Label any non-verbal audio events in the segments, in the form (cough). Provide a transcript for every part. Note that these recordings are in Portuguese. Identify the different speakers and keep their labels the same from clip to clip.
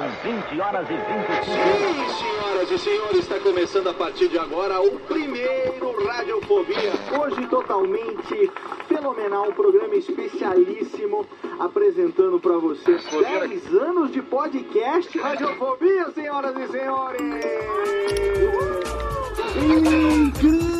Speaker 1: São 20 horas e 25
Speaker 2: Sim, senhoras e senhores, está começando a partir de agora o primeiro Radiofobia. Hoje totalmente fenomenal, um programa especialíssimo apresentando para vocês 10 anos de podcast Radiofobia, senhoras e senhores.
Speaker 3: Incrível,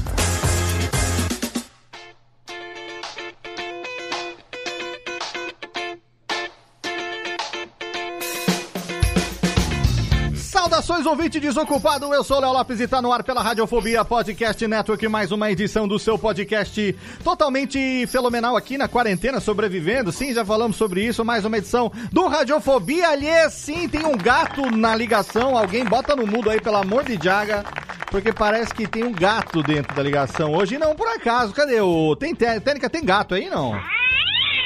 Speaker 4: Saudações, ouvinte desocupado. Eu sou Léo Lopes e tá no ar pela Radiofobia Podcast Network. Mais uma edição do seu podcast totalmente fenomenal aqui na quarentena, sobrevivendo. Sim, já falamos sobre isso. Mais uma edição do Radiofobia. Aliás, sim, tem um gato na ligação. Alguém bota no mudo aí, pelo amor de Jaga. Porque parece que tem um gato dentro da ligação hoje. Não, por acaso. Cadê o. Tem técnica? Tem gato aí, não?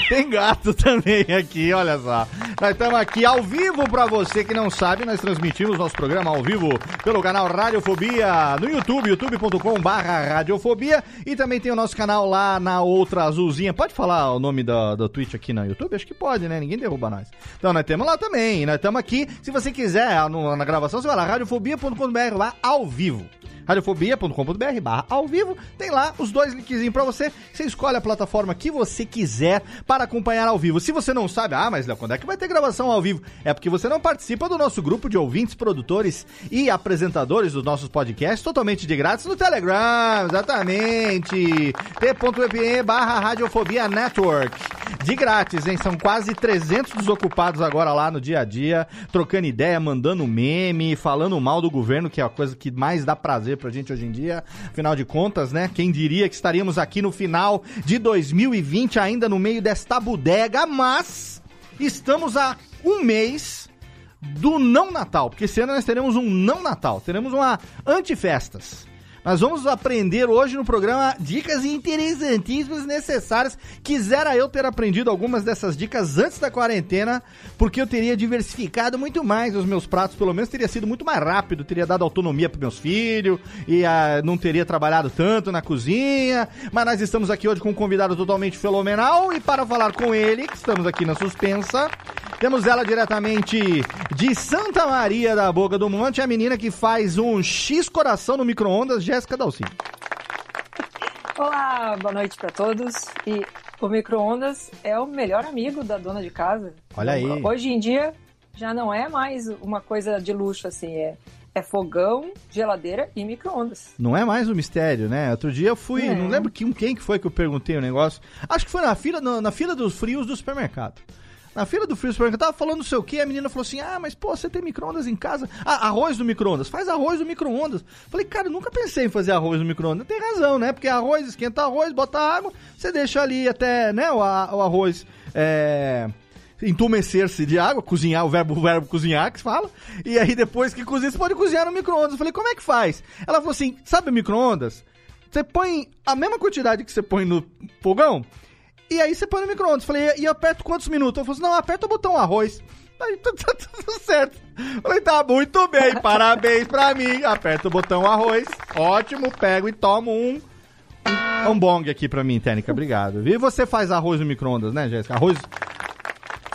Speaker 4: (laughs) Tem gato também aqui, olha só. Nós estamos aqui ao vivo para você que não sabe, nós transmitimos nosso programa ao vivo pelo canal Radiofobia no YouTube, youtube.com barra Radiofobia e também tem o nosso canal lá na outra azulzinha. Pode falar o nome do, do Twitch aqui no YouTube? Acho que pode, né? Ninguém derruba nós. Então nós temos lá também, nós estamos aqui. Se você quiser, na gravação, você vai lá, radiofobia.com.br lá ao vivo radiofobia.com.br barra ao vivo, tem lá os dois linkzinhos pra você, você escolhe a plataforma que você quiser para acompanhar ao vivo. Se você não sabe, ah, mas Léo, quando é que vai ter gravação ao vivo? É porque você não participa do nosso grupo de ouvintes, produtores e apresentadores dos nossos podcasts totalmente de grátis no Telegram, exatamente, t.me barra radiofobia network, de grátis, hein? São quase 300 desocupados agora lá no dia a dia, trocando ideia, mandando meme, falando mal do governo, que é a coisa que mais dá prazer pra gente hoje em dia. Afinal de contas, né? Quem diria que estaríamos aqui no final de 2020, ainda no meio desta bodega, mas estamos há um mês do não Natal, porque esse ano nós teremos um não Natal, teremos uma antifestas. Nós vamos aprender hoje no programa dicas interessantíssimas necessárias. Quisera eu ter aprendido algumas dessas dicas antes da quarentena, porque eu teria diversificado muito mais os meus pratos, pelo menos teria sido muito mais rápido, teria dado autonomia para meus filhos e ah, não teria trabalhado tanto na cozinha. Mas nós estamos aqui hoje com um convidado totalmente fenomenal e para falar com ele, que estamos aqui na suspensa, temos ela diretamente de Santa Maria da Boca do Monte, a menina que faz um X coração no micro-ondas, Jéssica Dalcin.
Speaker 5: Olá, boa noite para todos. E o micro-ondas é o melhor amigo da dona de casa.
Speaker 4: Olha aí.
Speaker 5: Hoje em dia já não é mais uma coisa de luxo assim, é, é fogão, geladeira e micro-ondas.
Speaker 4: Não é mais um mistério, né? Outro dia eu fui,
Speaker 5: É.
Speaker 4: não lembro quem, quem que foi que eu perguntei o negócio. Acho que foi na fila, na, na fila dos frios do supermercado. Na fila do do supermercado, eu tava falando não sei o que, a menina falou assim: Ah, mas pô, você tem micro-ondas em casa? Ah, arroz no micro-ondas. Faz arroz no micro-ondas. Falei, cara, nunca pensei em fazer arroz no micro-ondas. Tem razão, né? Porque arroz, esquenta arroz, bota água, você deixa ali até, né, o, o arroz. É entumecer-se de água, cozinhar, o verbo, o verbo cozinhar que se fala, e aí depois que cozinha, você pode cozinhar no micro-ondas. Falei, como é que faz? Ela falou assim, sabe micro-ondas? Você põe a mesma quantidade que você põe no fogão, e aí você põe no micro-ondas. Falei, e aperto quantos minutos? Eu falei assim, não, aperta o botão arroz. Aí (laughs) tá, tá tudo certo. Falei, tá muito bem, (laughs) parabéns pra mim. Aperta o botão arroz, ótimo, pego e tomo um um, bong aqui pra mim, Tênica, obrigado. E você faz arroz no micro-ondas, né, Jéssica? Arroz,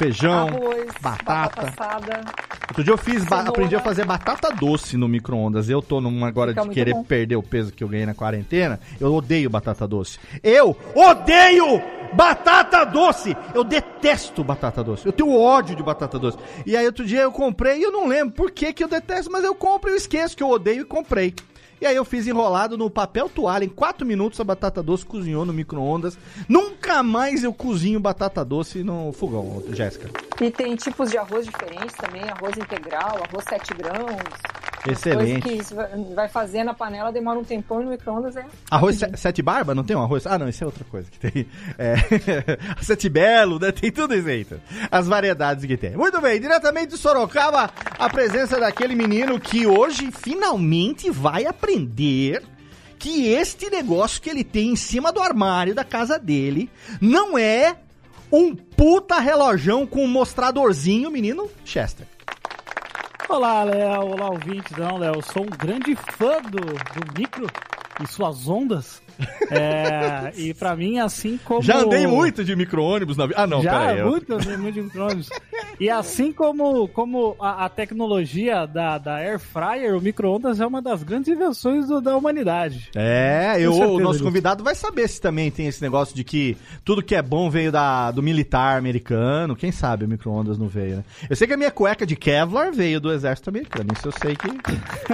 Speaker 4: feijão,
Speaker 5: Arroz,
Speaker 4: batata.
Speaker 5: assada.
Speaker 4: Outro dia eu fiz,
Speaker 5: Cenoura.
Speaker 4: aprendi a fazer batata doce no micro-ondas. Eu tô numa agora
Speaker 5: Fica
Speaker 4: de querer
Speaker 5: bom.
Speaker 4: perder o peso que eu ganhei na quarentena. Eu odeio batata doce. Eu odeio batata doce! Eu detesto batata doce. Eu tenho ódio de batata doce. E aí outro dia eu comprei e eu não lembro por que, que eu detesto, mas eu compro e eu esqueço que eu odeio e comprei. E aí eu fiz enrolado no papel toalha. Em 4 minutos a batata doce cozinhou no micro-ondas. Nunca mais eu cozinho batata doce no fogão, Jéssica.
Speaker 5: E tem tipos de arroz diferentes também, arroz integral, arroz 7 grãos.
Speaker 4: Excelente.
Speaker 5: Coisa que vai fazer na panela, demora um tempão e no micro-ondas é. (laughs)
Speaker 4: Arroz se- sete barba? Não tem um arroz? Ah, não, isso é outra coisa que tem. É, (laughs) sete belo, né? Tem tudo isso aí. então. As variedades que tem. Muito bem, diretamente de Sorocaba, a presença daquele menino que hoje finalmente vai aprender que este negócio que ele tem em cima do armário da casa dele não é um puta relojão com um mostradorzinho, menino Chester.
Speaker 6: Olá, Léo. Olá, ouvintes. Não, Léo, sou um grande fã do, do micro e suas ondas. É, e pra mim, assim como...
Speaker 4: Já andei muito de micro-ônibus na vida. Ah, não,
Speaker 6: Já,
Speaker 4: peraí. eu-
Speaker 6: muito, andei muito de micro-ondas. E assim como, como a, a tecnologia da, da Air Fryer, o micro-ondas é uma das grandes invenções do- da humanidade.
Speaker 4: É, eu,
Speaker 6: certeza
Speaker 4: o nosso convidado vai saber se também tem esse negócio de que tudo que é bom veio da, do militar americano. Quem sabe o micro-ondas não veio, né? Eu sei que a minha cueca de Kevlar veio do exército americano. Isso eu sei que.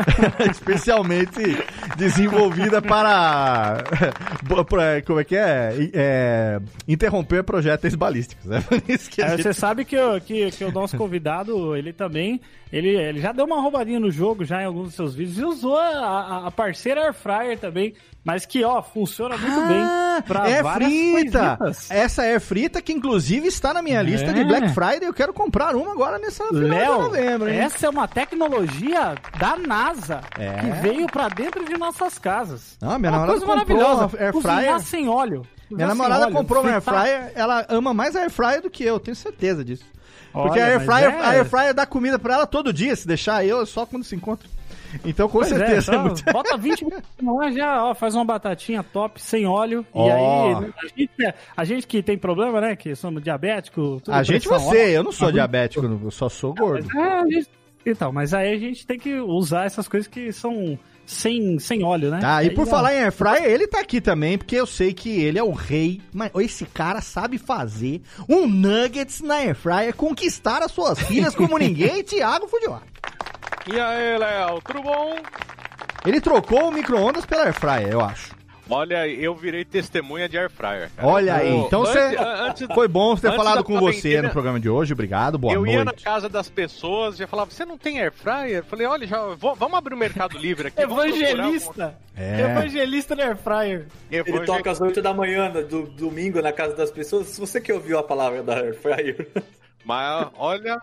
Speaker 4: (laughs) especialmente desenvolvida para. (laughs) Como é que é? É, Interromper projéteis balísticos. né? (laughs)
Speaker 6: Aí
Speaker 4: gente-
Speaker 6: você sabe que, o- que, que o nosso convidado, ele também, ele, ele já deu uma roubadinha no jogo, já em alguns dos seus vídeos, e usou a, a- parceira Air Fryer também, mas que, ó, funciona muito
Speaker 4: Ah,
Speaker 6: bem pra
Speaker 4: é
Speaker 6: várias
Speaker 4: frita!
Speaker 6: coisitas.
Speaker 4: Essa é frita que inclusive está na minha lista de
Speaker 6: É.
Speaker 4: Black Friday. Eu quero comprar uma agora nessa final de
Speaker 6: Léo,
Speaker 4: novembro, hein?
Speaker 6: essa é uma tecnologia da NASA
Speaker 4: É.
Speaker 6: que veio pra dentro de nossas casas.
Speaker 4: Ah, minha
Speaker 6: uma coisa maravilhosa.
Speaker 4: air fryer.
Speaker 6: sem óleo.
Speaker 4: Minha namorada comprou uma air fryer, ela ama mais a air fryer do que eu, tenho certeza disso. Porque
Speaker 6: Olha,
Speaker 4: a air
Speaker 6: mas
Speaker 4: fryer,
Speaker 6: é-
Speaker 4: a air fryer dá comida pra ela todo dia, se deixar eu, só quando se encontra. Então, com
Speaker 6: Pois é,
Speaker 4: certeza. é
Speaker 6: então,
Speaker 4: muito-
Speaker 6: Bota 20 minutos já ó, faz uma batatinha top, sem óleo.
Speaker 4: Ó.
Speaker 6: E aí, a gente, a gente que tem problema, né? Que somos diabéticos. tudo
Speaker 4: A gente, você, eu não sou diabético, eu só sou gordo.
Speaker 6: É, a gente- Então, mas aí a gente tem que usar essas coisas que são sem, sem óleo, né?
Speaker 4: Ah, e
Speaker 6: Aí,
Speaker 4: por
Speaker 6: ó,
Speaker 4: falar em air fryer, ele tá aqui também, porque eu sei que ele é o rei. Mas esse cara sabe fazer um nuggets na air fryer, conquistar as suas filhas como (laughs) ninguém, Thiago Fujiwara.
Speaker 7: E aí, Léo, tudo bom?
Speaker 4: Ele trocou o micro-ondas pela air fryer, eu acho.
Speaker 7: Olha, eu virei testemunha de Air Fryer. cara.
Speaker 4: Olha aí,
Speaker 7: Eu-
Speaker 4: então você. Foi bom ter falado com você no programa de hoje, obrigado, boa
Speaker 7: eu ia na
Speaker 4: noite.
Speaker 7: casa das pessoas e já falava, você não tem Air Fryer? Eu falei, olha, já, vou- vamos abrir o Mercado Livre aqui.
Speaker 6: Evangelista!
Speaker 4: É.
Speaker 6: Evangelista da Air Fryer.
Speaker 7: um-
Speaker 8: Ele toca às 8 da manhã né, do domingo na casa das pessoas. Se você que ouviu a palavra da Air Fryer.
Speaker 7: Mas, olha,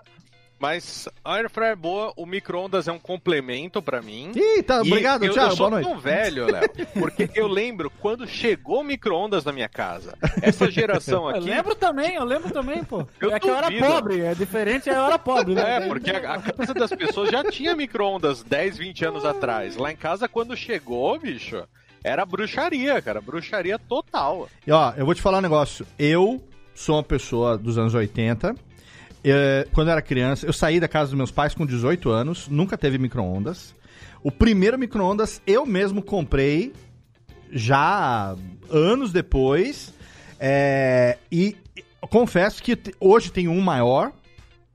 Speaker 7: mas a Air Fryer é boa, o micro-ondas é um complemento pra mim.
Speaker 4: Ih, tá, obrigado,
Speaker 7: eu,
Speaker 4: Thiago,
Speaker 7: eu sou
Speaker 4: boa noite.
Speaker 7: tão velho, Léo, porque eu lembro quando chegou o micro-ondas na minha casa. Essa geração (laughs)
Speaker 6: Eu
Speaker 7: aqui.
Speaker 6: lembro também, eu lembro também, pô.
Speaker 7: Eu
Speaker 6: é que eu era pobre, é diferente, eu era pobre, né?
Speaker 7: É, porque a, a casa das pessoas já tinha micro-ondas 10, 20 anos atrás. Lá em casa, quando chegou, bicho, era bruxaria, cara. Bruxaria total.
Speaker 4: E ó, eu vou te falar um negócio. Eu sou uma pessoa dos anos 80. É, quando eu era criança, eu saí da casa dos meus pais com 18 anos, nunca teve micro-ondas. O primeiro micro-ondas eu mesmo comprei já anos depois. É, e confesso que hoje tem um maior,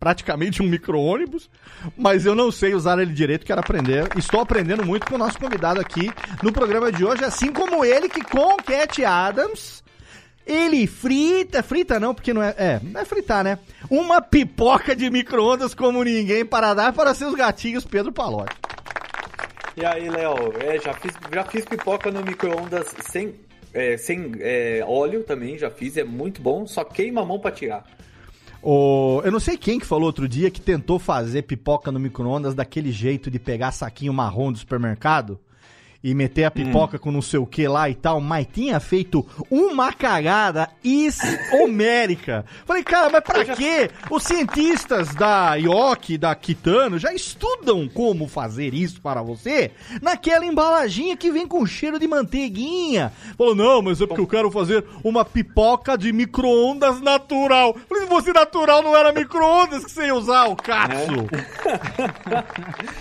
Speaker 4: praticamente um micro-ônibus, mas eu não sei usar ele direito, quero aprender. Estou aprendendo muito com o nosso convidado aqui no programa de hoje, assim como ele que com Cat Adams, ele frita, frita não, porque não é, é, não é fritar, né? Uma pipoca de micro-ondas como ninguém para dar para seus gatinhos Pedro Palotti.
Speaker 8: E aí, Léo, é, já, fiz, já fiz pipoca no micro-ondas sem, é, sem é, óleo também, já fiz, é muito bom, só queima a mão pra tirar.
Speaker 4: O, eu não sei quem que falou outro dia que tentou fazer pipoca no micro-ondas daquele jeito de pegar saquinho marrom do supermercado e meter a pipoca com não sei o que lá e tal, mas tinha feito uma cagada is homérica. Falei, cara, mas pra quê? Os cientistas da IOC, da Kitano, já estudam como fazer isso para você naquela embalaginha que vem com cheiro de manteiguinha. Falou, não, mas é porque eu quero fazer uma pipoca de micro-ondas natural. Falei, se fosse natural não era micro-ondas que você ia usar, o Katsu. (laughs)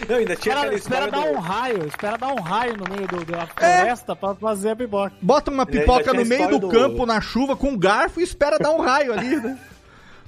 Speaker 8: Não, ainda tinha
Speaker 6: Espera, espera dar
Speaker 8: do...
Speaker 6: um raio, espera dar um raio no meio do, da
Speaker 4: É.
Speaker 6: floresta pra fazer a pipoca.
Speaker 4: Bota uma pipoca no meio do- campo, na chuva, com um garfo e espera dar um raio ali, né? (laughs)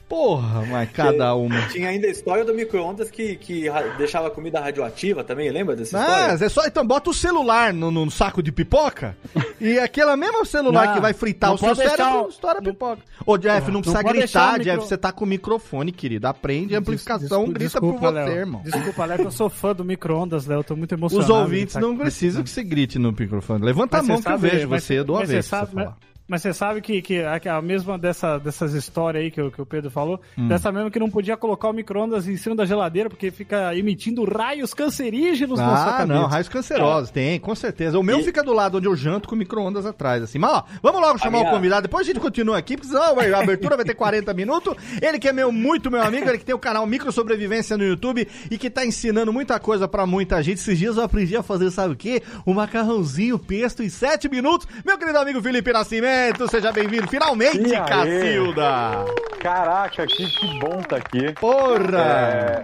Speaker 4: Porra, mas cada uma.
Speaker 8: Tinha ainda a história do micro-ondas que, que deixava a comida radioativa também, lembra dessa
Speaker 4: Ah,
Speaker 8: história?
Speaker 4: é só. Então bota o celular no, no saco de pipoca e aquela mesma celular
Speaker 6: Não,
Speaker 4: que vai fritar o seu cérebro
Speaker 6: o-
Speaker 4: estoura a pipoca. Ô, Jeff, não,
Speaker 6: Não
Speaker 4: precisa gritar,
Speaker 6: o micro-
Speaker 4: Jeff. Você tá com o microfone, querido. Aprende a amplificação,
Speaker 6: Desculpa,
Speaker 4: grita por você,
Speaker 6: Léo.
Speaker 4: irmão.
Speaker 6: Desculpa, Léo, que eu sou fã do micro-ondas, Léo. Eu tô muito emocionado.
Speaker 4: Os ouvintes
Speaker 6: tá
Speaker 4: não precisam que você grite no microfone. Levanta
Speaker 6: Mas
Speaker 4: a mão
Speaker 6: você
Speaker 4: que eu vejo
Speaker 6: mas-
Speaker 4: você do
Speaker 6: mas você
Speaker 4: avesso.
Speaker 6: sabe-
Speaker 4: você falar.
Speaker 6: Mas você sabe que, que a, mesma dessa, dessas histórias aí que, o- que o Pedro falou,
Speaker 4: Hum.
Speaker 6: dessa mesmo que não podia colocar o micro-ondas em cima da geladeira porque fica emitindo raios cancerígenos na sua
Speaker 4: Ah,
Speaker 6: cabeça.
Speaker 4: não, raios cancerosos, tem, com certeza. O meu
Speaker 8: E-
Speaker 4: fica do lado onde eu janto com o micro-ondas atrás, assim. Mas, ó, vamos logo chamar
Speaker 8: minha-
Speaker 4: o convidado, depois a gente continua aqui, porque senão a abertura vai ter 40 minutos. Ele que é meu, muito meu amigo, ele que tem o canal Micro Sobrevivência no YouTube e que tá ensinando muita coisa pra muita gente. Esses dias eu aprendi a fazer, sabe o quê? Um macarrãozinho pesto em 7 minutos. Meu querido amigo Felipe Nascimento, seja bem-vindo. Finalmente? Cacilda!
Speaker 9: Caraca, que, que bom tá aqui.
Speaker 4: Porra!
Speaker 9: É,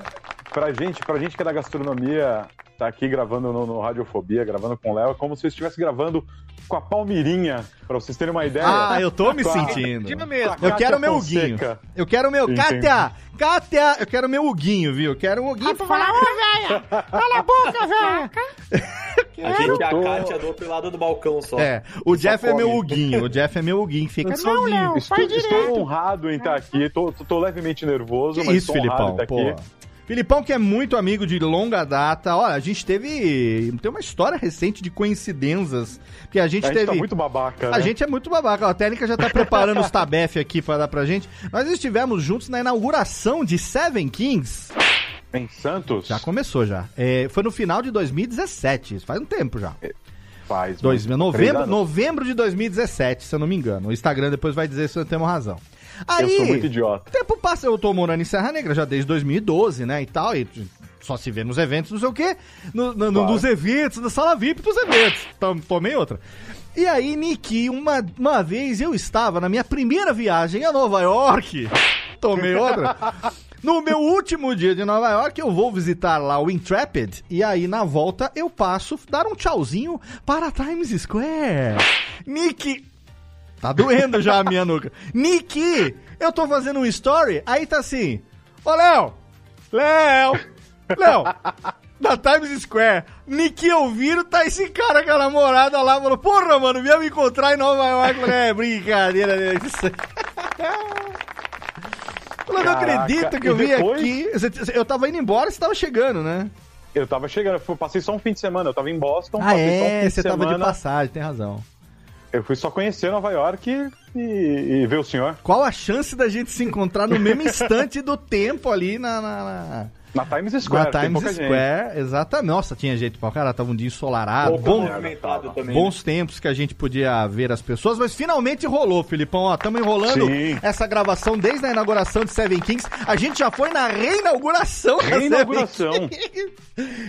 Speaker 9: pra, gente, pra gente que é da gastronomia, tá aqui gravando no, no Radiofobia, gravando com o Léo, é como se eu estivesse gravando com a Palmirinha, pra vocês terem uma ideia.
Speaker 4: Ah, eu tô me
Speaker 9: Com
Speaker 4: sentindo.
Speaker 7: Mesmo.
Speaker 4: Eu quero meu
Speaker 9: Fonseca.
Speaker 4: Huguinho. Eu quero meu.
Speaker 9: Entendi.
Speaker 4: Kátia! Kátia! Eu quero meu Huguinho, viu? Eu quero o Huguinho pra falar. Ô, velha! Cala a boca, velha! (laughs)
Speaker 8: A gente é a Kátia do outro lado do balcão só.
Speaker 4: É, o Jeff é meu Huguinho. O Jeff é meu Huguinho. Fica.
Speaker 6: Eu sou Huguinho.
Speaker 9: Estou, estou honrado em estar aqui, tô, tô- tô levemente nervoso,
Speaker 4: Que
Speaker 9: mas
Speaker 4: isso,
Speaker 9: estou honrado
Speaker 4: Filipão?
Speaker 9: em estar
Speaker 4: Pô.
Speaker 9: aqui.
Speaker 4: Filipão, que é muito amigo de longa data. Olha, a gente teve. Tem uma história recente de coincidências. Que a gente
Speaker 9: A gente
Speaker 4: teve.
Speaker 9: tá muito babaca,
Speaker 4: A
Speaker 9: né?
Speaker 4: gente é muito babaca. A técnica já tá preparando os (laughs) tabef aqui pra dar pra gente. Nós estivemos juntos na inauguração de Seven Kings.
Speaker 9: Em Santos?
Speaker 4: Já começou já. É, foi no final de 2017. Isso faz um tempo já.
Speaker 9: Faz.
Speaker 4: Dois, novembro, novembro de 2017, se eu não me engano. O Instagram depois vai dizer se eu tenho razão. Aí,
Speaker 9: Eu sou muito idiota.
Speaker 4: tempo passa, eu tô morando em Serra Negra já desde 2012, né, e tal, e só se vê nos eventos, não sei o quê, no, no-
Speaker 9: Claro.
Speaker 4: nos eventos, na sala VIP dos eventos. Tom- Tomei outra. E aí, Niki, uma, uma vez eu estava na minha primeira viagem a Nova York, tomei outra. No meu último dia de Nova York, eu vou visitar lá o Intrepid. E aí, na volta, eu passo dar um tchauzinho para Times Square. Nick. Tá doendo já a minha nuca. Nick, eu tô fazendo um story, aí tá assim. Ô, Léo! Léo! Léo! Da Times Square. Nick ouviram, tá esse cara com a namorada lá, falou, porra, mano, vinha me encontrar em Nova York. Falei, é, brincadeira né? (laughs) Isso. Eu não acredito que eu vim
Speaker 9: depois?
Speaker 4: aqui. Eu tava indo embora, você tava chegando, né?
Speaker 9: Eu tava chegando, eu passei só um fim de semana, eu tava em Boston,
Speaker 4: Ah,
Speaker 9: passei só um fim
Speaker 4: é,
Speaker 9: de
Speaker 4: você tava de
Speaker 9: semana.
Speaker 4: passagem, tem razão.
Speaker 9: Eu fui só conhecer Nova York e, e ver o senhor.
Speaker 4: Qual a chance da gente se encontrar no mesmo (laughs) instante do tempo ali na, na, na-
Speaker 9: na Times Square.
Speaker 4: na Times
Speaker 9: pouca gente.
Speaker 4: Square? Exatamente. Nossa, tinha jeito pra cara, tava um dia ensolarado. Bom,
Speaker 8: movimentado também.
Speaker 4: bons tempos que a gente podia ver as pessoas, mas finalmente rolou, Filipão. Ó, estamos enrolando
Speaker 9: Sim.
Speaker 4: essa gravação desde a inauguração de Seven Kings. A gente já foi na reinauguração
Speaker 9: Reinauguração. (laughs)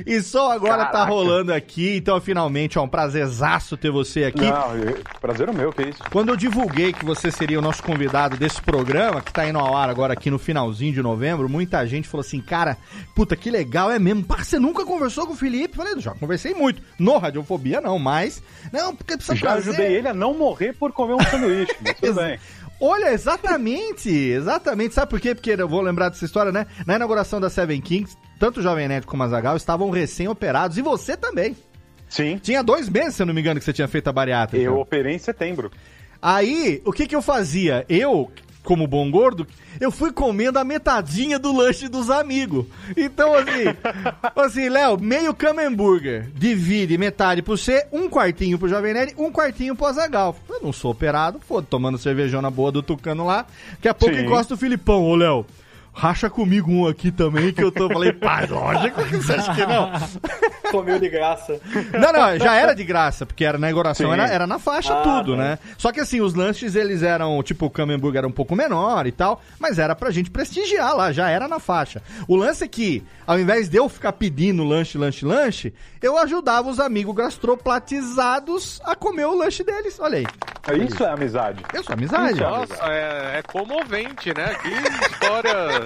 Speaker 4: E só agora tá
Speaker 9: Caraca.
Speaker 4: rolando aqui. Então, finalmente, ó, um prazerzaço ter você aqui.
Speaker 9: Não, eu- prazer é meu, que isso.
Speaker 4: Quando eu divulguei que você seria o nosso convidado desse programa, que tá indo ao ar agora aqui no finalzinho de novembro, muita gente falou assim, cara, puta, que legal, é mesmo. Pá, você nunca conversou com o Felipe? Eu Falei, já conversei muito. No Radiofobia não, mas... Não, porque precisa
Speaker 9: Já
Speaker 4: trazer...
Speaker 9: ajudei ele a não morrer por comer um sanduíche, (laughs) tudo bem.
Speaker 4: Olha, exatamente, exatamente. Sabe por quê? Porque eu vou lembrar dessa história, né? Na inauguração da Seven Kings, tanto o Jovem Nerd como a Zagal estavam recém-operados, e você também.
Speaker 9: Sim,
Speaker 4: Tinha dois meses, se eu não me engano, que você tinha feito a bariátrica.
Speaker 9: eu operei em setembro.
Speaker 4: Aí, o que que eu fazia? Eu, como bom gordo, eu fui comendo a metadinha do lanche dos amigos. Então, assim, (laughs) assim, Léo, meio camembert, divide metade pro você, um quartinho pro Jovem Nerd, um quartinho pro Azagal. Eu não sou operado, foda, tomando cervejona boa do Tucano lá. Daqui a pouco
Speaker 9: Sim.
Speaker 4: encosta o Filipão, ô Léo. Racha comigo um aqui também, que eu tô. Falei, pai, (laughs) lógico que você acha que não? (laughs)
Speaker 8: Comeu de graça.
Speaker 4: Não, não, já era de graça, porque era na inauguração,
Speaker 9: Sim.
Speaker 4: era, era na faixa
Speaker 8: Ah,
Speaker 4: tudo,
Speaker 8: tá.
Speaker 4: né? Só que assim, os lanches, eles eram, tipo, o Camembert era um pouco menor e tal, mas era pra gente prestigiar lá, já era na faixa. O lance é que, ao invés de eu ficar pedindo lanche, lanche, lanche, eu ajudava os amigos gastroplatizados a comer o lanche deles. Olha aí,
Speaker 9: Isso é amizade.
Speaker 4: eu sou amizade.
Speaker 9: Isso.
Speaker 7: Nossa, é, é comovente, né? Que história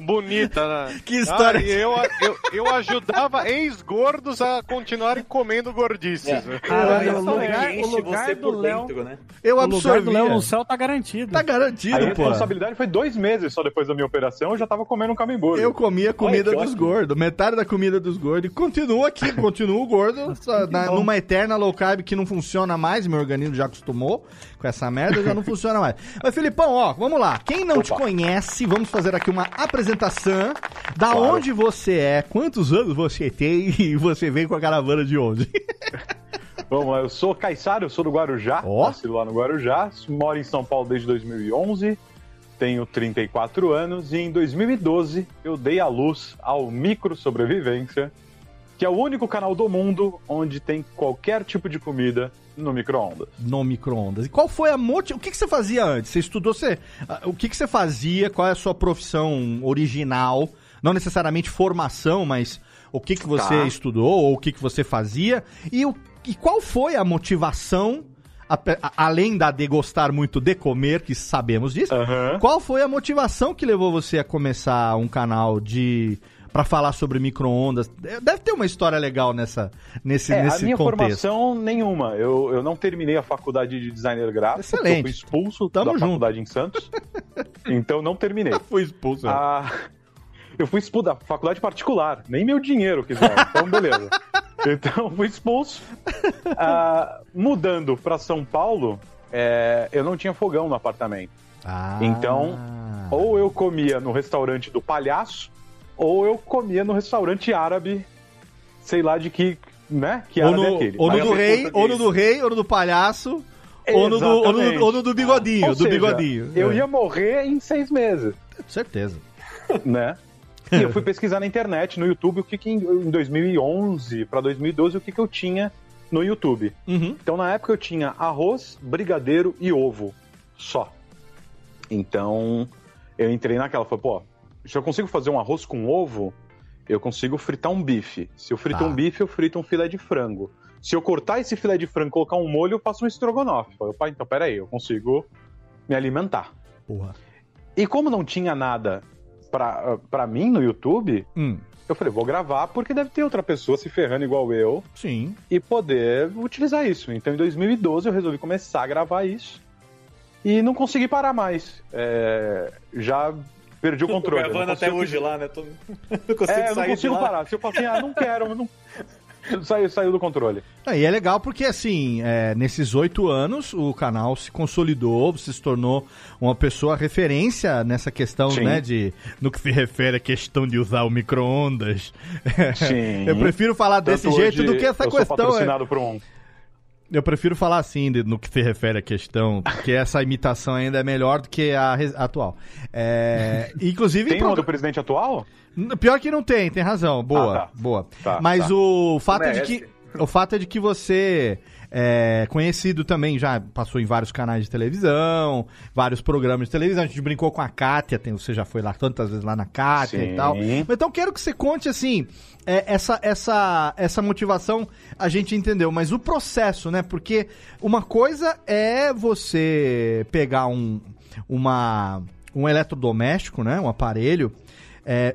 Speaker 7: bonita, né? (laughs)
Speaker 4: Que história.
Speaker 7: Ah, e eu, eu, eu ajudava ex-gordos a continuarem comendo gordices.
Speaker 8: É.
Speaker 6: Caralho,
Speaker 8: Aí
Speaker 6: o lugar- o lugar
Speaker 8: você
Speaker 6: do Léo-
Speaker 8: dentro, né?
Speaker 4: Eu
Speaker 6: o lugar do
Speaker 4: absorvi.
Speaker 6: Léo no céu tá garantido.
Speaker 4: Tá
Speaker 9: A
Speaker 4: garantido, pô.
Speaker 9: responsabilidade foi dois meses só depois da minha operação, eu já tava comendo um camembert.
Speaker 4: Eu comia comida dos gordos, metade da comida dos gordos. E continuo aqui, (laughs) continuo gordo, na- numa eterna low carb que não funciona mais, meu organismo já acostumou com essa merda, já não (laughs) funciona mais. Mas, Filipão, ó, vamos lá. Quem não te conhece, vamos fazer aqui uma apresentação da
Speaker 9: Claro.
Speaker 4: onde você é, quantos anos você tem e você vem com a caravana de onde? (laughs)
Speaker 9: Vamos lá, eu sou Caissara, eu sou do Guarujá,
Speaker 4: Ó.
Speaker 9: nasci lá no Guarujá, moro em São Paulo desde 2011, tenho 34 anos e em 2012 eu dei a luz ao Micro Sobrevivência, que é o único canal do mundo onde tem qualquer tipo de comida no micro-ondas.
Speaker 4: no micro-ondas. E qual foi a motivação? O que, que você fazia antes? Você estudou, você... ah, o que, que você fazia? Qual é a sua profissão original? Não necessariamente formação, mas o que, que você
Speaker 9: Tá.
Speaker 4: estudou ou o que, que você fazia? E, o, e qual foi a motivação, além da de gostar muito de comer, que sabemos disso,
Speaker 9: Aham.
Speaker 4: qual foi a motivação que levou você a começar um canal de... Pra falar sobre micro-ondas. Deve ter uma história legal nessa, nesse,
Speaker 9: É, a
Speaker 4: nesse
Speaker 9: minha
Speaker 4: contexto.
Speaker 9: formação nenhuma. Eu, eu não terminei a faculdade de designer gráfico.
Speaker 4: Excelente.
Speaker 9: Eu fui expulso
Speaker 4: Tamo
Speaker 9: da
Speaker 4: junto.
Speaker 9: faculdade em Santos. (laughs) então não terminei.
Speaker 4: Fui expulso.
Speaker 9: Ah, eu fui expulso da faculdade particular, nem meu dinheiro quiseram, então beleza. Então fui expulso. Ah, mudando para São Paulo, é, eu não tinha fogão no apartamento.
Speaker 4: Ah.
Speaker 9: Então, ou eu comia no restaurante do palhaço, ou eu comia no restaurante árabe, sei lá de que, né? Que árabe
Speaker 4: no,
Speaker 9: é aquele.
Speaker 4: ou no do
Speaker 9: é
Speaker 4: rei, ou no do rei, ou no do palhaço, ou no do, ou no, ou no do bigodinho,
Speaker 9: Ou
Speaker 4: do
Speaker 9: seja,
Speaker 4: bigodinho.
Speaker 9: Eu
Speaker 4: É.
Speaker 9: ia morrer em seis meses.
Speaker 4: Certeza. (laughs)
Speaker 9: né? E eu fui pesquisar na internet, no YouTube, o que, que em em 2011 para 2012, o que, que eu tinha no YouTube.
Speaker 4: Uhum.
Speaker 9: Então, na época, eu tinha arroz, brigadeiro e ovo. Só. Então, eu entrei naquela. Falei, pô, se eu consigo fazer um arroz com ovo, eu consigo fritar um bife. Se eu frito
Speaker 4: Tá.
Speaker 9: um bife, eu frito um filé de frango. Se eu cortar esse filé de frango e colocar um molho, eu faço um estrogonofe. Falei, opa, então peraí, eu consigo me alimentar.
Speaker 4: Porra.
Speaker 9: E como não tinha nada pra, pra mim no YouTube,
Speaker 4: Hum,
Speaker 9: eu falei, vou gravar porque deve ter outra pessoa se ferrando igual eu
Speaker 4: sim.
Speaker 9: e poder utilizar isso. Então em 2012 eu resolvi começar a gravar isso e não consegui parar mais. É, já perdi o
Speaker 8: Tô
Speaker 9: controle. eu não
Speaker 8: gravando até
Speaker 9: consigo-
Speaker 8: hoje lá, né? Tô... (laughs) Não consigo
Speaker 9: É, eu não
Speaker 8: sair de
Speaker 9: consigo
Speaker 8: lá.
Speaker 9: parar. Se eu falar assim, ah, não quero, não... (laughs) Saiu, saiu do controle.
Speaker 4: Ah, e é legal porque, assim, é, nesses oito anos, o canal se consolidou, você se tornou uma pessoa referência nessa questão,
Speaker 9: Sim.
Speaker 4: né, de... No que se refere à questão de usar o micro-ondas. (laughs)
Speaker 9: Sim.
Speaker 4: Eu prefiro falar desse
Speaker 9: Tanto
Speaker 4: jeito
Speaker 9: hoje
Speaker 4: do que essa
Speaker 9: eu sou
Speaker 4: questão... é-
Speaker 9: patrocinado por um...
Speaker 4: Eu prefiro falar assim de- no que se refere à questão, porque essa imitação ainda é melhor do que a atual. É, (laughs) inclusive...
Speaker 9: Tem uma do presidente atual?
Speaker 4: Pior que não tem, tem razão. Boa,
Speaker 9: Ah, tá.
Speaker 4: boa.
Speaker 9: Tá,
Speaker 4: Mas
Speaker 9: tá.
Speaker 4: o fato é de que o fato é de que você é conhecido também, já passou em vários canais de televisão, vários programas de televisão. A gente brincou com a Kátia, tem, você já foi lá tantas vezes lá na Kátia
Speaker 9: Sim.
Speaker 4: e tal. Então quero que você conte assim, é, essa, essa, essa motivação a gente entendeu, mas o processo, né? Porque uma coisa é você pegar um, uma, um eletrodoméstico, né? Um aparelho, é,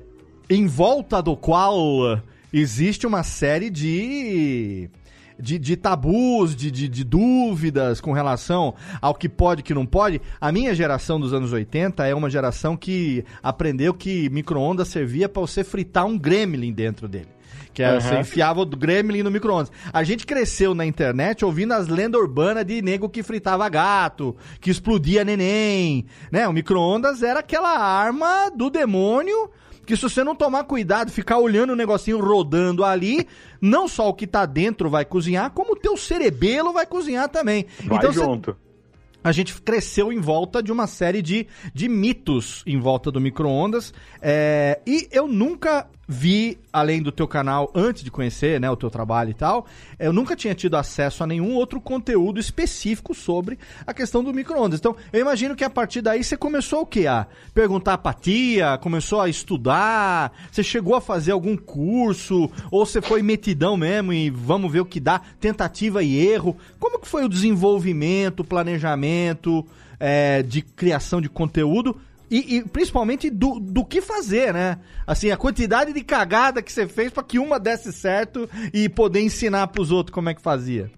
Speaker 4: em volta do qual existe uma série de. De, de tabus, de, de, de dúvidas com relação ao que pode e que não pode. A minha geração dos anos 80 é uma geração que aprendeu que micro-ondas servia para você fritar um gremlin dentro dele. Que
Speaker 9: Aham.
Speaker 4: você enfiava o gremlin no micro-ondas. A gente cresceu na internet ouvindo as lendas urbanas de nego que fritava gato, que explodia neném, né? O micro-ondas era aquela arma do demônio que se você não tomar cuidado, ficar olhando o negocinho rodando ali, não só o que tá dentro vai cozinhar, como o teu cerebelo vai cozinhar também.
Speaker 9: Vai
Speaker 4: então
Speaker 9: junto.
Speaker 4: a gente cresceu em volta de uma série de, de mitos em volta do micro-ondas. É, e eu nunca vi, além do teu canal, antes de conhecer né, o teu trabalho e tal, eu nunca tinha tido acesso a nenhum outro conteúdo específico sobre a questão do micro-ondas. Então, eu imagino que a partir daí você começou o quê? A perguntar pra tia, começou a estudar, você chegou a fazer algum curso, ou você foi metidão mesmo e vamos ver o que dá, tentativa e erro. Como que foi o desenvolvimento, o planejamento é, de criação de conteúdo E, e principalmente do, do que fazer, né? Assim, a quantidade de cagada que você fez pra que uma desse certo e poder ensinar pros outros como é que fazia.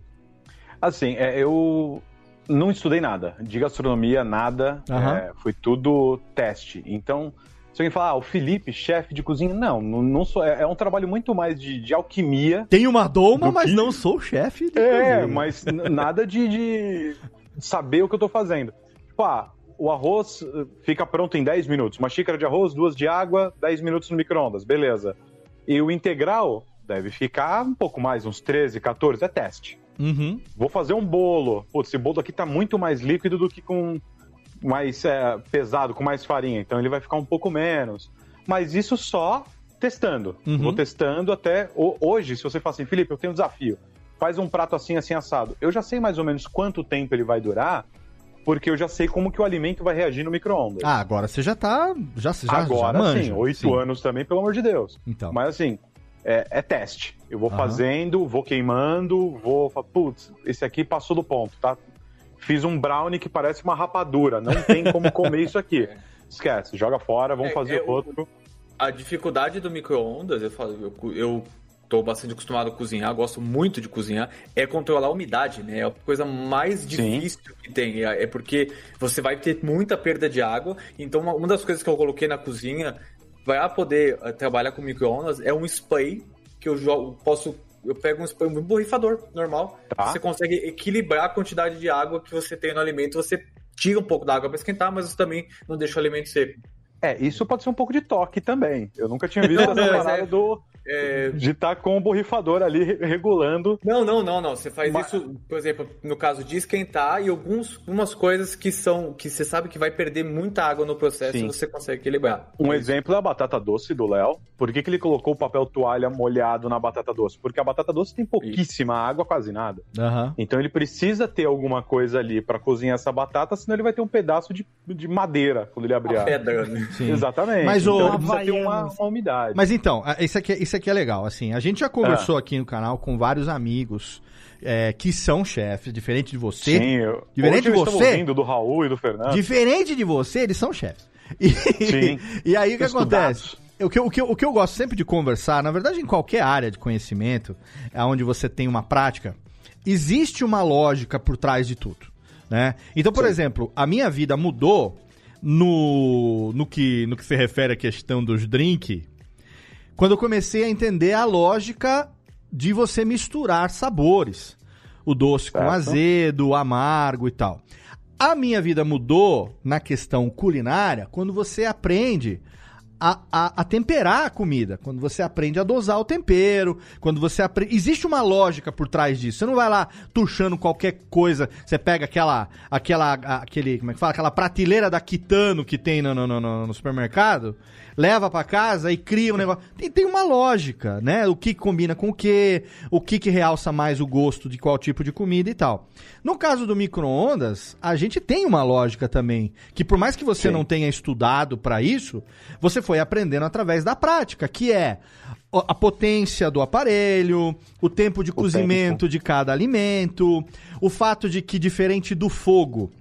Speaker 9: Assim, é, eu não estudei nada. De gastronomia, nada.
Speaker 4: Aham.
Speaker 9: É, foi tudo teste. Então, se alguém falar, ah, o Felipe, chefe de cozinha, não, não, não sou. É, é um trabalho muito mais de, de alquimia.
Speaker 4: Tenho uma doma,
Speaker 9: Do
Speaker 4: mas
Speaker 9: que-
Speaker 4: não sou chefe de
Speaker 9: É,
Speaker 4: cozinha.
Speaker 9: mas n- nada de, de saber o que eu tô fazendo. Tipo, ah, o arroz eh, fica pronto em 10 minutos. Uma xícara de arroz, duas de água, 10 minutos no micro-ondas, beleza. E o integral deve ficar um pouco mais, uns 13, 14, é teste.
Speaker 4: Uhum.
Speaker 9: Vou fazer um bolo. Putz, esse bolo aqui tá muito mais líquido do que com mais é, pesado, com mais farinha. Então ele vai ficar um pouco menos. Mas isso só testando.
Speaker 4: Uhum.
Speaker 9: Vou testando até. ho- Hoje, se você fala assim, Felipe, eu tenho um desafio. Faz um prato assim, assim, assado. Eu já sei mais ou menos quanto tempo ele vai durar, porque eu já sei como que o alimento vai reagir no micro-ondas.
Speaker 4: Ah, agora você já tá. Já, já,
Speaker 9: Agora
Speaker 4: já manja.
Speaker 9: sim, oito anos também, pelo amor de Deus.
Speaker 4: Então.
Speaker 9: Mas assim, é, é teste. Eu vou
Speaker 4: Aham.
Speaker 9: fazendo, vou queimando, vou. Putz, esse aqui passou do ponto, tá? Fiz um brownie que parece uma rapadura. Não tem como comer isso aqui. (laughs) Esquece, joga fora, vamos
Speaker 8: É,
Speaker 9: fazer
Speaker 8: é, o-
Speaker 9: outro.
Speaker 8: A dificuldade do micro-ondas, eu falo, eu, eu tô bastante acostumado a cozinhar, gosto muito de cozinhar, é controlar a umidade, né? É a coisa mais difícil que tem. É é porque você vai ter muita perda de água. Então, uma, das coisas que eu coloquei na cozinha para poder eh, trabalhar com micro-ondas é um spray que eu jogo, posso. Eu pego um spray, um borrifador normal.
Speaker 9: Tá.
Speaker 8: Você consegue equilibrar a quantidade de água que você tem no alimento. Você tira um pouco da água para esquentar, mas também não deixa o alimento seco.
Speaker 9: É, isso pode ser um pouco de toque também. Eu nunca tinha visto essa parada
Speaker 8: é-
Speaker 9: do.
Speaker 8: É,
Speaker 9: De estar com o borrifador ali re- regulando.
Speaker 8: Não, não, não, não. Você faz
Speaker 9: Mas-
Speaker 8: isso, por exemplo, no caso de esquentar e alguns, algumas coisas que são que você sabe que vai perder muita água no processo
Speaker 9: Sim.
Speaker 8: e você consegue equilibrar.
Speaker 9: Um exemplo é a batata doce do Léo. Por que, que ele colocou o papel toalha molhado na batata doce? Porque a batata doce tem pouquíssima água, quase nada.
Speaker 4: Aham.
Speaker 9: Então ele precisa ter alguma coisa ali pra cozinhar essa batata, senão ele vai ter um pedaço de, de madeira quando ele abrir
Speaker 8: A
Speaker 9: a.
Speaker 8: pedra, né?
Speaker 9: Exatamente.
Speaker 4: Mas
Speaker 9: então
Speaker 4: o-
Speaker 9: ele precisa ter uma, uma umidade.
Speaker 4: Mas então, a- isso aqui, isso aqui é legal. Assim, a gente já conversou aqui no canal com vários amigos é, que são chefes, diferente de você.
Speaker 9: Sim, eu,
Speaker 4: Diferente de você?
Speaker 9: ouvindo do Raul e do Fernando.
Speaker 4: Diferente de você, eles são chefes. (laughs) E,
Speaker 9: Sim.
Speaker 4: e aí o que acontece? O que, eu- o, que, o que eu gosto sempre de conversar, na verdade, em qualquer área de conhecimento, é onde você tem uma prática, existe uma lógica por trás de tudo. Né? Então, por exemplo, a minha vida mudou no, no, que, no que se refere à questão dos drink, quando eu comecei a entender a lógica de você misturar sabores. O doce com
Speaker 9: Certo.
Speaker 4: azedo, o amargo e tal. A minha vida mudou na questão culinária quando você aprende a, a- a temperar a comida, quando você aprende a dosar o tempero, quando você aprende. Existe uma lógica por trás disso. Você não vai lá tuchando qualquer coisa. Você pega aquela. aquela aquele, como é que fala? Aquela prateleira da Kitano que tem no, no- no- no supermercado, leva pra casa e cria um negócio. Tem, tem uma lógica, né? O que combina com o que, o que, que realça mais o gosto de qual tipo de comida e tal. No caso do micro-ondas, a gente tem uma lógica também. Que por mais que você
Speaker 9: Sim.
Speaker 4: não tenha estudado pra isso, você foi aprendendo através da prática, que é o- a potência do aparelho, o tempo de cozimento de cada alimento, o fato de que, diferente do fogo,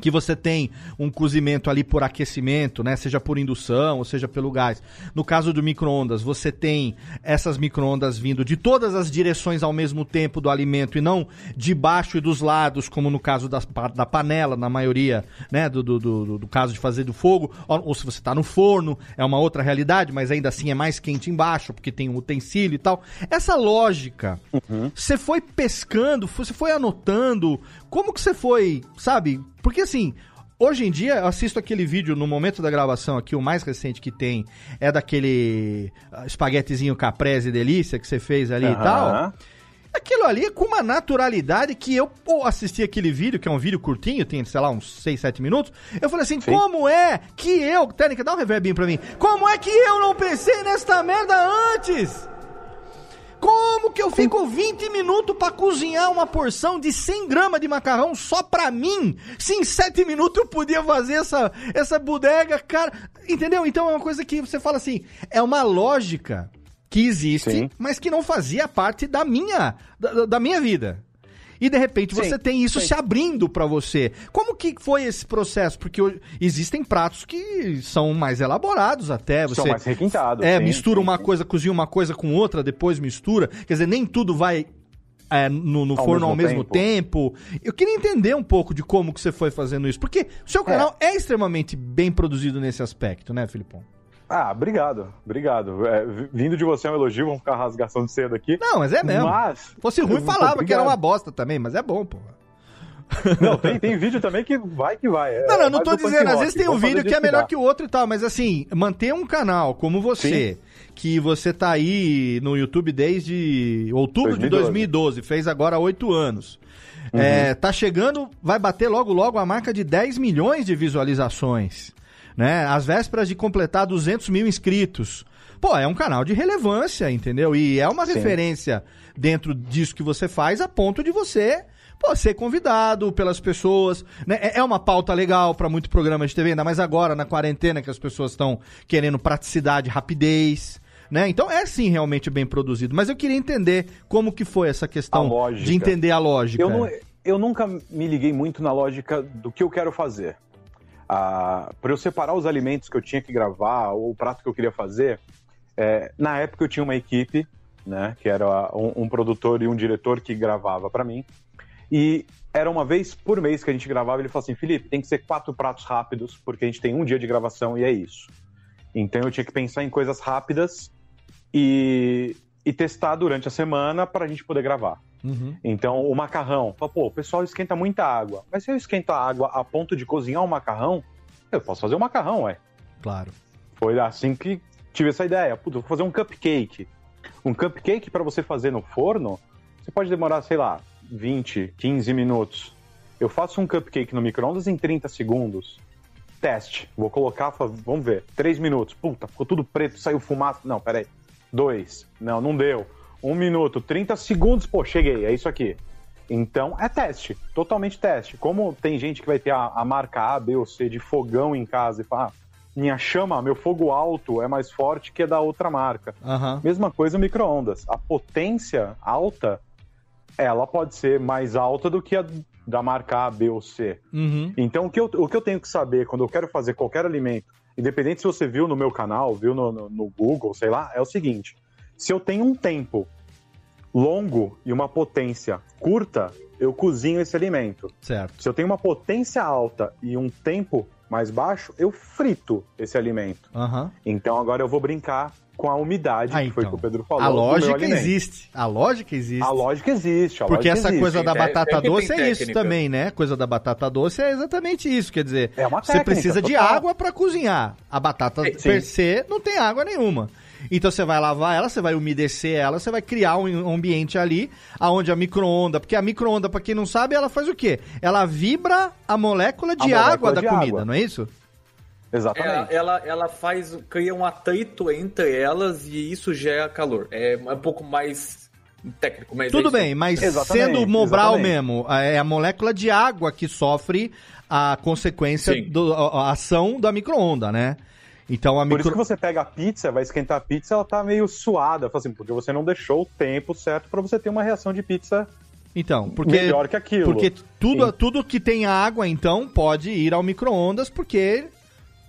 Speaker 4: que você tem um cozimento ali por aquecimento, né? Seja por indução ou seja pelo gás. No caso do micro-ondas, você tem essas micro-ondas vindo de todas as direções ao mesmo tempo do alimento e não de baixo e dos lados, como no caso das da panela, na maioria, né? Do, do, do, do caso de fazer do fogo. Ou, ou se você está no forno, é uma outra realidade, mas ainda assim é mais quente embaixo, porque tem um utensílio e tal. Essa lógica, você foi pescando, você foi anotando, como que você foi, sabe? Porque assim, hoje em dia eu assisto aquele vídeo no momento da gravação aqui, o mais recente que tem é daquele ah, espaguetezinho caprese delícia que você fez ali e
Speaker 9: Aham.
Speaker 4: tal. Aquilo ali é com uma naturalidade que eu pô, assisti aquele vídeo, que é um vídeo curtinho, tem, sei lá, uns 6, 7 minutos. Eu falei assim, como é que eu. Técnica, dá um reverbinho pra mim. Como é que eu não pensei nesta merda antes? Como que eu fico 20 minutos pra cozinhar uma porção de 100 gramas de macarrão só pra mim? Se em 7 minutos eu podia fazer essa, essa bodega, cara. Entendeu? Então é uma coisa que você fala assim, é uma lógica que existe,
Speaker 9: Sim.
Speaker 4: mas que não fazia parte da minha, da, da minha vida. E de repente
Speaker 9: Sim,
Speaker 4: você tem isso
Speaker 9: sim.
Speaker 4: se abrindo pra você. Como que foi esse processo? Porque existem pratos que são mais elaborados até. Você
Speaker 9: São mais requintados.
Speaker 4: é,
Speaker 9: sim,
Speaker 4: mistura uma coisa, cozinha uma coisa com outra, depois mistura. Quer dizer, nem tudo vai é, no, no
Speaker 9: Ao
Speaker 4: forno
Speaker 9: mesmo
Speaker 4: ao mesmo tempo. Eu queria entender um pouco de como que você foi fazendo isso. Porque o seu canal é, extremamente bem produzido nesse aspecto, né, Filipão?
Speaker 9: Ah, obrigado, obrigado. É, vindo de você é um elogio, vamos ficar rasgação de cedo aqui.
Speaker 4: Não, mas é mesmo.
Speaker 9: Mas.
Speaker 4: Fosse ruim, falava que era uma bosta também, mas é bom, pô.
Speaker 9: Não, tem, tem vídeo também que vai que vai. É
Speaker 4: Não, não, não tô dizendo. Às vezes tem um vídeo que é melhor
Speaker 9: dá.
Speaker 4: que o outro e tal, mas assim, manter um canal como você, que você tá aí no YouTube desde outubro de
Speaker 9: 2012.
Speaker 4: 2012, fez agora oito anos.
Speaker 9: Uhum.
Speaker 4: É, tá chegando, vai bater logo logo a marca de 10 milhões de visualizações. Né? Às vésperas de completar 200 mil inscritos. Pô, é um canal de relevância, entendeu? E é uma
Speaker 9: Sim.
Speaker 4: referência dentro disso que você faz a ponto de você pô, ser convidado pelas pessoas. Né? É é uma pauta legal para muito programa de TV, ainda mais agora na quarentena que as pessoas estão querendo praticidade, rapidez. Né? Então é sim realmente bem produzido. Mas eu queria entender como que foi essa questão de entender a lógica.
Speaker 9: Eu, não- eu nunca me liguei muito na lógica do que eu quero fazer. Ah, para eu separar os alimentos que eu tinha que gravar ou o prato que eu queria fazer, é, na época eu tinha uma equipe, né, que era um, um produtor e um diretor que gravava para mim. E era uma vez por mês que a gente gravava. Ele falou assim: Felipe, tem que ser quatro pratos rápidos, porque a gente tem um dia de gravação e é isso. Então eu tinha que pensar em coisas rápidas e, e testar durante a semana para a gente poder gravar.
Speaker 4: Uhum.
Speaker 9: Então, o macarrão, pô, o pessoal esquenta muita água. Mas se eu esquento a água a ponto de cozinhar um macarrão, eu posso fazer um macarrão, ué.
Speaker 4: Claro.
Speaker 9: Foi assim que tive essa ideia. Puta, vou fazer um cupcake. Um cupcake para você fazer no forno, você pode demorar, sei lá, 20, 15 minutos. Eu faço um cupcake no micro-ondas em 30 segundos. Teste. Vou colocar, vamos ver, 3 minutos. Puta, ficou tudo preto, saiu fumaça. Não, peraí. 2. Não, não deu. 1 minuto, 30 segundos, pô, cheguei, é isso aqui. Então, é teste, totalmente teste. Como tem gente que vai ter a, a marca A, B ou C de fogão em casa e fala, ah, minha chama, meu fogo alto é mais forte que a da outra marca.
Speaker 4: Aham.
Speaker 9: Mesma coisa o micro-ondas. A potência alta, ela pode ser mais alta do que a da marca A, B ou C.
Speaker 4: Uhum.
Speaker 9: Então, o que, eu, o que eu tenho que saber quando eu quero fazer qualquer alimento, independente se você viu no meu canal, viu no, no- no Google, sei lá, é o seguinte: se eu tenho um tempo longo e uma potência curta, eu cozinho esse alimento.
Speaker 4: Certo.
Speaker 9: Se eu tenho uma potência alta e um tempo mais baixo, eu frito esse alimento.
Speaker 4: Aham.
Speaker 9: Então agora eu vou brincar com a umidade,
Speaker 4: Ah,
Speaker 9: que foi o
Speaker 4: então.
Speaker 9: que o Pedro falou.
Speaker 4: A lógica existe. A lógica existe.
Speaker 9: A lógica existe. A
Speaker 4: Porque
Speaker 9: lógica
Speaker 4: essa
Speaker 9: existe.
Speaker 4: coisa da
Speaker 8: É-
Speaker 4: batata
Speaker 8: é
Speaker 4: doce é isso
Speaker 8: técnica.
Speaker 4: também, né? Coisa da batata doce é exatamente isso. Quer dizer,
Speaker 9: É uma
Speaker 4: você
Speaker 9: técnica,
Speaker 4: precisa de
Speaker 9: total.
Speaker 4: água pra cozinhar. A batata
Speaker 9: Sim.
Speaker 4: per se não tem água nenhuma. Então você vai lavar ela, você vai umedecer ela, você vai criar um ambiente ali aonde a micro-onda, porque a micro-onda, pra quem não sabe, ela faz o quê? Ela vibra a molécula de
Speaker 9: molécula
Speaker 4: água da
Speaker 9: de
Speaker 4: comida,
Speaker 9: água.
Speaker 4: não é isso?
Speaker 9: Exatamente.
Speaker 8: Ela, ela, ela faz, cria um atrito entre elas e isso gera calor. É um pouco mais técnico, mas é
Speaker 4: Tudo
Speaker 8: isso.
Speaker 4: bem, mas
Speaker 9: Exatamente,
Speaker 4: sendo Mobral
Speaker 9: exatamente.
Speaker 4: mesmo, é a molécula de água que sofre a consequência
Speaker 8: Sim.
Speaker 4: da a ação da micro-onda, né? Então a
Speaker 9: Por isso
Speaker 4: micro...
Speaker 9: que você pega a pizza, vai esquentar a pizza, ela tá meio suada, assim, porque você não deixou o tempo certo pra você ter uma reação de pizza
Speaker 4: Então, porque
Speaker 9: melhor que aquilo.
Speaker 4: porque tudo
Speaker 9: Sim.
Speaker 4: tudo que tem água então pode ir ao micro-ondas porque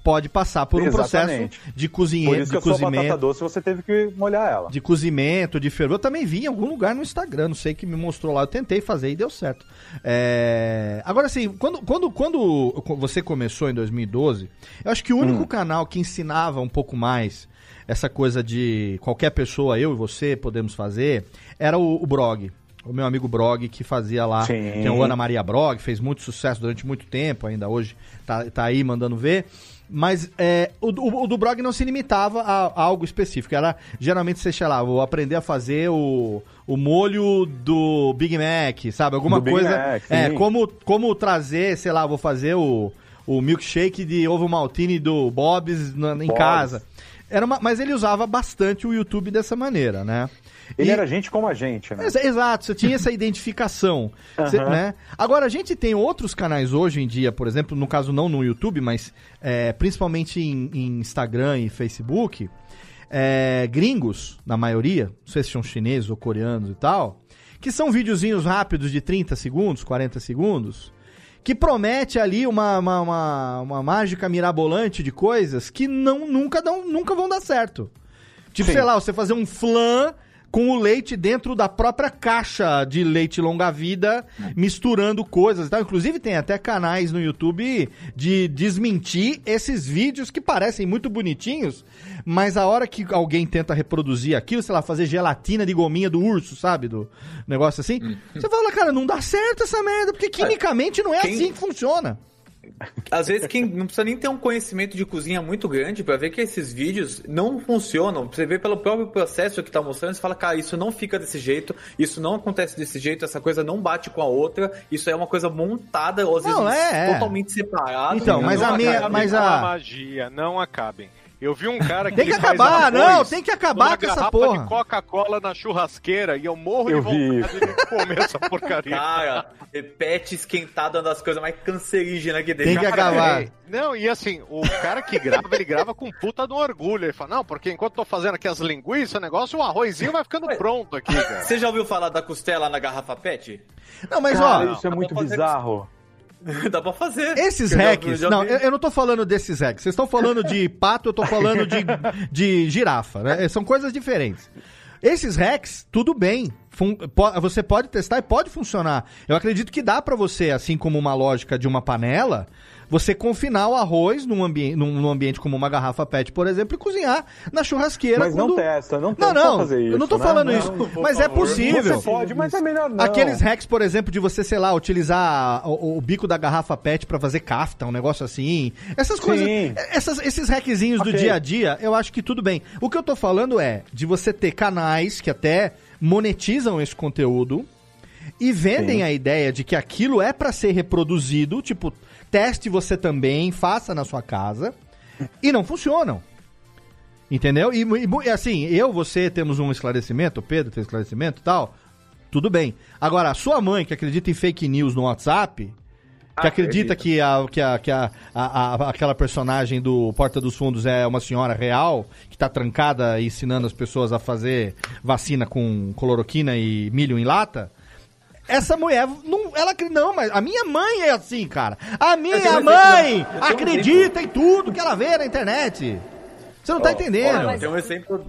Speaker 4: pode passar por um
Speaker 9: Exatamente.
Speaker 4: processo de
Speaker 9: Por
Speaker 4: cozinhento,
Speaker 9: isso que
Speaker 4: de
Speaker 9: a batata
Speaker 4: cozimento,
Speaker 9: doce você teve que molhar ela.
Speaker 4: de cozimento, de fervor. Eu também vi em algum lugar no Instagram, não sei que me mostrou lá. Eu tentei fazer e deu certo. É, Agora, assim, quando, quando, quando você começou em 2012, eu acho que o único canal que ensinava um pouco mais essa coisa de qualquer pessoa, eu e você, podemos fazer, era o, o Brog. O meu amigo Brog, que fazia lá.
Speaker 9: Sim.
Speaker 4: Tem o Ana Maria Brog, fez muito sucesso durante muito tempo, ainda hoje tá, tá aí mandando ver. Mas é, o, do- o do Brog não se limitava a, a algo específico. Era geralmente você, sei lá, vou aprender a fazer o, o molho do Big Mac, sabe? Alguma
Speaker 9: Do
Speaker 4: coisa.
Speaker 9: Mac,
Speaker 4: é, como, como trazer, sei lá, vou fazer o, o milkshake de ovo maltine do Bob's na- em
Speaker 9: Bob's.
Speaker 4: casa. Era uma, mas ele usava bastante o YouTube dessa maneira, né?
Speaker 9: Ele
Speaker 4: E-
Speaker 9: era gente como a gente, né?
Speaker 4: Ex- Exato, você tinha essa identificação. (laughs) Você- né? Agora, a gente tem outros canais hoje em dia, por exemplo, no caso não no YouTube, mas é, principalmente em, em Instagram e Facebook, é, gringos, na maioria, não sei se são chineses ou coreanos e tal, que são videozinhos rápidos de 30 segundos, 40 segundos, que promete ali uma, uma, uma, uma mágica mirabolante de coisas que não, nunca, dão, nunca vão dar certo. Tipo,
Speaker 9: Sim.
Speaker 4: sei lá, você fazer um flan com o leite dentro da própria caixa de leite longa-vida, misturando coisas e tal. Inclusive, tem até canais no YouTube de desmentir esses vídeos que parecem muito bonitinhos, mas a hora que alguém tenta reproduzir aquilo, sei lá, fazer gelatina de gominha do urso, sabe? Do negócio assim, você fala, cara, não dá certo essa merda, porque quimicamente não é assim que funciona.
Speaker 8: Às vezes quem não precisa nem ter um conhecimento de cozinha muito grande pra ver que esses vídeos não funcionam. Você vê pelo próprio processo que tá mostrando, você fala, cara, isso não fica desse jeito, isso não acontece desse jeito, essa coisa não bate com a outra, isso é uma coisa montada, ou às vezes
Speaker 4: Não, é, é.
Speaker 8: totalmente separado.
Speaker 4: Então, mas
Speaker 7: não
Speaker 4: a minha- mas a-
Speaker 7: magia, não acabem. Eu vi um cara que
Speaker 4: Tem que acabar, não, tem que acabar com essa porra.
Speaker 7: de Coca-Cola na churrasqueira e eu morro
Speaker 9: Eu
Speaker 7: de
Speaker 9: vi
Speaker 7: vontade de comer essa porcaria.
Speaker 8: Cara, pet esquentado é uma das coisas mais cancerígenas que tem.
Speaker 4: Tem que
Speaker 8: Cara,
Speaker 4: acabar.
Speaker 7: É, Não, e assim, o cara que grava, ele grava com puta do orgulho. Ele fala, não, porque enquanto eu tô fazendo aqui as linguiças, o negócio, o arrozinho vai ficando pronto aqui, cara.
Speaker 8: Você já ouviu falar da costela na garrafa pet?
Speaker 4: Não, mas
Speaker 9: Cara,
Speaker 4: ó,
Speaker 9: isso é muito bizarro. (laughs)
Speaker 8: Dá pra fazer.
Speaker 4: Esses
Speaker 8: já-
Speaker 4: hacks.
Speaker 8: já
Speaker 4: Não, eu, eu não tô falando desses hacks. Vocês estão falando de (laughs) pato, eu tô falando de, de girafa, né? São coisas diferentes. Esses hacks, tudo bem. Fun- po- você pode testar e pode funcionar. Eu acredito que dá pra você, assim como uma lógica de uma panela, você confinar o arroz num, ambi num, num ambiente como uma garrafa PET, por exemplo, e cozinhar na churrasqueira.
Speaker 9: Mas não
Speaker 4: quando-
Speaker 9: testa, não
Speaker 4: Não,
Speaker 9: tenta
Speaker 4: não,
Speaker 9: fazer isso.
Speaker 4: eu não tô
Speaker 9: né?
Speaker 4: falando
Speaker 9: Não.
Speaker 4: isso.
Speaker 8: por
Speaker 4: Mas é possível.
Speaker 9: Você pode, mas é melhor não.
Speaker 4: Aqueles hacks, por exemplo, de você, sei lá, utilizar o, o bico da garrafa PET pra fazer kafta, um negócio assim. Essas coisas.
Speaker 9: Sim.
Speaker 4: Essas, esses hackzinhos do
Speaker 9: Ok.
Speaker 4: dia a dia, eu acho que tudo bem. O que eu tô falando é de você ter canais que até monetizam esse conteúdo e vendem
Speaker 9: Sim.
Speaker 4: a ideia de que aquilo é pra ser reproduzido, tipo, teste você também, faça na sua casa, e não funcionam. Entendeu? E, e e assim, eu, você temos um esclarecimento, o Pedro tem esclarecimento e tal, tudo bem. Agora, a sua mãe que acredita em fake news no WhatsApp, que
Speaker 8: Ah,
Speaker 4: acredita que, a, que, a, que a, a- a- aquela personagem do Porta dos Fundos é uma senhora real, que tá trancada e ensinando as pessoas a fazer vacina com cloroquina e milho em lata, essa mulher, não, ela não, mas a minha mãe é assim, cara. A minha
Speaker 8: tenho um
Speaker 4: mãe
Speaker 8: eu um
Speaker 4: acredita em tudo que ela vê na internet. Você não tá
Speaker 8: Ó,
Speaker 4: entendendo.
Speaker 8: Olha, tem um exemplo.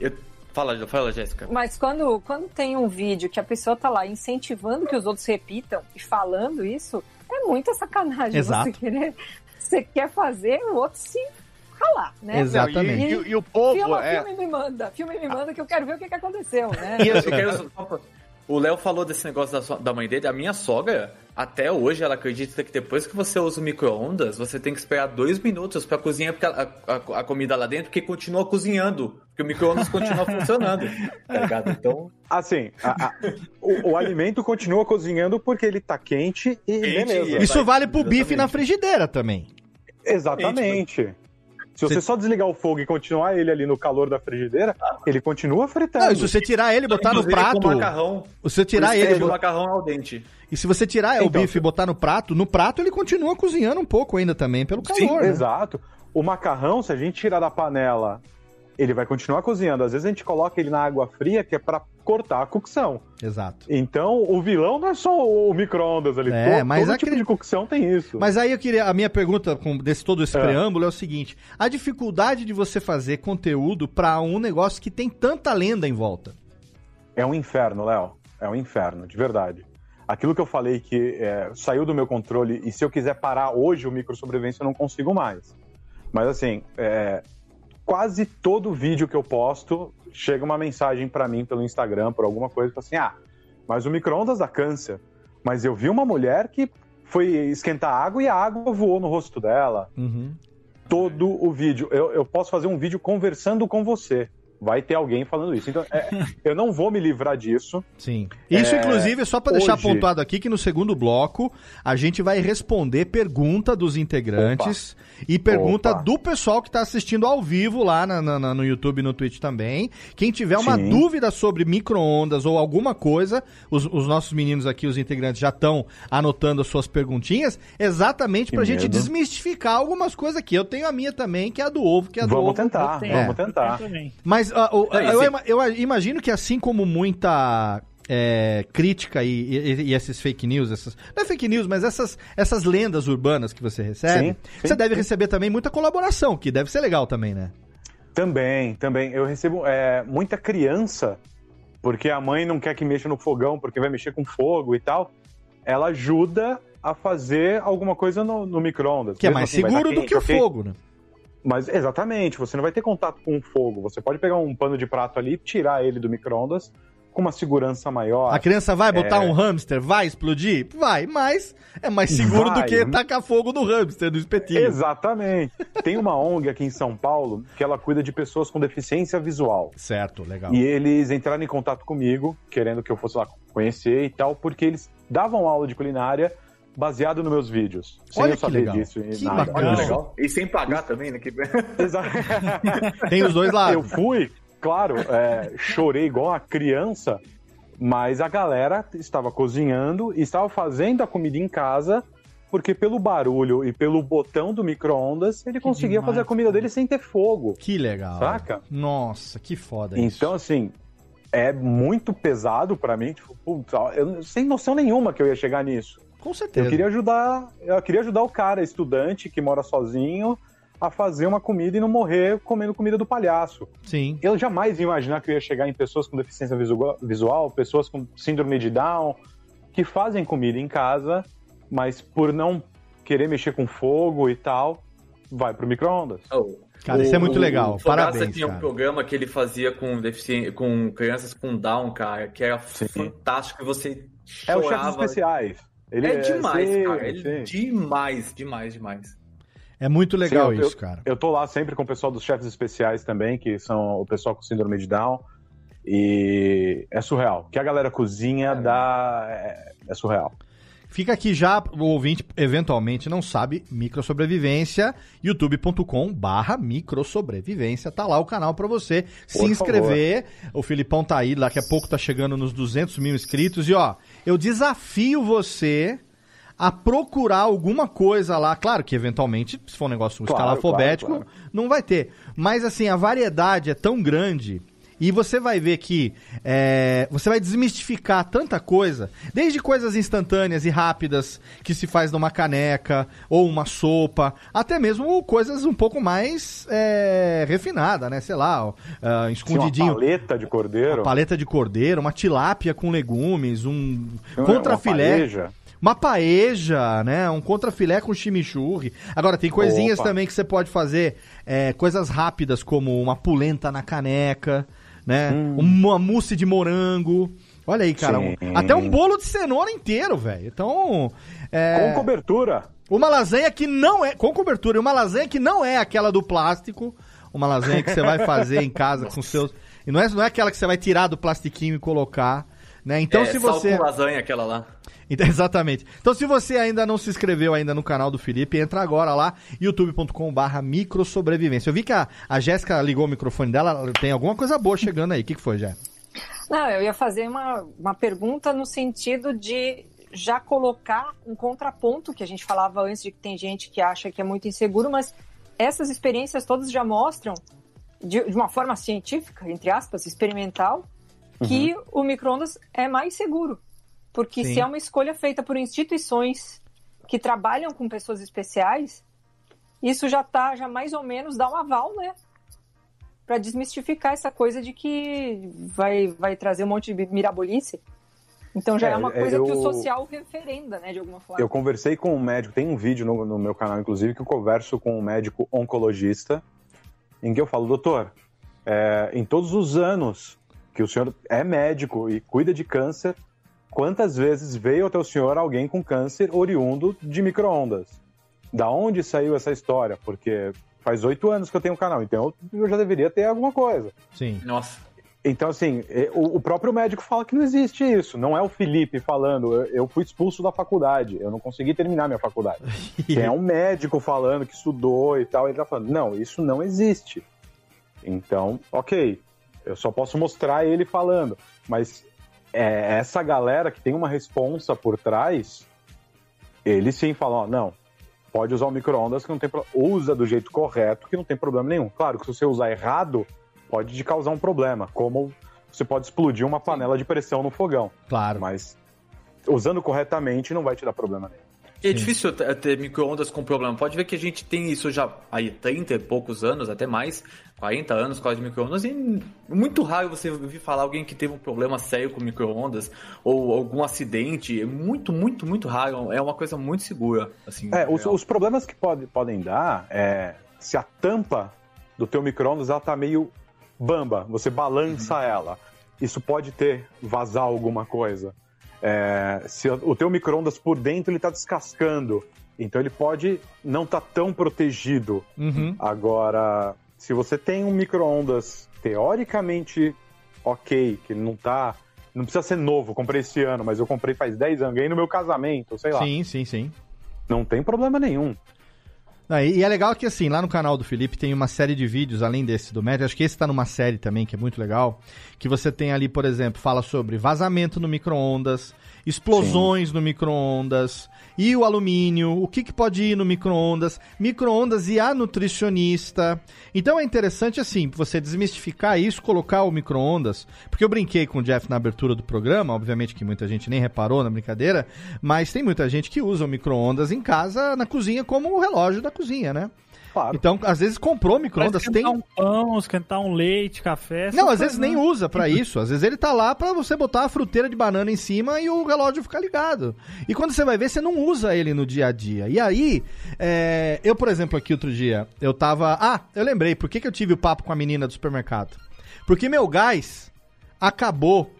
Speaker 8: Eu... Fala, fala, Jéssica.
Speaker 5: Mas quando, quando tem um vídeo que a pessoa tá lá incentivando que os outros repitam e falando isso, é muita sacanagem.
Speaker 4: Exato.
Speaker 5: Você querer. Você quer fazer o outro se calar, né?
Speaker 4: Exatamente.
Speaker 7: E, e- e o povo
Speaker 5: Filma,
Speaker 7: é.
Speaker 5: filme me manda, filme me manda que eu quero ver o que, que aconteceu, né?
Speaker 8: E eu quero- O Léo falou desse negócio da, da mãe dele. A minha sogra, até hoje, ela acredita que depois que você usa o micro-ondas, você tem que esperar dois minutos pra cozinhar porque a, a- a comida lá dentro, porque continua cozinhando. Porque o micro-ondas continua funcionando. (laughs) Tá ligado? Então.
Speaker 9: Assim, a- a- o, o alimento continua cozinhando porque ele tá quente e
Speaker 8: Quente,
Speaker 9: beleza.
Speaker 4: Isso vale pro
Speaker 8: Exatamente.
Speaker 4: bife na frigideira também.
Speaker 9: Exatamente. Se você
Speaker 4: Você-
Speaker 9: só desligar o fogo e continuar ele ali no calor da frigideira, ele continua fritando.
Speaker 4: Não, e se você tirar ele e botar no prato.
Speaker 8: Com macarrão.
Speaker 4: Se você tirar ele.
Speaker 8: o macarrão ao dente.
Speaker 4: E se você tirar o
Speaker 9: Então,
Speaker 4: bife e botar no prato, no prato ele continua cozinhando um pouco ainda também, pelo
Speaker 8: Sim,
Speaker 4: calor. né?
Speaker 9: Exato. O macarrão, se a gente tirar da panela, ele vai continuar cozinhando. Às vezes a gente coloca ele na água fria, que é pra cortar a cocção.
Speaker 4: Exato.
Speaker 9: Então, o vilão não é só o micro-ondas ali.
Speaker 4: É,
Speaker 9: todo,
Speaker 4: mas
Speaker 9: todo
Speaker 4: aquele-
Speaker 9: tipo de cocção tem isso.
Speaker 4: Mas aí eu queria. A minha pergunta com desse todo esse
Speaker 9: É.
Speaker 4: preâmbulo é o seguinte: a dificuldade de você fazer conteúdo pra um negócio que tem tanta lenda em volta.
Speaker 9: É um inferno, Léo. É um inferno, de verdade. Aquilo que eu falei que é, saiu do meu controle e se eu quiser parar hoje o micro sobrevivência eu não consigo mais. Mas assim, é, quase todo vídeo que eu posto chega uma mensagem pra mim pelo Instagram, por alguma coisa, assim: ah, mas o micro-ondas dá câncer. Mas eu vi uma mulher que foi esquentar água e a água voou no rosto dela.
Speaker 4: Uhum.
Speaker 9: Todo o vídeo. Eu, eu posso fazer um vídeo conversando com você. Vai ter alguém falando isso. Então, é, (laughs) eu não vou me livrar disso.
Speaker 4: Sim. Isso,
Speaker 9: É,
Speaker 4: inclusive, só pra deixar
Speaker 9: hoje-
Speaker 4: pontuado aqui que no segundo bloco a gente vai responder pergunta dos integrantes e pergunta
Speaker 9: Opa.
Speaker 4: do pessoal que tá assistindo ao vivo lá na- na- na- no YouTube e no Twitch também. Quem tiver uma
Speaker 9: Sim.
Speaker 4: dúvida sobre micro-ondas ou alguma coisa, os, os nossos meninos aqui, os integrantes, já estão anotando as suas perguntinhas, exatamente
Speaker 9: Que
Speaker 4: pra gente desmistificar algumas coisas aqui. Eu tenho a minha também, que é a do ovo, que é a do
Speaker 9: Vamos
Speaker 4: ovo.
Speaker 9: tentar,
Speaker 6: tenho.
Speaker 9: vamos tentar.
Speaker 6: também.
Speaker 4: Mas
Speaker 8: Não, e
Speaker 4: eu,
Speaker 8: assim-
Speaker 4: eu imagino que assim como muita é, crítica e, e- e esses fake news, essas, não é fake news, mas essas, essas lendas urbanas que você recebe,
Speaker 9: Sim, sim,
Speaker 4: você deve
Speaker 9: sim.
Speaker 4: receber também muita colaboração, que deve ser legal também, né?
Speaker 9: Também, também. Eu recebo é, muita criança, porque a mãe não quer que mexa no fogão, porque vai mexer com fogo e tal. Ela ajuda a fazer alguma coisa no, no micro-ondas.
Speaker 4: Que é mais
Speaker 9: assim,
Speaker 4: seguro
Speaker 9: tá
Speaker 4: do
Speaker 9: quente,
Speaker 4: que o
Speaker 9: ok?
Speaker 4: fogo, né?
Speaker 9: Mas exatamente, você não vai ter contato com o fogo. Você pode pegar um pano de prato ali, tirar ele do micro-ondas com uma segurança maior.
Speaker 4: A criança vai botar
Speaker 9: É.
Speaker 4: um hamster, vai explodir? Vai, mas é mais seguro do
Speaker 9: Vai.
Speaker 4: que tacar fogo no hamster, no espetinho.
Speaker 9: Exatamente. Tem uma ONG aqui em São Paulo que ela cuida de pessoas com deficiência visual.
Speaker 4: Certo, legal.
Speaker 9: E eles entraram em contato comigo, querendo que eu fosse lá conhecer e tal, porque eles davam aula de culinária baseado nos meus vídeos. Sem
Speaker 4: Olha
Speaker 9: eu
Speaker 4: que
Speaker 9: saber
Speaker 4: legal.
Speaker 9: disso. e
Speaker 4: Que
Speaker 9: nada.
Speaker 4: bacana.
Speaker 9: Olha que legal.
Speaker 8: E sem pagar também, né? Que... (laughs) (laughs)
Speaker 4: Tem os dois lados.
Speaker 9: Eu fui, claro, é, chorei igual uma criança, mas a galera estava cozinhando e estava fazendo a comida em casa, porque pelo barulho e pelo botão do micro-ondas, ele conseguia
Speaker 4: demais,
Speaker 9: fazer a comida dele sem ter fogo.
Speaker 4: Que legal.
Speaker 9: Saca?
Speaker 4: Nossa, que foda isso.
Speaker 9: Então, assim, é muito pesado pra mim. Tipo, putz, eu sem noção nenhuma que eu ia chegar nisso.
Speaker 4: Com certeza.
Speaker 9: Eu queria ajudar, eu queria ajudar o cara, estudante que mora sozinho, a fazer uma comida e não morrer comendo comida do palhaço.
Speaker 4: Sim.
Speaker 9: Eu jamais ia imaginar que eu ia chegar em pessoas com deficiência visu- visual, pessoas com síndrome de Down, que fazem comida em casa, mas por não querer mexer com fogo e tal, vai pro micro-ondas.
Speaker 4: Cara, isso é muito legal.
Speaker 8: O Fogaça
Speaker 4: Parabéns,
Speaker 8: tinha um
Speaker 4: cara.
Speaker 8: programa que ele fazia com, com crianças com Down, cara, que era fantástico e você
Speaker 9: É o
Speaker 8: chorava.
Speaker 9: Chefes Especiais. Ele
Speaker 8: é demais,
Speaker 9: sim,
Speaker 8: cara. Ele
Speaker 9: sim.
Speaker 8: demais, demais, demais.
Speaker 4: É muito legal
Speaker 9: Sim, eu-
Speaker 4: isso, cara.
Speaker 9: Eu tô lá sempre com o pessoal dos chefes especiais também, que são o pessoal com síndrome de Down. E é surreal. O que a galera cozinha dá. É, é surreal.
Speaker 4: Fica aqui já, o ouvinte eventualmente não sabe, microsobrevivência, youtube.com barra microsobrevivência, tá lá o canal pra você se
Speaker 9: Por
Speaker 4: inscrever. O Filipão tá aí, daqui a pouco tá chegando nos 200 mil inscritos. E ó, eu desafio você a procurar alguma coisa lá. Claro que eventualmente, se for um negócio
Speaker 9: Claro,
Speaker 4: escalafobético,
Speaker 9: claro,
Speaker 4: não vai ter. Mas assim, a variedade é tão grande. E você vai ver que é, você vai desmistificar tanta coisa, desde coisas instantâneas e rápidas que se faz numa caneca ou uma sopa, até mesmo coisas um pouco mais é, refinadas, né? Sei lá, ó, ah,
Speaker 9: Sim,
Speaker 4: escondidinho.
Speaker 9: uma paleta de cordeiro.
Speaker 4: Uma paleta de cordeiro, uma tilápia com legumes, um contrafilé.
Speaker 9: uma paeja.
Speaker 4: Uma paeja, né? Um contrafilé com chimichurri. Agora, tem coisinhas
Speaker 9: Opa.
Speaker 4: também que você pode fazer, é, coisas rápidas, como uma polenta na caneca, né? Uma mousse de morango. Olha aí, cara. um- até um bolo de cenoura inteiro, velho. Então. é,
Speaker 9: Com cobertura.
Speaker 4: uma lasanha que não é. Com cobertura. e Uma lasanha que não é aquela do plástico. Uma lasanha que você vai fazer em casa (laughs) com seus. E não é, não é aquela que você vai tirar do plastiquinho e colocar. Né? Então,
Speaker 8: é,
Speaker 4: se
Speaker 8: sal
Speaker 4: você.
Speaker 8: com lasanha, aquela lá.
Speaker 4: Então, (laughs) exatamente. Então, se você ainda não se inscreveu ainda no canal do Felipe, entra agora lá, youtube.com/barra microsobrevivência. Eu vi que a, a Jéssica ligou o microfone dela, ela tem alguma coisa boa chegando aí. O que, que foi, Jé?
Speaker 5: Não, eu ia fazer uma, uma pergunta no sentido de já colocar um contraponto que a gente falava antes de que tem gente que acha que é muito inseguro, mas essas experiências todas já mostram de, de uma forma científica, entre aspas, experimental, que o micro-ondas é mais seguro. Porque
Speaker 4: Sim.
Speaker 5: se é uma escolha feita por instituições que trabalham com pessoas especiais, isso já tá, já mais ou menos dá um aval, né? Pra desmistificar essa coisa de que vai, vai trazer um monte de mirabolice. Então já é,
Speaker 9: É,
Speaker 5: uma
Speaker 9: é,
Speaker 5: coisa que
Speaker 9: eu-
Speaker 5: o social referenda, né, de alguma forma.
Speaker 9: Eu conversei com um médico, tem um vídeo no, no meu canal, inclusive, que eu converso com um médico oncologista, em que eu falo, doutor, é, em todos os anos que o senhor é médico e cuida de câncer, quantas vezes veio até o senhor alguém com câncer oriundo de micro-ondas? Da onde saiu essa história? Porque faz oito anos que eu tenho um canal, então eu, já deveria ter alguma coisa.
Speaker 4: Sim.
Speaker 8: Nossa.
Speaker 9: Então, assim, o, o próprio médico fala que não existe isso. Não é o Felipe falando, eu, fui expulso da faculdade, eu não consegui terminar minha faculdade. (laughs) Tem é um médico falando que estudou e tal, ele tá falando, não, isso não existe. Então, ok, eu só posso mostrar ele falando. Mas é, essa galera que tem uma responsa por trás, eles sim falam, ó, não, pode usar o micro-ondas que não tem pro... usa do jeito correto que não tem problema nenhum. Claro que se você usar errado, pode te causar um problema, como você pode explodir uma panela de pressão no fogão.
Speaker 4: Claro.
Speaker 9: Mas usando corretamente não vai te dar problema nenhum.
Speaker 8: É difícil ter micro-ondas com problema. Pode ver que a gente tem isso já aí 30 e poucos anos, até mais, 40 anos com as micro-ondas, e é muito raro você ouvir falar alguém que teve um problema sério com micro-ondas ou algum acidente. É muito, muito, muito raro. É uma coisa muito segura. Assim,
Speaker 9: É, os, os problemas que pode, podem dar é se a tampa do teu micro-ondas ela tá meio bamba, você balança ela. Isso pode ter vazar alguma coisa. É, se o teu micro-ondas por dentro ele tá descascando, então ele pode não estar tão protegido.
Speaker 4: Uhum.
Speaker 9: Agora, se você tem um micro-ondas teoricamente ok, que ele não tá. Não precisa ser novo, comprei esse ano, mas eu comprei faz 10 anos, ganhei no meu casamento, sei lá.
Speaker 4: Sim, sim, sim.
Speaker 9: Não tem problema nenhum.
Speaker 4: Ah, e é legal que, assim, lá no canal do Felipe tem uma série de vídeos, além desse do médio, acho que esse tá numa série também, que é muito legal, que você tem ali, por exemplo, fala sobre vazamento no micro-ondas, explosões no micro-ondas, e o alumínio, o que, que pode ir no micro-ondas, micro-ondas e a nutricionista. Então é interessante, assim, você desmistificar isso, colocar o micro-ondas, porque eu brinquei com o Jeff na abertura do programa, obviamente que muita gente nem reparou na brincadeira, mas tem muita gente que usa o micro-ondas em casa, na cozinha, como o relógio da cozinha, né?
Speaker 9: Claro.
Speaker 4: Então, às vezes comprou micro-ondas, tem.
Speaker 6: esquentar um pão, esquentar um leite, café.
Speaker 4: Não, às vezes nem
Speaker 6: né?
Speaker 4: usa pra isso. Às vezes ele tá lá pra você botar a fruteira de banana em cima e o relógio ficar ligado. E quando você vai ver, você não usa ele no dia a dia. E aí, é, eu, por exemplo, aqui outro dia, eu tava. Ah, eu lembrei, por que, que eu tive o papo com a menina do supermercado? Porque meu gás acabou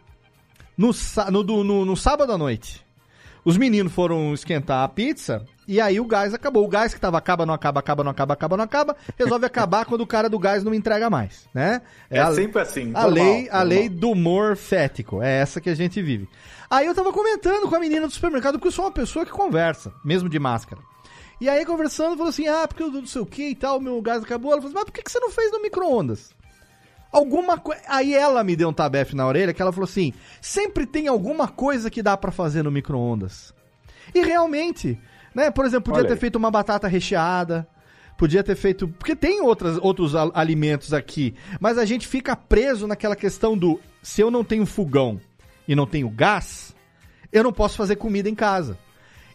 Speaker 4: no, no, no- no sábado à noite. Os meninos foram esquentar a pizza e aí o gás acabou. O gás que tava acaba, não acaba, acaba, não acaba, acaba, não acaba, resolve acabar quando o cara do gás não entrega mais, né?
Speaker 8: É
Speaker 4: a-
Speaker 8: sempre assim.
Speaker 4: a
Speaker 8: normal,
Speaker 4: lei, a
Speaker 8: normal.
Speaker 4: lei do humor fético. É essa que a gente vive. Aí eu tava comentando com a menina do supermercado, porque eu sou uma pessoa que conversa, mesmo de máscara. E aí, conversando, falou assim: ah, porque eu não sei o que e tal, meu gás acabou. Ela falou assim: mas por que, que você não fez no micro-ondas? Alguma coisa. Aí ela me deu um tabefe na orelha que ela falou assim: sempre tem alguma coisa que dá pra fazer no micro-ondas. E realmente, né? Por exemplo, podia
Speaker 9: Olha
Speaker 4: ter
Speaker 9: aí.
Speaker 4: feito uma batata recheada. Podia ter feito. Porque tem outras, outros al- alimentos aqui. Mas a gente fica preso naquela questão do se eu não tenho fogão e não tenho gás, eu não posso fazer comida em casa.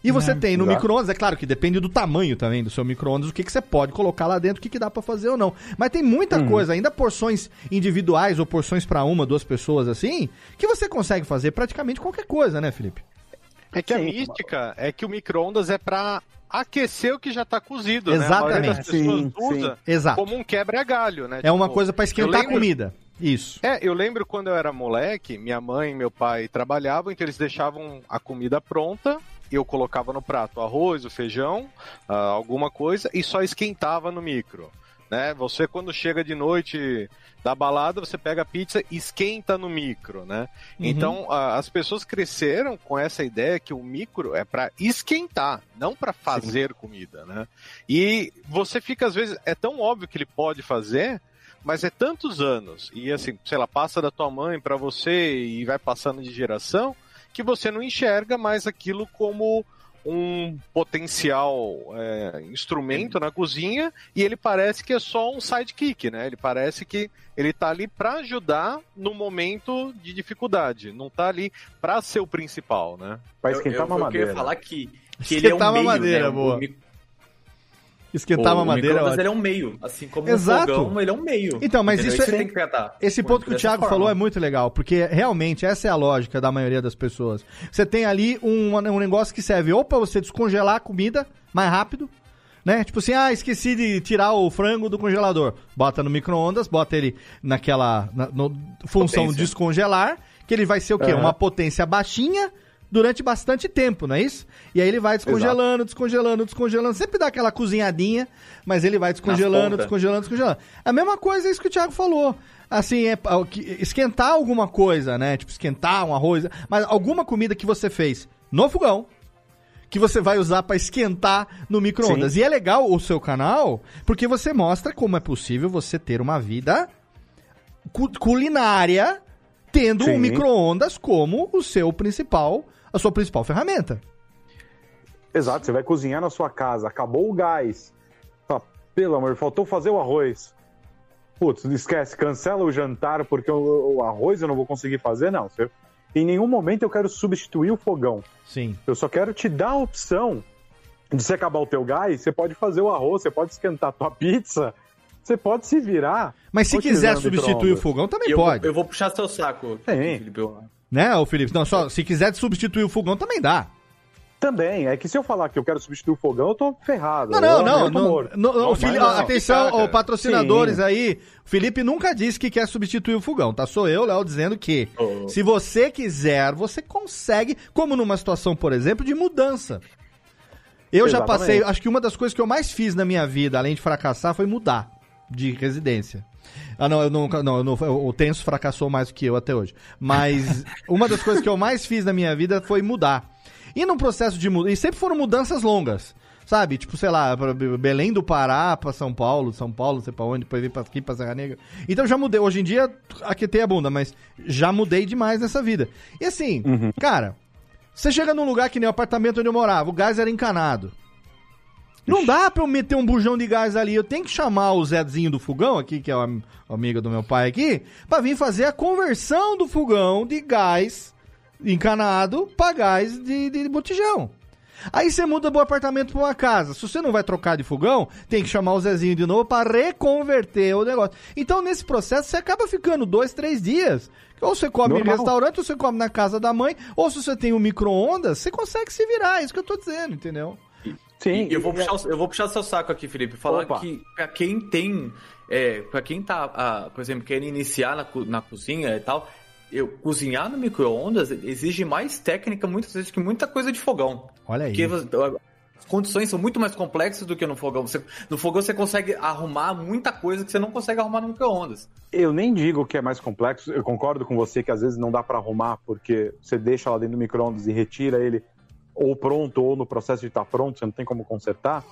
Speaker 4: E você tem no micro-ondas, é claro que depende do tamanho também do seu micro-ondas, o que, que você pode colocar lá dentro, o que, que dá pra fazer ou não. Mas tem muita
Speaker 9: Uhum.
Speaker 4: coisa, ainda porções individuais ou porções pra uma, duas pessoas assim, que você consegue fazer praticamente qualquer coisa, né, Felipe?
Speaker 7: É que a mística é que o micro-ondas é pra aquecer o que já tá cozido, né?
Speaker 4: Exatamente.
Speaker 9: Sim,
Speaker 7: usa
Speaker 4: Exato.
Speaker 7: como um quebra-galho, né?
Speaker 4: É uma
Speaker 7: Tipo,
Speaker 4: coisa pra esquentar
Speaker 7: eu
Speaker 4: a
Speaker 7: lembro-
Speaker 4: comida. Isso.
Speaker 7: É, eu lembro quando eu era moleque, minha mãe e meu pai trabalhavam, então eles deixavam a comida pronta, eu colocava no prato o arroz, o feijão, ah, alguma coisa, e só esquentava no micro. Né? Você quando chega de noite da balada, você pega a pizza e esquenta no micro, né?
Speaker 4: Uhum.
Speaker 7: Então ah, as pessoas cresceram com essa ideia que o micro é para esquentar, não para fazer comida, né? E você fica às vezes é tão óbvio que ele pode fazer, mas é tantos anos e assim, sei lá, passa da tua mãe para você e vai passando de geração que você não enxerga mais aquilo como um potencial é, instrumento na cozinha e ele parece que é só um sidekick, né? Ele parece que ele tá ali para ajudar no momento de dificuldade, não tá ali para ser o principal, né?
Speaker 9: Vai
Speaker 8: Eu-
Speaker 9: esquentar
Speaker 8: eu,
Speaker 9: uma
Speaker 8: eu
Speaker 9: madeira.
Speaker 8: queria falar que, que (laughs) ele é
Speaker 4: Esquentar
Speaker 8: um
Speaker 4: uma
Speaker 8: meio,
Speaker 4: madeira,
Speaker 8: né?
Speaker 4: Boa.
Speaker 8: mi-
Speaker 4: Esquentar
Speaker 8: o
Speaker 4: madeira.
Speaker 8: micro-ondas,
Speaker 4: ótimo.
Speaker 8: ele é um meio, assim como
Speaker 4: Exato.
Speaker 8: um fogão, ele é um meio.
Speaker 4: Então, mas
Speaker 8: entendeu?
Speaker 4: isso é-
Speaker 8: tem que tratar.
Speaker 4: Esse ponto que o Thiago
Speaker 8: forma.
Speaker 4: falou é muito legal, porque realmente essa é a lógica da maioria das pessoas. Você tem ali um, um negócio que serve ou pra você descongelar a comida mais rápido, né? Tipo assim, ah, esqueci de tirar o frango do congelador. Bota no micro-ondas, bota ele naquela na- no- função
Speaker 8: Potência.
Speaker 4: descongelar, que ele vai ser o quê?
Speaker 9: Aham.
Speaker 4: Uma potência baixinha durante bastante tempo, não é isso? E aí ele vai descongelando, descongelando, descongelando. Sempre dá aquela cozinhadinha, mas ele vai descongelando, descongelando, descongelando. A mesma coisa é isso que o Thiago falou. Assim, é que- esquentar alguma coisa, né? Tipo, esquentar um arroz, mas alguma comida que você fez no fogão, que você vai usar pra esquentar no micro-ondas. E é legal o seu canal, porque você mostra como é possível você ter uma vida cu- culinária tendo um
Speaker 9: Sim.
Speaker 4: micro-ondas como o seu principal, a sua principal ferramenta.
Speaker 9: Exato, você vai cozinhar na sua casa, acabou o gás. Fala, pelo amor, faltou fazer o arroz. putz, esquece, cancela o jantar porque o, o arroz eu não vou conseguir fazer, não. Você, em nenhum momento eu quero substituir o fogão.
Speaker 4: Sim.
Speaker 9: Eu só quero te dar a opção de você acabar o teu gás, você pode fazer o arroz, você pode esquentar a tua pizza, você pode se virar.
Speaker 4: Mas se quiser substituir o fogão, também
Speaker 8: Eu,
Speaker 4: pode.
Speaker 8: eu vou puxar seu saco,
Speaker 9: Sim.
Speaker 8: Felipe. Eu-
Speaker 4: Né, ô Felipe? Não, só se quiser substituir o fogão, também dá.
Speaker 9: Também, é que se eu falar que eu quero substituir o fogão, eu tô ferrado.
Speaker 4: Não, não, não. não, não,
Speaker 9: Não,
Speaker 4: o Fili- atenção, ô, patrocinadores
Speaker 9: Sim.
Speaker 4: aí. O Felipe nunca disse que quer substituir o fogão, tá? Sou eu, Léo, dizendo que
Speaker 8: Oh.
Speaker 4: se você quiser, você consegue, como numa situação, por exemplo, de mudança. Eu já
Speaker 9: Exatamente.
Speaker 4: passei, acho que uma das coisas que eu mais fiz na minha vida, além de fracassar, foi mudar de residência. Ah, não, eu nunca, não, eu não, o Tenso fracassou mais do que eu até hoje. Mas (laughs) uma das coisas que eu mais fiz na minha vida foi mudar. E num processo de mudança, e sempre foram mudanças longas. Sabe? Tipo, sei lá, Belém do Pará pra São Paulo, São Paulo, não sei pra onde, depois vim pra aqui, pra Serra Negra. Então já mudei. Hoje em dia, aqui tem a bunda, mas já mudei demais nessa vida. E assim, cara, você chega num lugar que nem o apartamento onde eu morava, o gás era encanado. Não dá pra eu meter um bujão de gás ali. Eu tenho que chamar o Zezinho do fogão aqui, que é o am- o amigo do meu pai aqui, pra vir fazer a conversão do fogão de gás encanado pra gás de, de botijão. Aí você muda do apartamento pra uma casa. Se você não vai trocar de fogão, tem que chamar o Zezinho de novo pra reconverter o negócio. Então, nesse processo, você acaba ficando dois, três dias. Ou você come em
Speaker 9: Normal.
Speaker 4: restaurante, ou você come na casa da mãe, ou se você tem um micro-ondas, você consegue se virar. É isso que eu tô dizendo, entendeu?
Speaker 9: Sim,
Speaker 8: E eu vou, puxar, o- eu vou puxar seu saco aqui, Felipe. Falar
Speaker 9: Opa.
Speaker 8: que pra quem tem. É, para quem tá, ah, por exemplo, querendo iniciar na, na cozinha e tal, eu, cozinhar no micro-ondas exige mais técnica muitas vezes que muita coisa de fogão.
Speaker 4: Olha aí.
Speaker 8: Porque as condições são muito mais complexas do que no fogão. Você- no fogão você consegue arrumar muita coisa que você não consegue arrumar no micro-ondas.
Speaker 9: Eu nem digo que é mais complexo, eu concordo com você que às vezes não dá pra arrumar porque você deixa lá dentro do micro-ondas e retira ele ou pronto ou no processo de estar pronto, você não tem como consertar.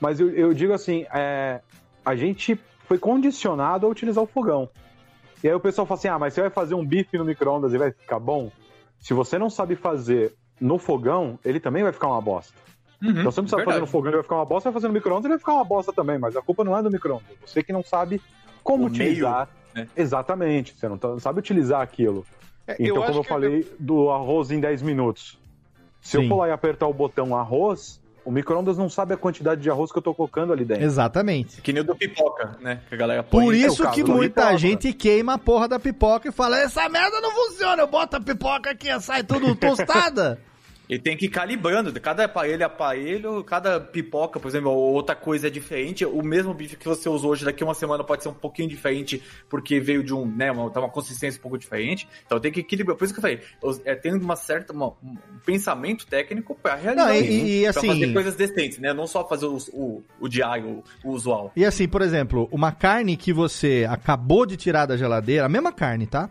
Speaker 9: Mas eu, eu digo assim, é, a gente foi condicionado a utilizar o fogão. E aí o pessoal fala assim, ah, mas você vai fazer um bife no micro-ondas e vai ficar bom? Se você não sabe fazer no fogão, ele também vai ficar uma bosta. então você não sabe fazer no fogão, ele vai ficar uma bosta, vai fazer no micro-ondas, ele vai ficar uma bosta também, mas a culpa não é do micro-ondas. Você que não sabe como
Speaker 8: O
Speaker 9: utilizar.
Speaker 8: meio, né?
Speaker 9: Exatamente, você não, tá- não sabe utilizar aquilo.
Speaker 7: É,
Speaker 9: então,
Speaker 7: acho
Speaker 9: como eu
Speaker 7: que
Speaker 9: falei do arroz em 10 minutos. Se
Speaker 4: Sim.
Speaker 9: eu for lá e apertar o botão arroz, o micro-ondas não sabe a quantidade de arroz que eu tô colocando ali dentro.
Speaker 4: Exatamente.
Speaker 8: Que nem o do pipoca, né? Que a galera põe.
Speaker 4: Por
Speaker 9: é
Speaker 4: isso
Speaker 9: caso
Speaker 4: que muita
Speaker 9: pipoca.
Speaker 4: gente queima a porra da pipoca e fala: essa merda não funciona, eu boto a pipoca aqui, sai tudo tostada. (laughs)
Speaker 8: E tem que ir calibrando. Cada aparelho é aparelho, cada pipoca, por exemplo, ou outra coisa é diferente. O mesmo bife que você usou hoje, daqui uma semana pode ser um pouquinho diferente, porque veio de um, né, uma, tá uma consistência um pouco diferente. Então tem que equilibrar. Por isso que eu falei, é, tem uma certa, uma- um pensamento técnico pra realizar
Speaker 4: Não, e-
Speaker 8: isso,
Speaker 4: e- e
Speaker 8: pra
Speaker 4: assim-
Speaker 8: fazer coisas decentes, né? Não só fazer o, o, o diário, o, o usual.
Speaker 4: E assim, por exemplo, uma carne que você acabou de tirar da geladeira, a mesma carne, tá?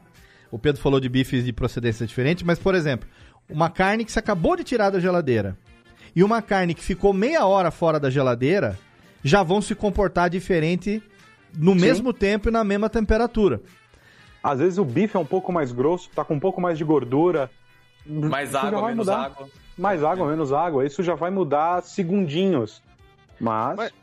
Speaker 4: O Pedro falou de bifes de procedência diferente, mas, por exemplo, uma carne que você acabou de tirar da geladeira e uma carne que ficou meia hora fora da geladeira já vão se comportar diferente no mesmo tempo e na mesma temperatura.
Speaker 9: Às vezes o bife é um pouco mais grosso, tá com um pouco mais de gordura.
Speaker 8: Mais
Speaker 9: Isso
Speaker 8: água, menos
Speaker 9: mudar.
Speaker 8: água.
Speaker 9: Mais água, menos água. Isso já vai mudar segundinhos. Mas.
Speaker 7: Mas-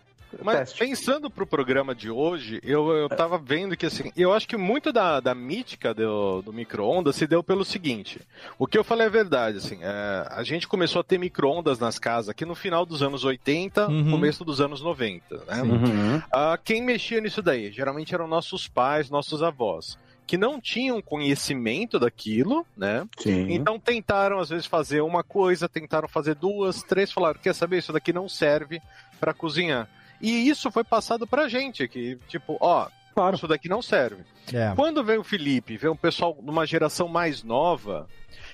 Speaker 7: Mas
Speaker 9: teste.
Speaker 7: pensando pro programa de hoje, eu, eu tava vendo que assim, eu acho que muito da, da mítica do, do micro-ondas se deu pelo seguinte. O que eu falei é verdade, assim, é, a gente começou a ter micro-ondas nas casas aqui no final dos anos 80,
Speaker 4: Uhum.
Speaker 7: começo dos anos 90, né?
Speaker 9: Uhum.
Speaker 7: Ah, quem mexia nisso daí? Geralmente eram nossos pais, nossos avós, que não tinham conhecimento daquilo, né?
Speaker 9: Sim.
Speaker 7: Então tentaram às vezes fazer uma coisa, tentaram fazer duas, três, falaram, quer saber, isso daqui não serve para cozinhar. E isso foi passado pra gente, que tipo, ó,
Speaker 9: Claro.
Speaker 7: isso daqui não serve.
Speaker 4: É.
Speaker 7: Quando veio o Felipe, veio um pessoal numa geração mais nova,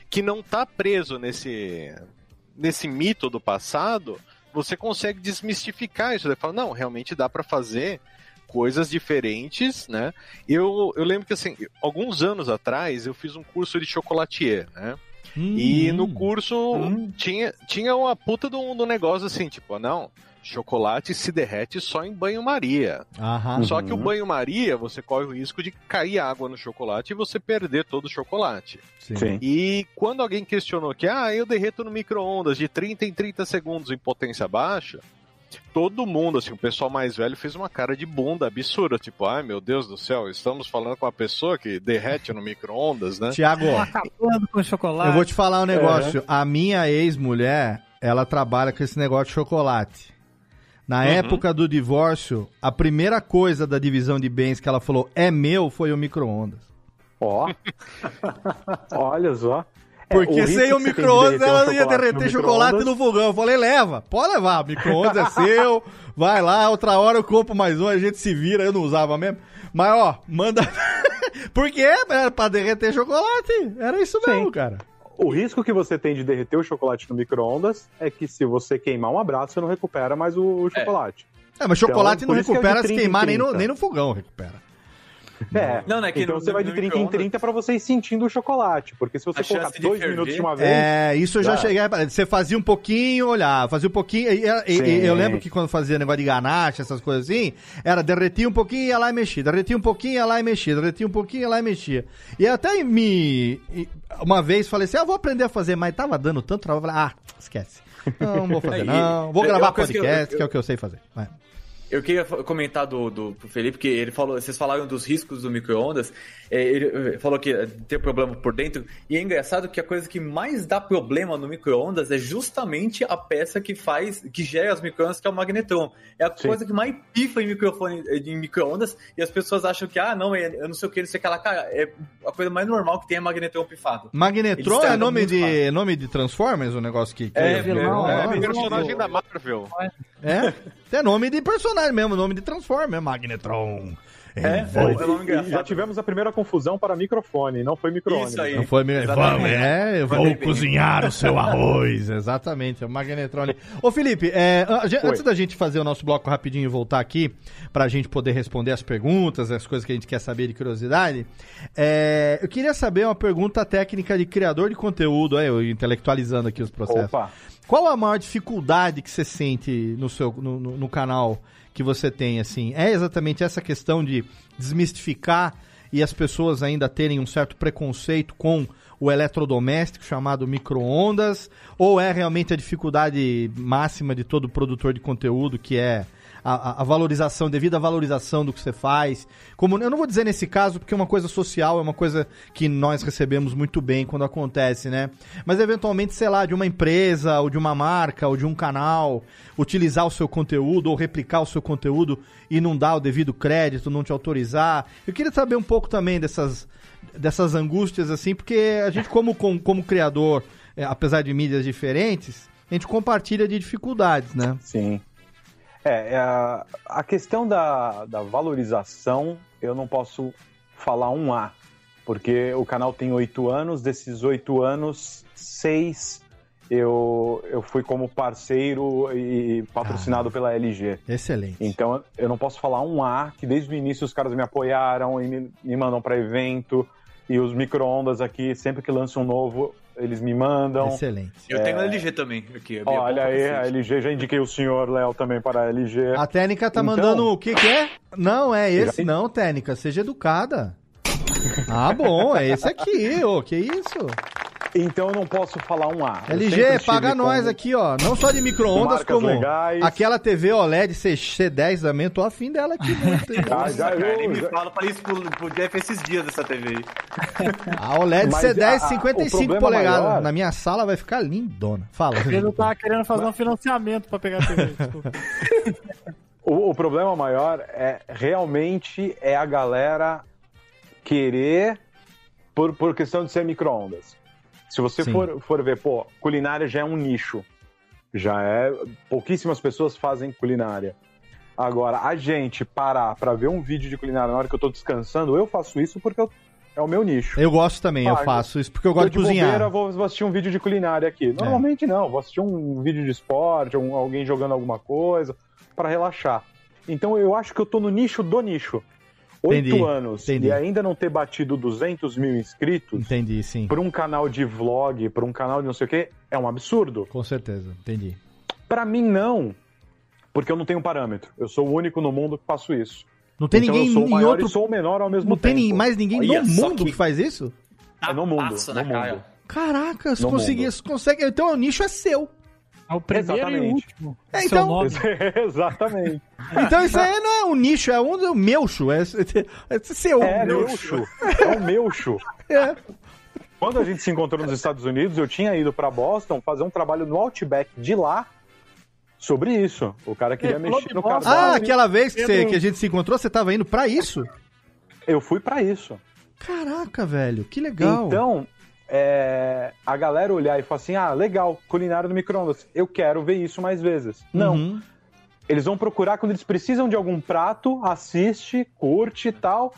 Speaker 7: que não tá preso nesse, nesse mito do passado, você consegue desmistificar isso. Você fala, não, realmente dá pra fazer coisas diferentes, né? Eu, eu lembro que, assim, alguns anos atrás, eu fiz um curso de chocolatier, né? E no curso tinha, tinha uma puta do, do negócio assim, tipo, não, chocolate se derrete só em banho-maria.
Speaker 4: Aham.
Speaker 7: Só que o
Speaker 9: Uhum.
Speaker 7: banho-maria, você corre o risco de cair água no chocolate e você perder todo o chocolate.
Speaker 4: Sim.
Speaker 9: Sim.
Speaker 7: E quando alguém questionou que, ah, eu derreto no micro-ondas de 30 em 30 segundos em potência baixa, todo mundo, assim, o pessoal mais velho fez uma cara de bunda absurda, tipo, ai meu Deus do céu, estamos falando com uma pessoa que derrete no micro-ondas, né?
Speaker 4: Tiago,
Speaker 6: Acabando com chocolate.
Speaker 4: eu vou te falar um negócio. A minha ex-mulher, ela trabalha com esse negócio de chocolate. Na
Speaker 7: Uhum.
Speaker 4: época do divórcio, a primeira coisa da divisão de bens que ela falou é meu foi o micro-ondas.
Speaker 9: Ó. (laughs) Olha só. É,
Speaker 4: Porque
Speaker 9: risco
Speaker 4: sem o micro-ondas ela ia
Speaker 9: chocolate
Speaker 4: derreter
Speaker 9: no
Speaker 4: chocolate no fogão. Eu falei, leva, pode levar, o micro-ondas é (laughs) seu, vai lá, outra hora eu compro mais um, a gente se vira, eu não usava mesmo. Mas ó, manda. (laughs) Porque era pra derreter chocolate, era isso mesmo, cara.
Speaker 9: O risco que você tem de derreter o chocolate no micro-ondas é que se você queimar um abraço, você não recupera mais o, o chocolate.
Speaker 4: É, mas chocolate
Speaker 9: Então,
Speaker 4: não
Speaker 9: é
Speaker 4: recupera se
Speaker 9: 30 em
Speaker 4: queimar nem no,
Speaker 9: 30.
Speaker 4: nem no fogão, recupera.
Speaker 9: É.
Speaker 8: Não, não é que
Speaker 9: então
Speaker 8: no-
Speaker 9: você vai de
Speaker 8: no
Speaker 9: 30 em
Speaker 8: micro-ondas-
Speaker 9: 30 pra você ir sentindo o chocolate. Porque se você
Speaker 8: A
Speaker 9: colocar dois
Speaker 8: ferver-
Speaker 9: minutos de uma vez.
Speaker 4: É, isso eu já
Speaker 9: Já.
Speaker 4: cheguei. a- Você fazia um pouquinho, olhava, fazia um pouquinho. e- e- e- eu lembro que quando fazia negócio de ganache, essas coisas assim, era derretia um pouquinho, ia lá e mexia. Derretia um pouquinho, ia lá e mexia. Derretia um pouquinho, ia lá e mexia. E até me. e- Uma vez falei assim: ah, vou aprender a fazer, mas tava dando tanto trabalho. eu Falei, ah, esquece. Não, não vou (laughs) fazer,
Speaker 8: É, e-
Speaker 4: não. Vou
Speaker 8: é
Speaker 4: gravar
Speaker 8: coisa que eu-
Speaker 4: podcast, que,
Speaker 8: eu-
Speaker 4: é o que eu sei fazer. Vai.
Speaker 8: Eu queria comentar do, do Felipe, que ele falou, vocês falaram dos riscos do micro-ondas, é, ele eh, falou que eh, tem problema por dentro, e é engraçado que a coisa que mais dá problema no micro-ondas é justamente a peça que faz, que gera as micro-ondas, que é o magnetron. É a
Speaker 9: Sim.
Speaker 8: coisa que mais pifa em microfone, eh, em micro-ondas, e as pessoas acham que, ah, não, é, eu não sei o que, não sei o que lá, cara, é a coisa mais normal que tem é magnetron pifado.
Speaker 4: Magnetron é nome de, nome de Transformers, o negócio que. que
Speaker 7: É,
Speaker 6: vilão,
Speaker 7: é,
Speaker 6: é,
Speaker 7: é,
Speaker 6: vilão.
Speaker 7: personagem da Marvel.
Speaker 4: É, é nome de personagem mesmo, nome de Transformer, Magnetron.
Speaker 8: É,
Speaker 4: Envolve-
Speaker 8: é
Speaker 9: E já tivemos a primeira confusão para microfone, não foi.
Speaker 8: Isso aí.
Speaker 4: Não foi. Vamos, é, eu
Speaker 8: Foi
Speaker 4: vou cozinhar o seu arroz. Exatamente, é o Magnetrone. Ô, Felipe, é, a antes da gente fazer o nosso bloco rapidinho e voltar aqui, pra gente poder responder as perguntas, as coisas que a gente quer saber de curiosidade, é, eu queria saber uma pergunta técnica de criador de conteúdo, aí, eu intelectualizando aqui os processos.
Speaker 9: Opa.
Speaker 4: Qual a maior dificuldade que você sente no seu no, no- no canal que você tem assim? É exatamente essa questão de desmistificar e as pessoas ainda terem um certo preconceito com o eletrodoméstico chamado micro-ondas? Ou é realmente a dificuldade máxima de todo produtor de conteúdo, que é a, a- valorização, devido à valorização do que você faz? Como, eu não vou dizer nesse caso, porque é uma coisa social, é uma coisa que nós recebemos muito bem quando acontece, né? Mas eventualmente, sei lá, de uma empresa, ou de uma marca, ou de um canal, utilizar o seu conteúdo, ou replicar o seu conteúdo e não dar o devido crédito, não te autorizar. Eu queria saber um pouco também dessas, dessas angústias, assim, porque a gente, como, como, como criador, é, apesar de mídias diferentes, a gente compartilha de dificuldades, né?
Speaker 9: Sim. É, é, a- a questão da, da valorização, eu não posso falar um A, porque o canal tem oito anos, desses oito anos, seis eu, eu fui como parceiro e patrocinado pela LG.
Speaker 4: Excelente.
Speaker 9: Então eu não posso falar um A, que desde o início os caras me apoiaram e me, me mandam para evento, e os micro-ondas aqui, sempre que lança um novo, eles me mandam.
Speaker 4: Excelente.
Speaker 8: Eu tenho LG também, aqui. a
Speaker 9: Olha aí, a. LG, já indiquei o senhor Léo também para a LG.
Speaker 4: A técnica tá
Speaker 9: Então-
Speaker 4: mandando o que que é? Não, é esse
Speaker 9: Já-
Speaker 4: não, técnica. Seja educada. Ah, bom, é esse aqui, ô, que isso?
Speaker 9: Então eu não posso falar um A. Eu
Speaker 4: LG, paga
Speaker 9: com-
Speaker 4: nós aqui, ó. Não só de micro-ondas, como
Speaker 9: legais.
Speaker 4: aquela TV OLED C10 também. Tô afim dela aqui.
Speaker 9: Ah, (laughs) já,
Speaker 8: Cara,
Speaker 9: eu-
Speaker 8: nem me
Speaker 9: já-
Speaker 8: fala pra isso pro, pro Jeff esses dias dessa TV aí.
Speaker 4: A OLED
Speaker 9: Mas
Speaker 4: C10
Speaker 9: a- a- o
Speaker 4: 55
Speaker 9: problema
Speaker 4: polegadas.
Speaker 9: maior-
Speaker 4: Na minha sala vai ficar lindona. Fala.
Speaker 6: Ele não tava querendo fazer um financiamento pra pegar a TV. (laughs) desculpa.
Speaker 9: O, o problema maior é realmente é a galera querer por, por questão de ser micro-ondas. Se você
Speaker 4: Sim.
Speaker 9: for, for ver, pô, culinária já é um nicho. Já é. Pouquíssimas pessoas fazem culinária. Agora, a gente parar pra ver um vídeo de culinária na hora que eu tô descansando, eu faço isso porque eu- é o meu nicho.
Speaker 4: Eu gosto também, eu
Speaker 9: Ah,
Speaker 4: faço isso porque eu gosto de
Speaker 9: Tô
Speaker 4: cozinhar. É.
Speaker 9: bobeira, vou, vou assistir um vídeo de culinária aqui. Normalmente não, vou assistir um vídeo de esporte, um- alguém jogando alguma coisa, pra relaxar. Então eu acho que eu tô no nicho do nicho. Oito anos
Speaker 4: entendi.
Speaker 9: e ainda não ter batido 200 mil inscritos
Speaker 4: Entendi, sim.
Speaker 9: pra um canal de vlog, pra um canal de não sei o que, é um absurdo.
Speaker 4: Com certeza, entendi.
Speaker 9: Pra mim não, porque eu não tenho parâmetro. Eu sou o único no mundo que faço isso.
Speaker 4: Não tem
Speaker 9: então
Speaker 4: ninguém
Speaker 9: eu sou o
Speaker 4: em
Speaker 9: maior
Speaker 4: outro.
Speaker 9: e sou o menor ao mesmo
Speaker 4: Não tem
Speaker 9: tempo.
Speaker 4: ni- mais ninguém
Speaker 8: Olha
Speaker 4: no mundo que...
Speaker 8: que-
Speaker 4: faz isso?
Speaker 9: É no mundo,
Speaker 8: Passa
Speaker 9: no
Speaker 8: cara.
Speaker 9: mundo.
Speaker 4: Caraca, você
Speaker 9: No
Speaker 4: consegue,
Speaker 9: mundo.
Speaker 4: você consegue. Então o nicho é seu.
Speaker 6: É o primeiro e o
Speaker 9: Exatamente.
Speaker 6: último.
Speaker 4: É, então-
Speaker 6: nome. (laughs)
Speaker 9: Exatamente.
Speaker 4: Então isso aí não é um nicho, é um meucho. É, é, é seu.
Speaker 9: É. É o Meucho.
Speaker 4: É.
Speaker 9: Quando a gente se encontrou nos Estados Unidos, eu tinha ido pra Boston fazer um trabalho no Outback de lá sobre isso. O cara queria
Speaker 6: É,
Speaker 9: mexer no cardápio.
Speaker 4: Ah, aquela vez que, você- que a gente se encontrou, você tava indo pra isso?
Speaker 9: Eu fui pra isso.
Speaker 4: Caraca, velho, que legal.
Speaker 9: Então, é, a galera olhar e falar assim: ah, legal, culinária no micro-ondas, eu quero ver isso mais vezes. Não.
Speaker 4: Uhum.
Speaker 9: Eles vão procurar quando eles precisam de algum prato, assiste, curte e tal,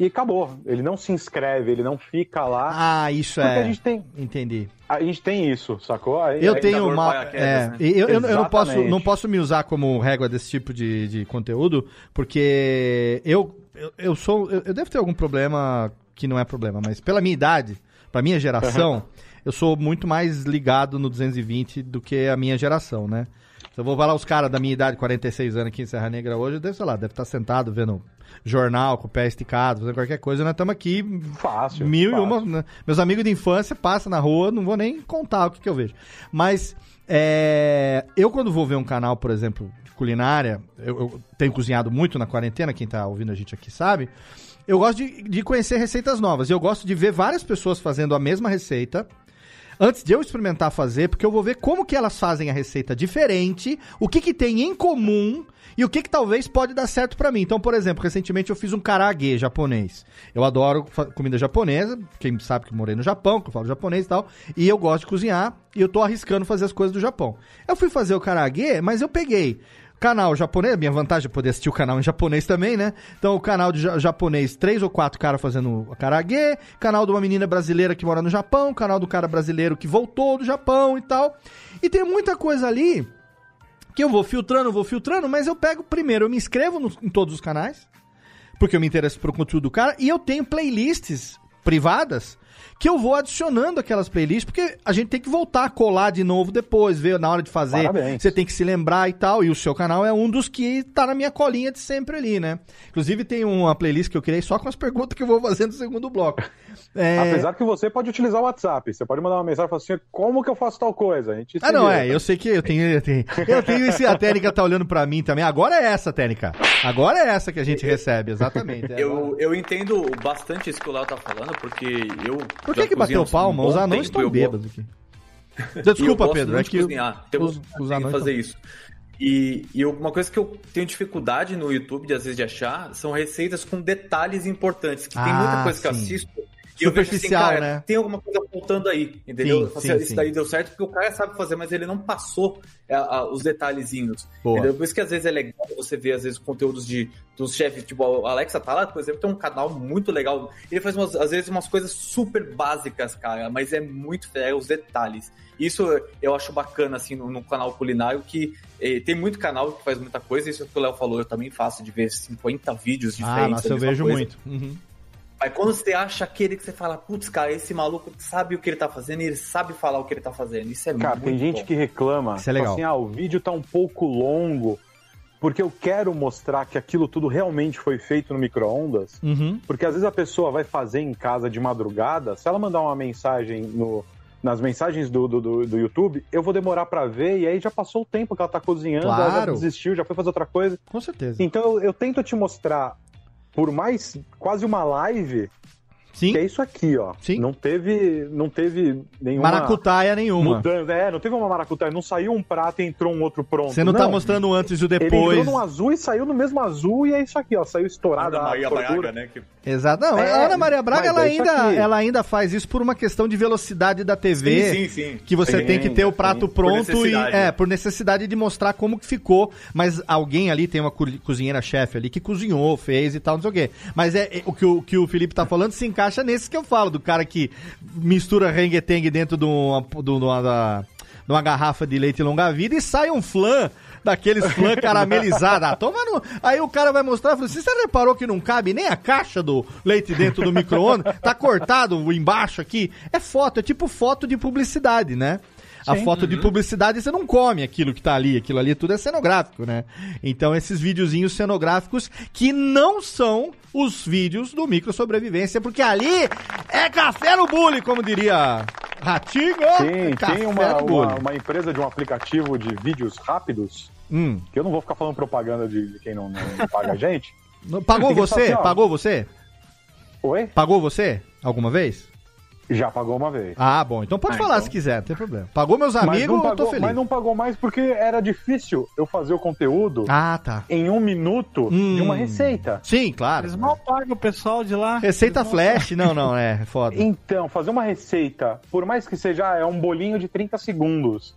Speaker 9: e acabou. Ele não se inscreve, ele não fica lá.
Speaker 4: Ah, isso
Speaker 9: porque
Speaker 4: é.
Speaker 9: a gente tem.
Speaker 4: Entendi.
Speaker 9: A gente tem isso, sacou? Aí-
Speaker 4: Eu
Speaker 9: aí-
Speaker 4: tenho uma. É,
Speaker 8: né?
Speaker 4: eu, eu, eu não, posso, não posso me usar como régua desse tipo de, de conteúdo, porque eu, eu, eu sou. Eu, eu devo ter algum problema que não é problema, mas pela minha idade, pra minha geração, eu sou muito mais ligado no 220 do que a minha geração, né? Se eu vou falar os caras da minha idade, 46 anos aqui em Serra Negra hoje, eu devo, sei lá, deve estar sentado vendo jornal com o pé esticado, fazendo qualquer coisa, nós estamos aqui
Speaker 9: Fácil.
Speaker 4: Mil e
Speaker 9: fácil.
Speaker 4: uma. né? Meus amigos de infância passam na rua, não vou nem contar o que, que eu vejo. Mas é, eu, quando vou ver um canal, por exemplo, de culinária, eu, eu tenho cozinhado muito na quarentena, quem tá ouvindo a gente aqui sabe. Eu gosto de, de conhecer receitas novas. Eu gosto de ver várias pessoas fazendo a mesma receita. Antes de eu experimentar fazer, porque eu vou ver como que elas fazem a receita diferente, o que que tem em comum e o que que talvez pode dar certo pra mim. Então, por exemplo, recentemente eu fiz um karaage japonês. Eu adoro comida japonesa, quem sabe que morei no Japão, que eu falo japonês e tal, e eu gosto de cozinhar e eu tô arriscando fazer as coisas do Japão. Eu fui fazer o karaage, mas eu peguei canal japonês, minha vantagem é poder assistir o canal em japonês também, né? Então, o canal de ja- japonês, três ou quatro caras fazendo karaage, canal de uma menina brasileira que mora no Japão, canal do cara brasileiro que voltou do Japão e tal. E tem muita coisa ali que eu vou filtrando, vou filtrando, mas eu pego primeiro, eu me inscrevo no- em todos os canais, porque eu me interesso pelo conteúdo do cara, e eu tenho playlists privadas que eu vou adicionando aquelas playlists, porque a gente tem que voltar a colar de novo depois, ver na hora de fazer.
Speaker 9: Parabéns.
Speaker 4: Você tem que se lembrar e tal, e o seu canal é um dos que tá na minha colinha de sempre ali, né? Inclusive tem uma playlist que eu criei só com as (laughs) perguntas que eu vou fazendo no segundo bloco. É...
Speaker 9: Apesar que você pode utilizar o WhatsApp. Você pode mandar uma mensagem e falar assim: como que eu faço tal coisa? A gente
Speaker 4: Ah, não, é, eu sei que eu tenho, eu tenho, eu tenho esse, a técnica tá olhando pra mim também. Agora é essa, técnica. Agora é essa que a gente recebe, exatamente. É,
Speaker 8: Eu, eu entendo bastante isso que o Léo tá falando, porque eu.
Speaker 4: Por que, que bateu
Speaker 8: um
Speaker 4: palma?
Speaker 8: bom
Speaker 4: Os anões estão
Speaker 8: eu
Speaker 4: bêbados aqui.
Speaker 8: Eu
Speaker 4: Desculpa, Pedro, é que
Speaker 8: cozinhar. Temos
Speaker 4: os- os anões
Speaker 8: fazer
Speaker 4: tão-
Speaker 8: isso. E, e eu- uma coisa que eu tenho dificuldade no YouTube, de, às vezes, de achar, são receitas com detalhes importantes. Que tem
Speaker 4: Ah,
Speaker 8: muita coisa que eu
Speaker 4: sim.
Speaker 8: assisto. E eu vejo assim,
Speaker 4: Superficial,
Speaker 8: cara,
Speaker 4: né?
Speaker 8: tem alguma coisa faltando aí, entendeu?
Speaker 4: Sim,
Speaker 8: assim,
Speaker 4: sim,
Speaker 8: Esse
Speaker 4: sim.
Speaker 8: daí deu certo porque o cara sabe fazer, mas ele não passou é, a- os detalhezinhos.
Speaker 4: Boa.
Speaker 8: Entendeu? Por isso que às vezes é legal você ver, às vezes, conteúdos de, dos chefes, tipo, o Alexa tá lá, por exemplo, tem um canal muito legal. Ele faz, umas, às vezes, umas coisas super básicas, cara, mas é muito é, os detalhes. Isso eu acho bacana, assim, no, no canal culinário, que eh, tem muito canal que faz muita coisa, isso que o Léo falou, eu também faço, de ver 50 vídeos diferentes.
Speaker 4: Ah, nossa, eu vejo
Speaker 8: coisa.
Speaker 4: muito. Uhum.
Speaker 8: Mas quando você acha aquele que você fala, putz, cara, esse maluco sabe o que ele tá fazendo e ele sabe falar o que ele tá fazendo. Isso é
Speaker 9: Cara,
Speaker 8: muito
Speaker 9: tem gente
Speaker 8: bom.
Speaker 9: que reclama.
Speaker 4: Isso é
Speaker 9: fala
Speaker 4: legal.
Speaker 9: Assim, ah, o vídeo tá um pouco longo. Porque eu quero mostrar que aquilo tudo realmente foi feito no micro-ondas.
Speaker 4: Uhum.
Speaker 9: Porque às vezes a pessoa vai fazer em casa de madrugada, se ela mandar uma mensagem no, nas mensagens do, do, do, YouTube, eu vou demorar pra ver e aí já passou o tempo que ela tá cozinhando, ela já
Speaker 4: Claro.
Speaker 9: desistiu, já foi fazer outra coisa.
Speaker 4: Com certeza.
Speaker 9: Então eu, eu tento te mostrar, por mais quase uma live,
Speaker 4: Sim.
Speaker 9: que é isso aqui, ó.
Speaker 4: Sim.
Speaker 9: Não teve, não teve nenhuma
Speaker 4: Maracutaia nenhuma.
Speaker 9: mudança. É, não teve uma maracutaia, não saiu um prato e entrou um outro pronto.
Speaker 4: Você não, tá mostrando o antes e o
Speaker 9: Ele
Speaker 4: depois.
Speaker 9: entrou num azul e saiu no mesmo azul e é isso aqui, ó. Saiu estourada
Speaker 8: Ana
Speaker 9: a
Speaker 8: Maria. Braga, né? Que...
Speaker 4: Exato. Não,
Speaker 9: É,
Speaker 4: a Ana Maria Braga, ela
Speaker 9: é
Speaker 4: ainda,
Speaker 9: aqui.
Speaker 4: ela ainda faz isso por uma questão de velocidade da TV.
Speaker 8: Sim, sim, sim.
Speaker 4: Que você
Speaker 9: Sim,
Speaker 4: tem que ter o prato pronto e. É, por necessidade de mostrar como que ficou. Mas alguém ali tem uma co- cozinheira-chefe ali que cozinhou, fez e tal, não sei o quê. Mas é, é, o, que o que o Felipe tá falando se encaixa nesse que eu falo, do cara que mistura rengue-tengue dentro de uma, de uma, de uma garrafa de leite longa-vida e sai um flan daqueles flan (laughs) caramelizado. Ah, toma no... Aí o cara vai mostrar e fala assim: você reparou que não cabe nem a caixa do leite dentro do micro-ondas? Tá cortado o embaixo aqui? É foto, é tipo foto de publicidade, né? A foto de publicidade você não come aquilo que tá ali, aquilo ali tudo é cenográfico, né? Então esses videozinhos cenográficos que não são os vídeos do micro sobrevivência, porque ali é café no bule, como diria Ratinho!
Speaker 9: Tem,
Speaker 4: Café
Speaker 9: tem uma,
Speaker 4: no
Speaker 9: uma, uma empresa de um aplicativo de vídeos rápidos,
Speaker 4: Hum.
Speaker 9: que eu não vou ficar falando propaganda de, de quem não, não paga a gente.
Speaker 4: Pagou (laughs) você?
Speaker 9: assim.
Speaker 4: Pagou você?
Speaker 9: Oi?
Speaker 4: Pagou você? Alguma vez?
Speaker 9: Já pagou uma vez.
Speaker 4: Ah, bom. Então pode
Speaker 9: Ah,
Speaker 4: falar
Speaker 9: então.
Speaker 4: se quiser, não tem problema. Pagou meus
Speaker 9: Mas
Speaker 4: amigos,
Speaker 9: não
Speaker 4: eu tô
Speaker 9: pagou-
Speaker 4: feliz.
Speaker 9: Mas não pagou mais porque era difícil eu fazer o conteúdo
Speaker 4: Ah, tá.
Speaker 9: em um minuto de uma
Speaker 4: Hum.
Speaker 9: receita.
Speaker 4: Sim, claro.
Speaker 6: Eles mal pagam o pessoal de lá.
Speaker 4: Receita flash, não, não, é foda.
Speaker 9: Então, fazer uma receita, por mais que seja é um bolinho de 30 segundos,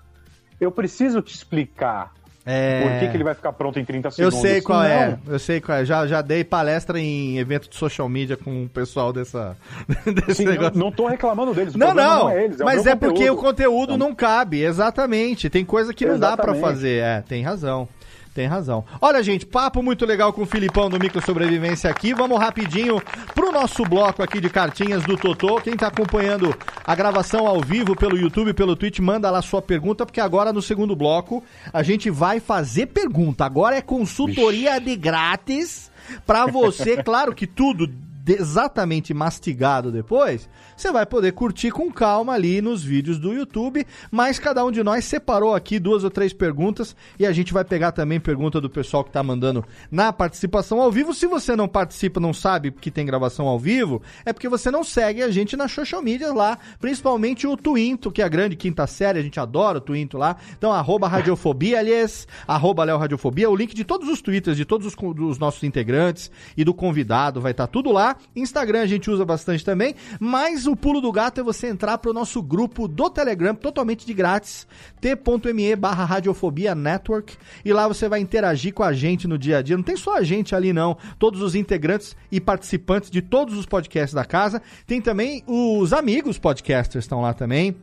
Speaker 9: eu preciso te explicar
Speaker 4: É...
Speaker 9: por que, que ele vai ficar pronto em 30
Speaker 4: Eu
Speaker 9: segundos.
Speaker 4: sei qual é,
Speaker 9: Senão,
Speaker 4: eu sei qual é. Já, já dei palestra em evento de social media com o pessoal dessa, (laughs) desse
Speaker 9: Sim, não,
Speaker 4: negócio.
Speaker 9: não tô reclamando deles, o
Speaker 4: Não, não,
Speaker 9: não é eles, é o
Speaker 4: mas
Speaker 9: meu
Speaker 4: é porque o
Speaker 9: conteúdo.
Speaker 4: não cabe, exatamente. Tem coisa que não dá pra
Speaker 9: Exatamente.
Speaker 4: fazer, é, tem razão. Tem razão. Olha, gente, papo muito legal com o Filipão do Micro Sobrevivência aqui. Vamos rapidinho pro nosso bloco aqui de cartinhas do Totô. Quem tá acompanhando a gravação ao vivo pelo YouTube, pelo Twitch, manda lá sua pergunta, porque agora no segundo bloco a gente vai fazer pergunta. Agora é consultoria de grátis pra você. (laughs) Claro que tudo exatamente mastigado depois, você vai poder curtir com calma ali nos vídeos do YouTube, mas cada um de nós separou aqui duas ou três perguntas e a gente vai pegar também pergunta do pessoal que tá mandando na participação ao vivo. Se você não participa, não sabe que tem gravação ao vivo, é porque você não segue a gente nas social media lá, principalmente o Twinto, que é a grande quinta série, a gente adora o Twinto lá. Então, arroba Radiofobia, aliás, arroba Radiofobia, o link de todos os twitters de todos os, dos nossos integrantes e do convidado vai estar tudo lá. Instagram a gente usa bastante também, mas o pulo do gato é você entrar pro nosso grupo do Telegram, totalmente de grátis, t.me barra Radiofobia Network, e lá você vai interagir com a gente no dia a dia. Não tem só a gente ali não, todos os integrantes e participantes de todos os podcasts da casa. Tem também os amigos podcasters estão lá também.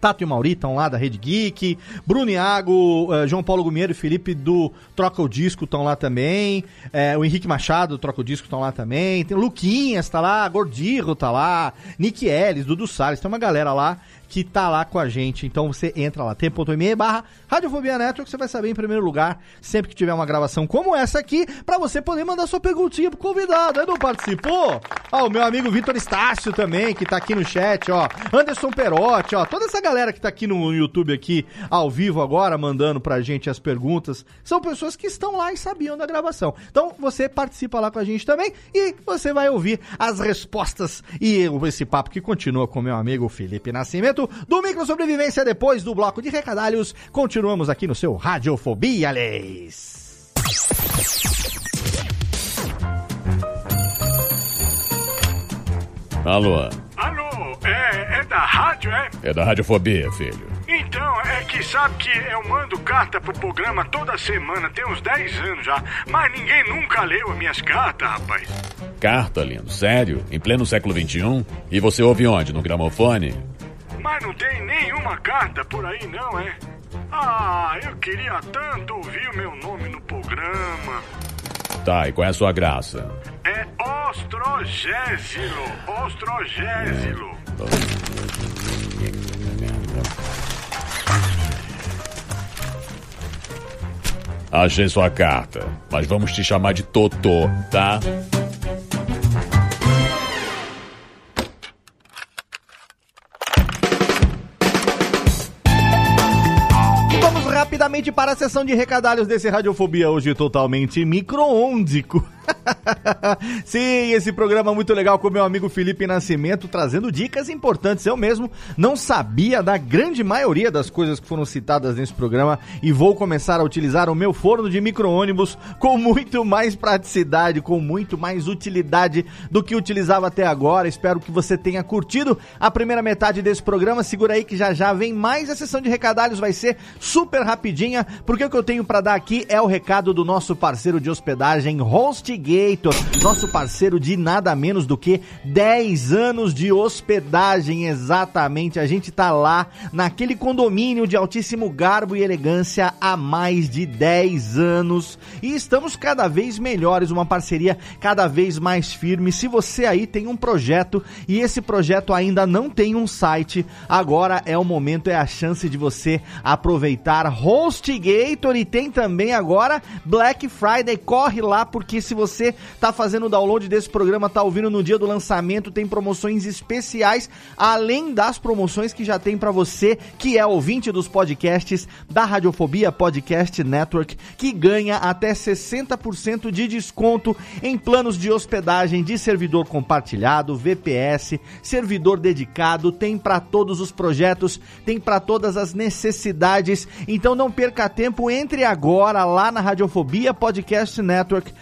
Speaker 4: Tato e Mauri estão lá da Rede Geek, Bruno Iago, eh, João Paulo Gumiero e Felipe do Troca o Disco estão lá também, eh, o Henrique Machado do Troca o Disco estão lá também, tem Luquinhas tá lá, Gordirro tá lá, Nick Ellis, Dudu Salles, tem uma galera lá que tá lá com a gente, então você entra lá, t.me barra Radiofobia Network, você vai saber em primeiro lugar, sempre que tiver uma gravação como essa aqui, pra você poder mandar sua perguntinha pro convidado, aí não participou? Ó, o meu amigo Vitor Estácio também, que tá aqui no chat, ó, Anderson Perotti, ó, toda essa galera que tá aqui no YouTube aqui, ao vivo agora, mandando pra gente as perguntas, são pessoas que estão lá e sabiam da gravação. Então, você participa lá com a gente também e você vai ouvir as respostas e esse papo que continua com meu amigo Felipe Nascimento, do Micro Sobrevivência, depois do bloco de recadalhos, continuamos aqui no seu Radiofobia, Leis.
Speaker 10: Alô,
Speaker 11: Alô, é, é da rádio, é?
Speaker 10: é da Radiofobia, filho.
Speaker 11: Então, é que sabe que eu mando carta pro programa toda semana, tem uns 10 anos já, mas ninguém nunca leu as minhas cartas, rapaz.
Speaker 10: Carta, lindo, sério? Em pleno século XXI? E você ouve onde? No gramofone?
Speaker 11: Mas não tem nenhuma carta por aí, não, é? Ah, eu queria tanto ouvir o meu nome no programa.
Speaker 10: Tá, e qual é a sua graça?
Speaker 11: É Ostrogésilo, Ostrogésilo.
Speaker 10: Achei sua carta, mas vamos te chamar de Totô, tá?
Speaker 4: Rapidamente para a sessão de recadalhos desse Radiofobia, hoje totalmente micro-ondico. (laughs) Sim, esse programa muito legal com meu amigo Felipe Nascimento, trazendo dicas importantes. Eu mesmo não sabia da grande maioria das coisas que foram citadas nesse programa e vou começar a utilizar o meu forno de micro-ônibus com muito mais praticidade, com muito mais utilidade do que utilizava até agora. Espero que você tenha curtido a primeira metade desse programa. Segura aí que já já vem mais a sessão de recadalhos, vai ser super rapidinha, porque o que eu tenho para dar aqui é o recado do nosso parceiro de hospedagem, HostGator, nosso parceiro de nada menos do que 10 anos de hospedagem, exatamente. A gente tá lá naquele condomínio de altíssimo garbo e elegância há mais de 10 anos e estamos cada vez melhores, uma parceria cada vez mais firme. Se você aí tem um projeto e esse projeto ainda não tem um site, agora é o momento, é a chance de você aproveitar HostGator e tem também agora Black Friday. Corre lá porque se você você tá fazendo o download desse programa, tá ouvindo no dia do lançamento, tem promoções especiais, além das promoções que já tem para você que é ouvinte dos podcasts da Radiofobia Podcast Network, que ganha até 60% de desconto em planos de hospedagem de servidor compartilhado, VPS, servidor dedicado, tem para todos os projetos, tem para todas as necessidades. Então não perca tempo, entre agora lá na Radiofobia Podcast Network,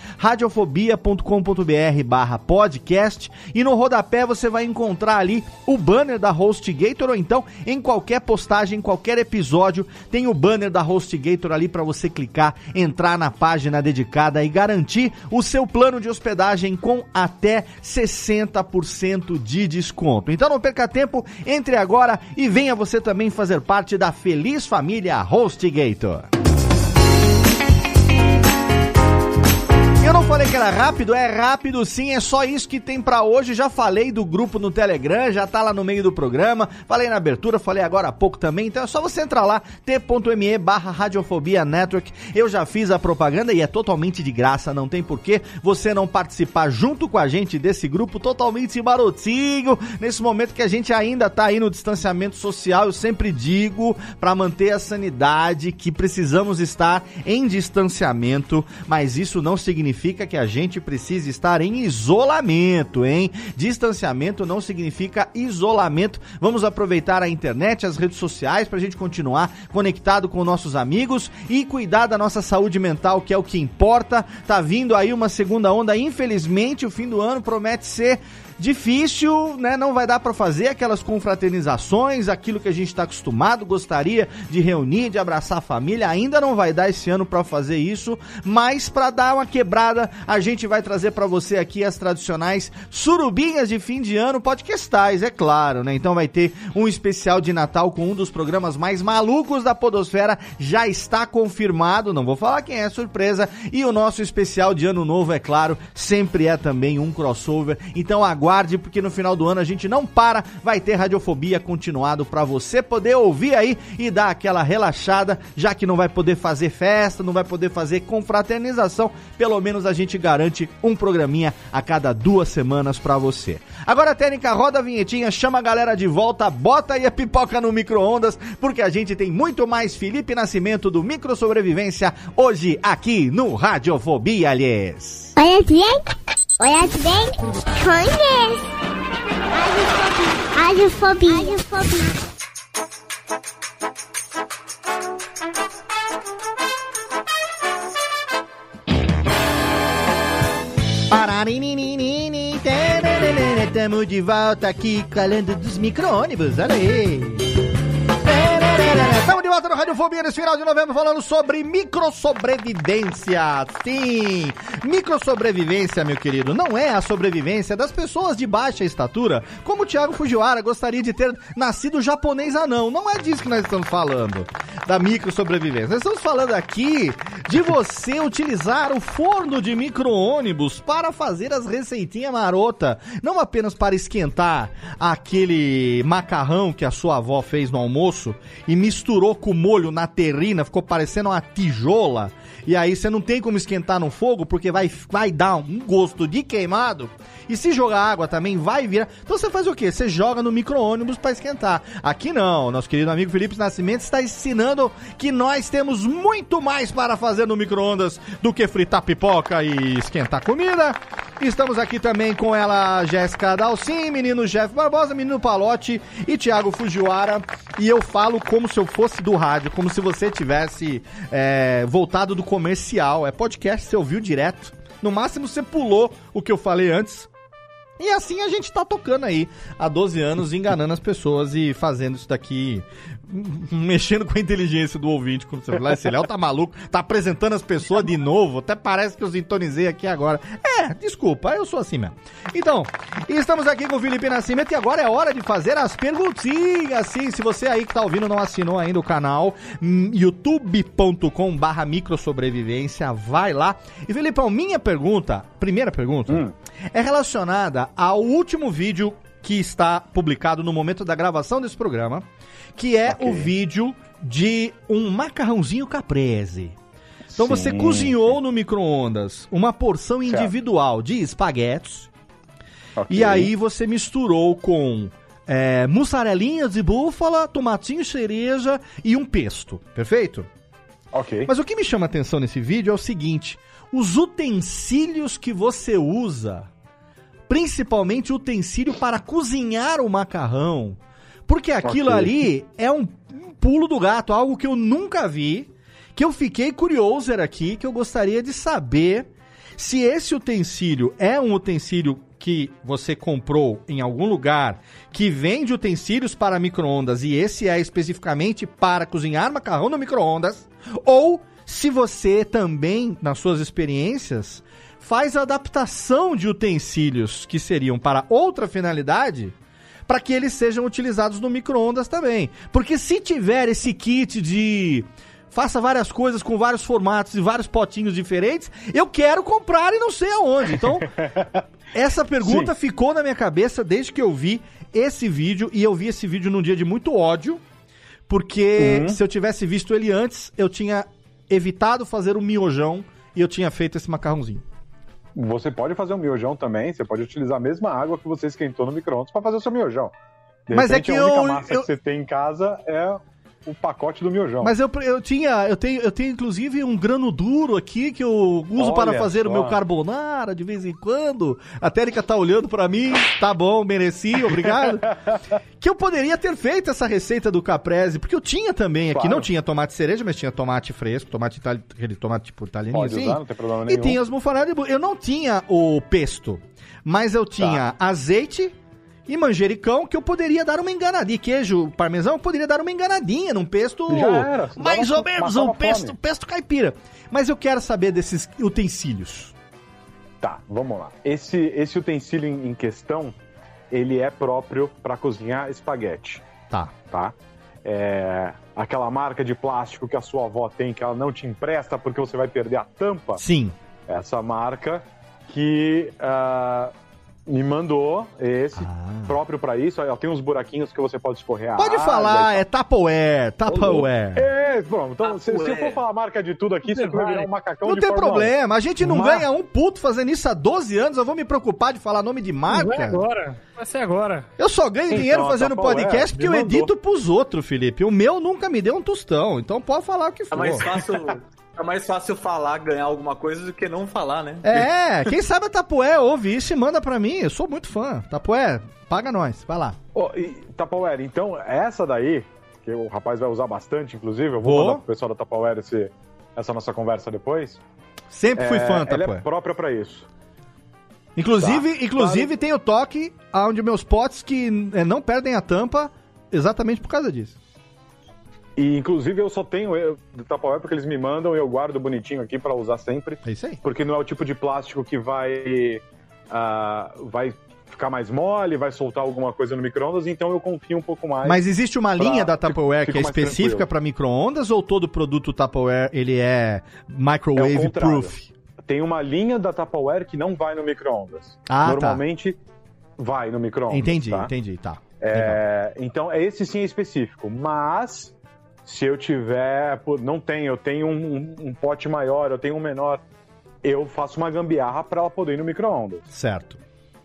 Speaker 4: radiofobia.com.br/podcast e no rodapé você vai encontrar ali o banner da HostGator ou então em qualquer postagem, qualquer episódio, tem o banner da HostGator ali para você clicar, entrar na página dedicada e garantir o seu plano de hospedagem com até 60% de desconto. Então não perca tempo, entre agora e venha você também fazer parte da feliz família HostGator. Eu não falei que era rápido, é rápido sim, é só isso que tem para hoje. Já falei do grupo no Telegram, já tá lá no meio do programa. Falei na abertura, falei agora há pouco também. Então é só você entrar lá, t.me barra Radiofobia Network. Eu já fiz a propaganda e é totalmente de graça, não tem porquê você não participar junto com a gente desse grupo totalmente marotinho. Nesse momento que a gente ainda tá aí no distanciamento social, eu sempre digo para manter a sanidade que precisamos estar em distanciamento, mas isso não significa significa que a gente precisa estar em isolamento, hein? Distanciamento não significa isolamento. Vamos aproveitar a internet, as redes sociais para a gente continuar conectado com nossos amigos e cuidar da nossa saúde mental, que é o que importa. Tá vindo aí uma segunda onda, infelizmente, o fim do ano promete ser difícil, né? Não vai dar para fazer aquelas confraternizações, aquilo que a gente está acostumado, gostaria de reunir, de abraçar a família. Ainda não vai dar esse ano para fazer isso, mas para dar uma quebrada, a gente vai trazer para você aqui as tradicionais surubinhas de fim de ano, podcastais, é claro, né? Então vai ter um especial de Natal com um dos programas mais malucos da Podosfera, já está confirmado, não vou falar quem é, surpresa. E o nosso especial de Ano Novo, é claro, sempre é também um crossover. Então agora aguarde, porque no final do ano a gente não para, vai ter Radiofobia continuado para você poder ouvir aí e dar aquela relaxada, já que não vai poder fazer festa, não vai poder fazer confraternização, pelo menos a gente garante um programinha a cada duas semanas para você. Agora, técnica, roda a vinhetinha, chama a galera de volta, bota aí a pipoca no micro-ondas, porque a gente tem muito mais Felipe Nascimento do Micro Sobrevivência hoje aqui no Radiofobia, aliás.
Speaker 12: Olha olha bem, conhece. Radiofobia. Radiofobia.
Speaker 4: Tererere, Tamo de volta aqui calando dos micro-ônibus, olha aí. Estamos de volta no Radiofobia nesse final de novembro falando sobre microsobrevivência. Sim, microsobrevivência, meu querido, não é a sobrevivência das pessoas de baixa estatura, como o Thiago Fujiwara gostaria de ter nascido japonês anão. Não é disso que nós estamos falando, da microsobrevivência. Nós estamos falando aqui de você utilizar o forno de micro-ônibus para fazer as receitinhas marota, não apenas para esquentar aquele macarrão que a sua avó fez no almoço e misturou com molho na terrina, ficou parecendo uma tijola. E aí você não tem como esquentar no fogo porque vai, vai dar um gosto de queimado. E se jogar água também vai virar. Então você faz o quê? Você joga no micro-ônibus para esquentar. Aqui não. Nosso querido amigo Felipe Nascimento está ensinando que nós temos muito mais para fazer no micro-ondas do que fritar pipoca e esquentar comida. Estamos aqui também com ela, Jéssica Dalcin, menino Jeff Barbosa, menino Palote e Thiago Fujiwara. E eu falo como se eu fosse do rádio, como se você tivesse é, voltado do comercial. É podcast, você ouviu direto. No máximo você pulou o que eu falei antes. E assim a gente tá tocando aí há 12 anos, enganando as pessoas e fazendo isso daqui, (laughs) mexendo com a inteligência do ouvinte. Como você fala, esse Léo tá maluco, tá apresentando as pessoas de novo, até parece que eu sintonizei aqui agora. É, desculpa, eu sou assim mesmo. Então, estamos aqui com o Felipe Nascimento e agora é hora de fazer as perguntinhas. Sim, se você aí que tá ouvindo não assinou ainda o canal, hum, youtube.com barra microsobrevivência, vai lá. E Felipão, minha pergunta, primeira pergunta, é relacionada ao último vídeo que está publicado no momento da gravação desse programa, que é o vídeo de um macarrãozinho caprese. Então você
Speaker 9: Sim,
Speaker 4: cozinhou no micro-ondas uma porção individual de espaguetes.
Speaker 9: Ok.
Speaker 4: E aí você misturou com é, mussarelinha de búfala, tomatinho cereja e um pesto. Perfeito?
Speaker 9: Ok.
Speaker 4: Mas o que me chama a atenção nesse vídeo é o seguinte: os utensílios que você usa, principalmente utensílio para cozinhar o macarrão, porque aquilo
Speaker 9: Ok.
Speaker 4: ali é um, um pulo do gato, algo que eu nunca vi, que eu fiquei curioso era aqui, que eu gostaria de saber se esse utensílio é um utensílio que você comprou em algum lugar que vende utensílios para micro-ondas e esse é especificamente para cozinhar macarrão no micro-ondas, ou se você também, nas suas experiências, faz adaptação de utensílios que seriam para outra finalidade para que eles sejam utilizados no micro-ondas também. Porque se tiver esse kit de faça várias coisas com vários formatos e vários potinhos diferentes, eu quero comprar e não sei aonde. Então, (laughs) essa pergunta ficou na minha cabeça desde que eu vi esse vídeo e eu vi esse vídeo num dia de muito ódio, porque
Speaker 9: Uhum.
Speaker 4: se eu tivesse visto ele antes, eu tinha evitado fazer um miojão e eu tinha feito esse macarrãozinho.
Speaker 9: Você pode fazer um miojão também, você pode utilizar a mesma água que você esquentou no micro-ondas para fazer o seu miojão. De
Speaker 4: Mas é
Speaker 9: repente,
Speaker 4: que
Speaker 9: a única
Speaker 4: eu-
Speaker 9: massa
Speaker 4: eu-
Speaker 9: que você tem em casa é o pacote do miojão.
Speaker 4: Mas eu, eu tinha, eu tenho, eu tenho inclusive um grano duro aqui que eu uso
Speaker 9: Olha
Speaker 4: para fazer o
Speaker 9: só.
Speaker 4: meu carbonara de vez em quando. A Térica tá olhando pra mim, tá bom, mereci, obrigado. (laughs) que eu poderia ter feito essa receita do caprese, porque eu tinha também aqui,
Speaker 9: Claro.
Speaker 4: não tinha tomate cereja, mas tinha tomate fresco, tomate itali... aquele tomate tipo italianinho
Speaker 9: Pode
Speaker 4: assim.
Speaker 9: usar, não tem problema
Speaker 4: E
Speaker 9: nenhum.
Speaker 4: tinha as mufarelas Eu não tinha o pesto, mas eu tinha
Speaker 9: Tá.
Speaker 4: azeite e manjericão que eu poderia dar uma enganadinha. Queijo parmesão, eu poderia dar uma enganadinha num pesto
Speaker 9: Já era,
Speaker 4: mais ou menos um pesto,
Speaker 9: fome.
Speaker 4: pesto caipira. Mas eu quero saber desses utensílios.
Speaker 9: Tá, vamos lá. Esse, esse utensílio em, questão, ele é próprio para cozinhar espaguete,
Speaker 4: Tá.
Speaker 9: tá? É aquela marca de plástico que a sua avó tem, que ela não te empresta porque você vai perder a tampa.
Speaker 4: Sim.
Speaker 9: Essa marca que ah, me mandou esse próprio para isso. Ela tem uns buraquinhos que você pode escorrer a
Speaker 4: Ah. Pode
Speaker 9: água
Speaker 4: falar, é Tupperware, Tupperware.
Speaker 9: É, bom, então se, se eu for falar a marca de tudo aqui, você vai virar um macacão
Speaker 4: Não
Speaker 9: de
Speaker 4: tem
Speaker 9: Fórmula
Speaker 4: problema,
Speaker 9: 1.
Speaker 4: a gente não
Speaker 9: Mas-
Speaker 4: ganha um puto fazendo isso há 12 anos, eu vou me preocupar de falar nome de marca.
Speaker 6: Vai agora. Vai ser agora.
Speaker 4: Eu só ganho
Speaker 6: Então,
Speaker 4: dinheiro fazendo
Speaker 6: Tupperware
Speaker 4: podcast porque eu edito pros outros, Felipe. O meu nunca me deu um tostão, então pode falar o que
Speaker 8: É
Speaker 4: for.
Speaker 8: mais fácil, é mais fácil falar, ganhar alguma coisa do que não falar, né?
Speaker 4: É, quem sabe a Tapué ouve isso e manda pra mim. Eu sou muito fã. Tapué, paga nós. Vai lá.
Speaker 9: Ô, e, Tupperware, então essa daí, que o rapaz vai usar bastante, inclusive, eu vou,
Speaker 4: Vou.
Speaker 9: mandar pro pessoal da esse, essa nossa conversa depois.
Speaker 4: Sempre fui
Speaker 9: É,
Speaker 4: fã,
Speaker 9: Ela
Speaker 4: Tupperware.
Speaker 9: é própria pra isso.
Speaker 4: Inclusive,
Speaker 9: Tá.
Speaker 4: inclusive tem o toque onde meus potes que é, não perdem a tampa exatamente por causa disso.
Speaker 9: E inclusive eu só tenho eu, do Tupperware porque eles me mandam e eu guardo bonitinho aqui pra usar sempre.
Speaker 4: É isso aí.
Speaker 9: Porque não é o tipo de plástico que vai ah, vai ficar mais mole, vai soltar alguma coisa no micro-ondas, então eu confio um pouco mais.
Speaker 4: Mas existe uma linha da Tupperware que é específica para micro-ondas ou todo produto Tupperware ele é microwave
Speaker 9: É
Speaker 4: proof?
Speaker 9: Tem uma linha da Tupperware que não vai no micro-ondas.
Speaker 4: Ah, tá.
Speaker 9: Normalmente vai no micro-ondas.
Speaker 4: Entendi,
Speaker 9: tá?
Speaker 4: entendi, tá.
Speaker 9: É, então, esse sim é específico. Mas, se eu tiver. pô, Não tenho, eu tenho um, um- um pote maior, eu tenho um menor. Eu faço uma gambiarra para ela poder ir no micro-ondas.
Speaker 4: Certo.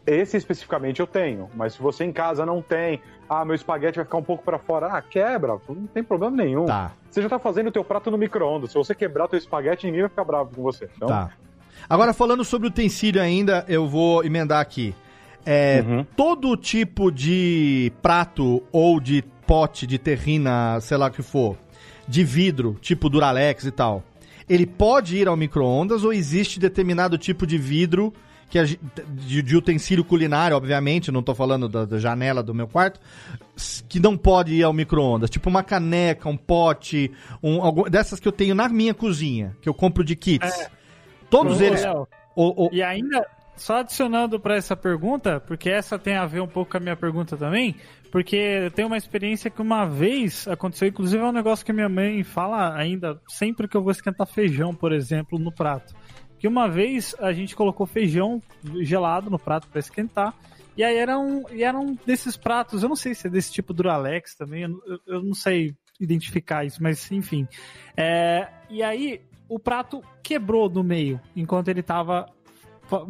Speaker 9: Esse especificamente eu tenho. Mas se você em casa não tem, ah, meu espaguete vai ficar um pouco para fora, ah, quebra, não tem problema nenhum.
Speaker 4: Tá.
Speaker 9: Você já tá fazendo o teu prato no micro-ondas. Se você quebrar teu espaguete, ninguém vai ficar bravo com você. Então,
Speaker 4: Tá. Agora, falando sobre utensílio ainda, eu vou emendar aqui. É,
Speaker 9: Uhum.
Speaker 4: Todo tipo de prato ou de pote de terrina, sei lá o que for, de vidro, tipo Duralex e tal, ele pode ir ao micro-ondas ou existe determinado tipo de vidro que a de, de utensílio culinário, obviamente, não tô falando da, da janela do meu quarto, que não pode ir ao micro-ondas, tipo uma caneca, um pote, um, algum- dessas que eu tenho na minha cozinha, que eu compro de kits.
Speaker 6: É.
Speaker 4: Todos
Speaker 6: Ô,
Speaker 4: eles.
Speaker 6: Léo,
Speaker 4: o- o-
Speaker 6: E ainda, só adicionando para essa pergunta, porque essa tem a ver um pouco com a minha pergunta também, porque eu tenho uma experiência que uma vez aconteceu, inclusive é um negócio que minha mãe fala ainda sempre que eu vou esquentar feijão, por exemplo, no prato. Que uma vez a gente colocou feijão gelado no prato para esquentar. E aí era um, e era um desses pratos, eu não sei se é desse tipo Duralex também, eu, eu- não sei identificar isso, mas enfim. É, e aí o prato quebrou no meio enquanto ele tava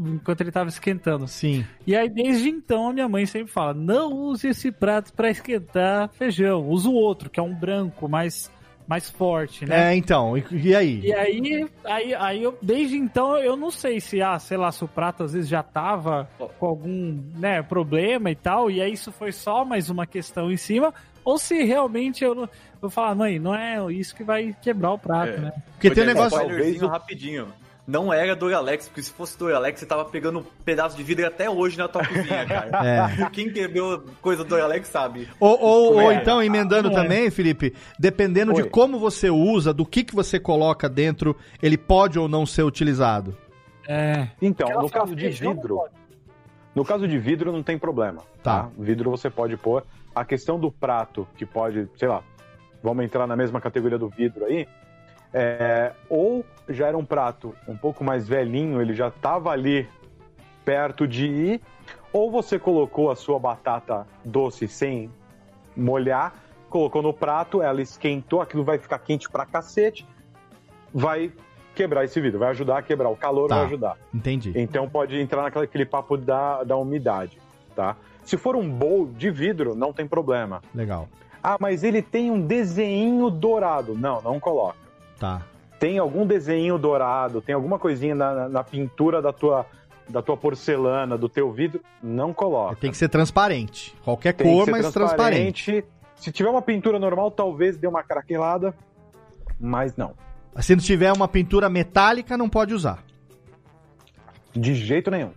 Speaker 6: enquanto ele tava esquentando.
Speaker 4: Sim.
Speaker 6: E aí desde então a minha mãe sempre fala: "Não use esse prato para esquentar feijão, usa o outro, que é um branco mais mais forte, né?"
Speaker 4: É, então, e, e aí?
Speaker 6: E aí, aí, aí eu, desde então eu não sei se, ah, sei lá, se o prato às vezes já tava com algum, né, problema e tal, e aí isso foi só mais uma questão em cima, ou se realmente eu não- vou falar, mãe, não é isso que vai quebrar o prato, né?
Speaker 4: Porque tem um negócio-
Speaker 8: spoilerzinho rapidinho. Não era Duralex, porque se fosse Duralex, você tava pegando um pedaço de vidro até hoje na tua cozinha, (laughs) cara.
Speaker 4: É.
Speaker 8: Quem quebrou coisa do Duralex sabe.
Speaker 4: Ou, ou, ou
Speaker 8: é.
Speaker 4: então, emendando
Speaker 8: É.
Speaker 4: também, Felipe, dependendo de
Speaker 8: Oi.
Speaker 4: como você usa, do que, que você coloca dentro, ele pode ou não ser utilizado.
Speaker 6: É.
Speaker 9: Então,
Speaker 6: Aquela
Speaker 9: no caso de vidro, no caso de vidro não tem problema, tá? Vidro você pode pôr. A questão do prato, que pode, sei lá, vamos entrar na mesma categoria do vidro aí, é, ou já era um prato um pouco mais velhinho, ele já estava ali perto de ir, ou você colocou a sua batata doce sem molhar, colocou no prato, ela esquentou, aquilo vai ficar quente pra cacete, vai quebrar esse vidro, vai ajudar a quebrar, o calor
Speaker 4: Tá.
Speaker 9: vai ajudar.
Speaker 4: Entendi.
Speaker 9: Então pode entrar naquele aquele papo da, da umidade, tá? Se for um bowl de vidro, não tem problema.
Speaker 4: Legal.
Speaker 9: Ah, mas ele tem um desenho dourado. Não, não coloca.
Speaker 4: Tá.
Speaker 9: Tem algum desenho dourado, tem alguma coisinha na, na- pintura da tua, da tua porcelana, do teu vidro, não coloca.
Speaker 4: Tem que ser transparente. Qualquer
Speaker 9: Tem
Speaker 4: cor, mas transparente.
Speaker 9: Se tiver uma pintura normal, talvez dê uma craquelada, mas não.
Speaker 4: Se não tiver uma pintura metálica, não pode usar.
Speaker 9: De jeito nenhum.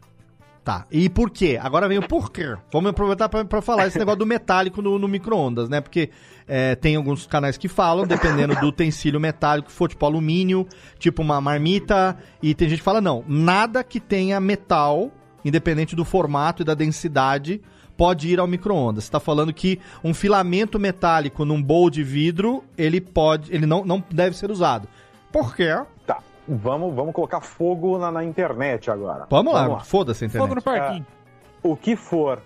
Speaker 4: Tá. E por quê? Agora vem o porquê. Vamos aproveitar pra falar esse negócio do metálico no, no micro-ondas, né? Porque é, tem alguns canais que falam, dependendo do utensílio metálico, que for tipo alumínio, tipo uma marmita, e tem gente que fala, não, nada que tenha metal, independente do formato e da densidade, pode ir ao micro-ondas. Você tá falando que um filamento metálico num bowl de vidro, ele pode, ele não, não deve ser usado. Por quê?
Speaker 9: Tá. Vamos, vamos colocar fogo na, na internet agora.
Speaker 4: Vamos lá, foda-se a internet.
Speaker 9: É, o que for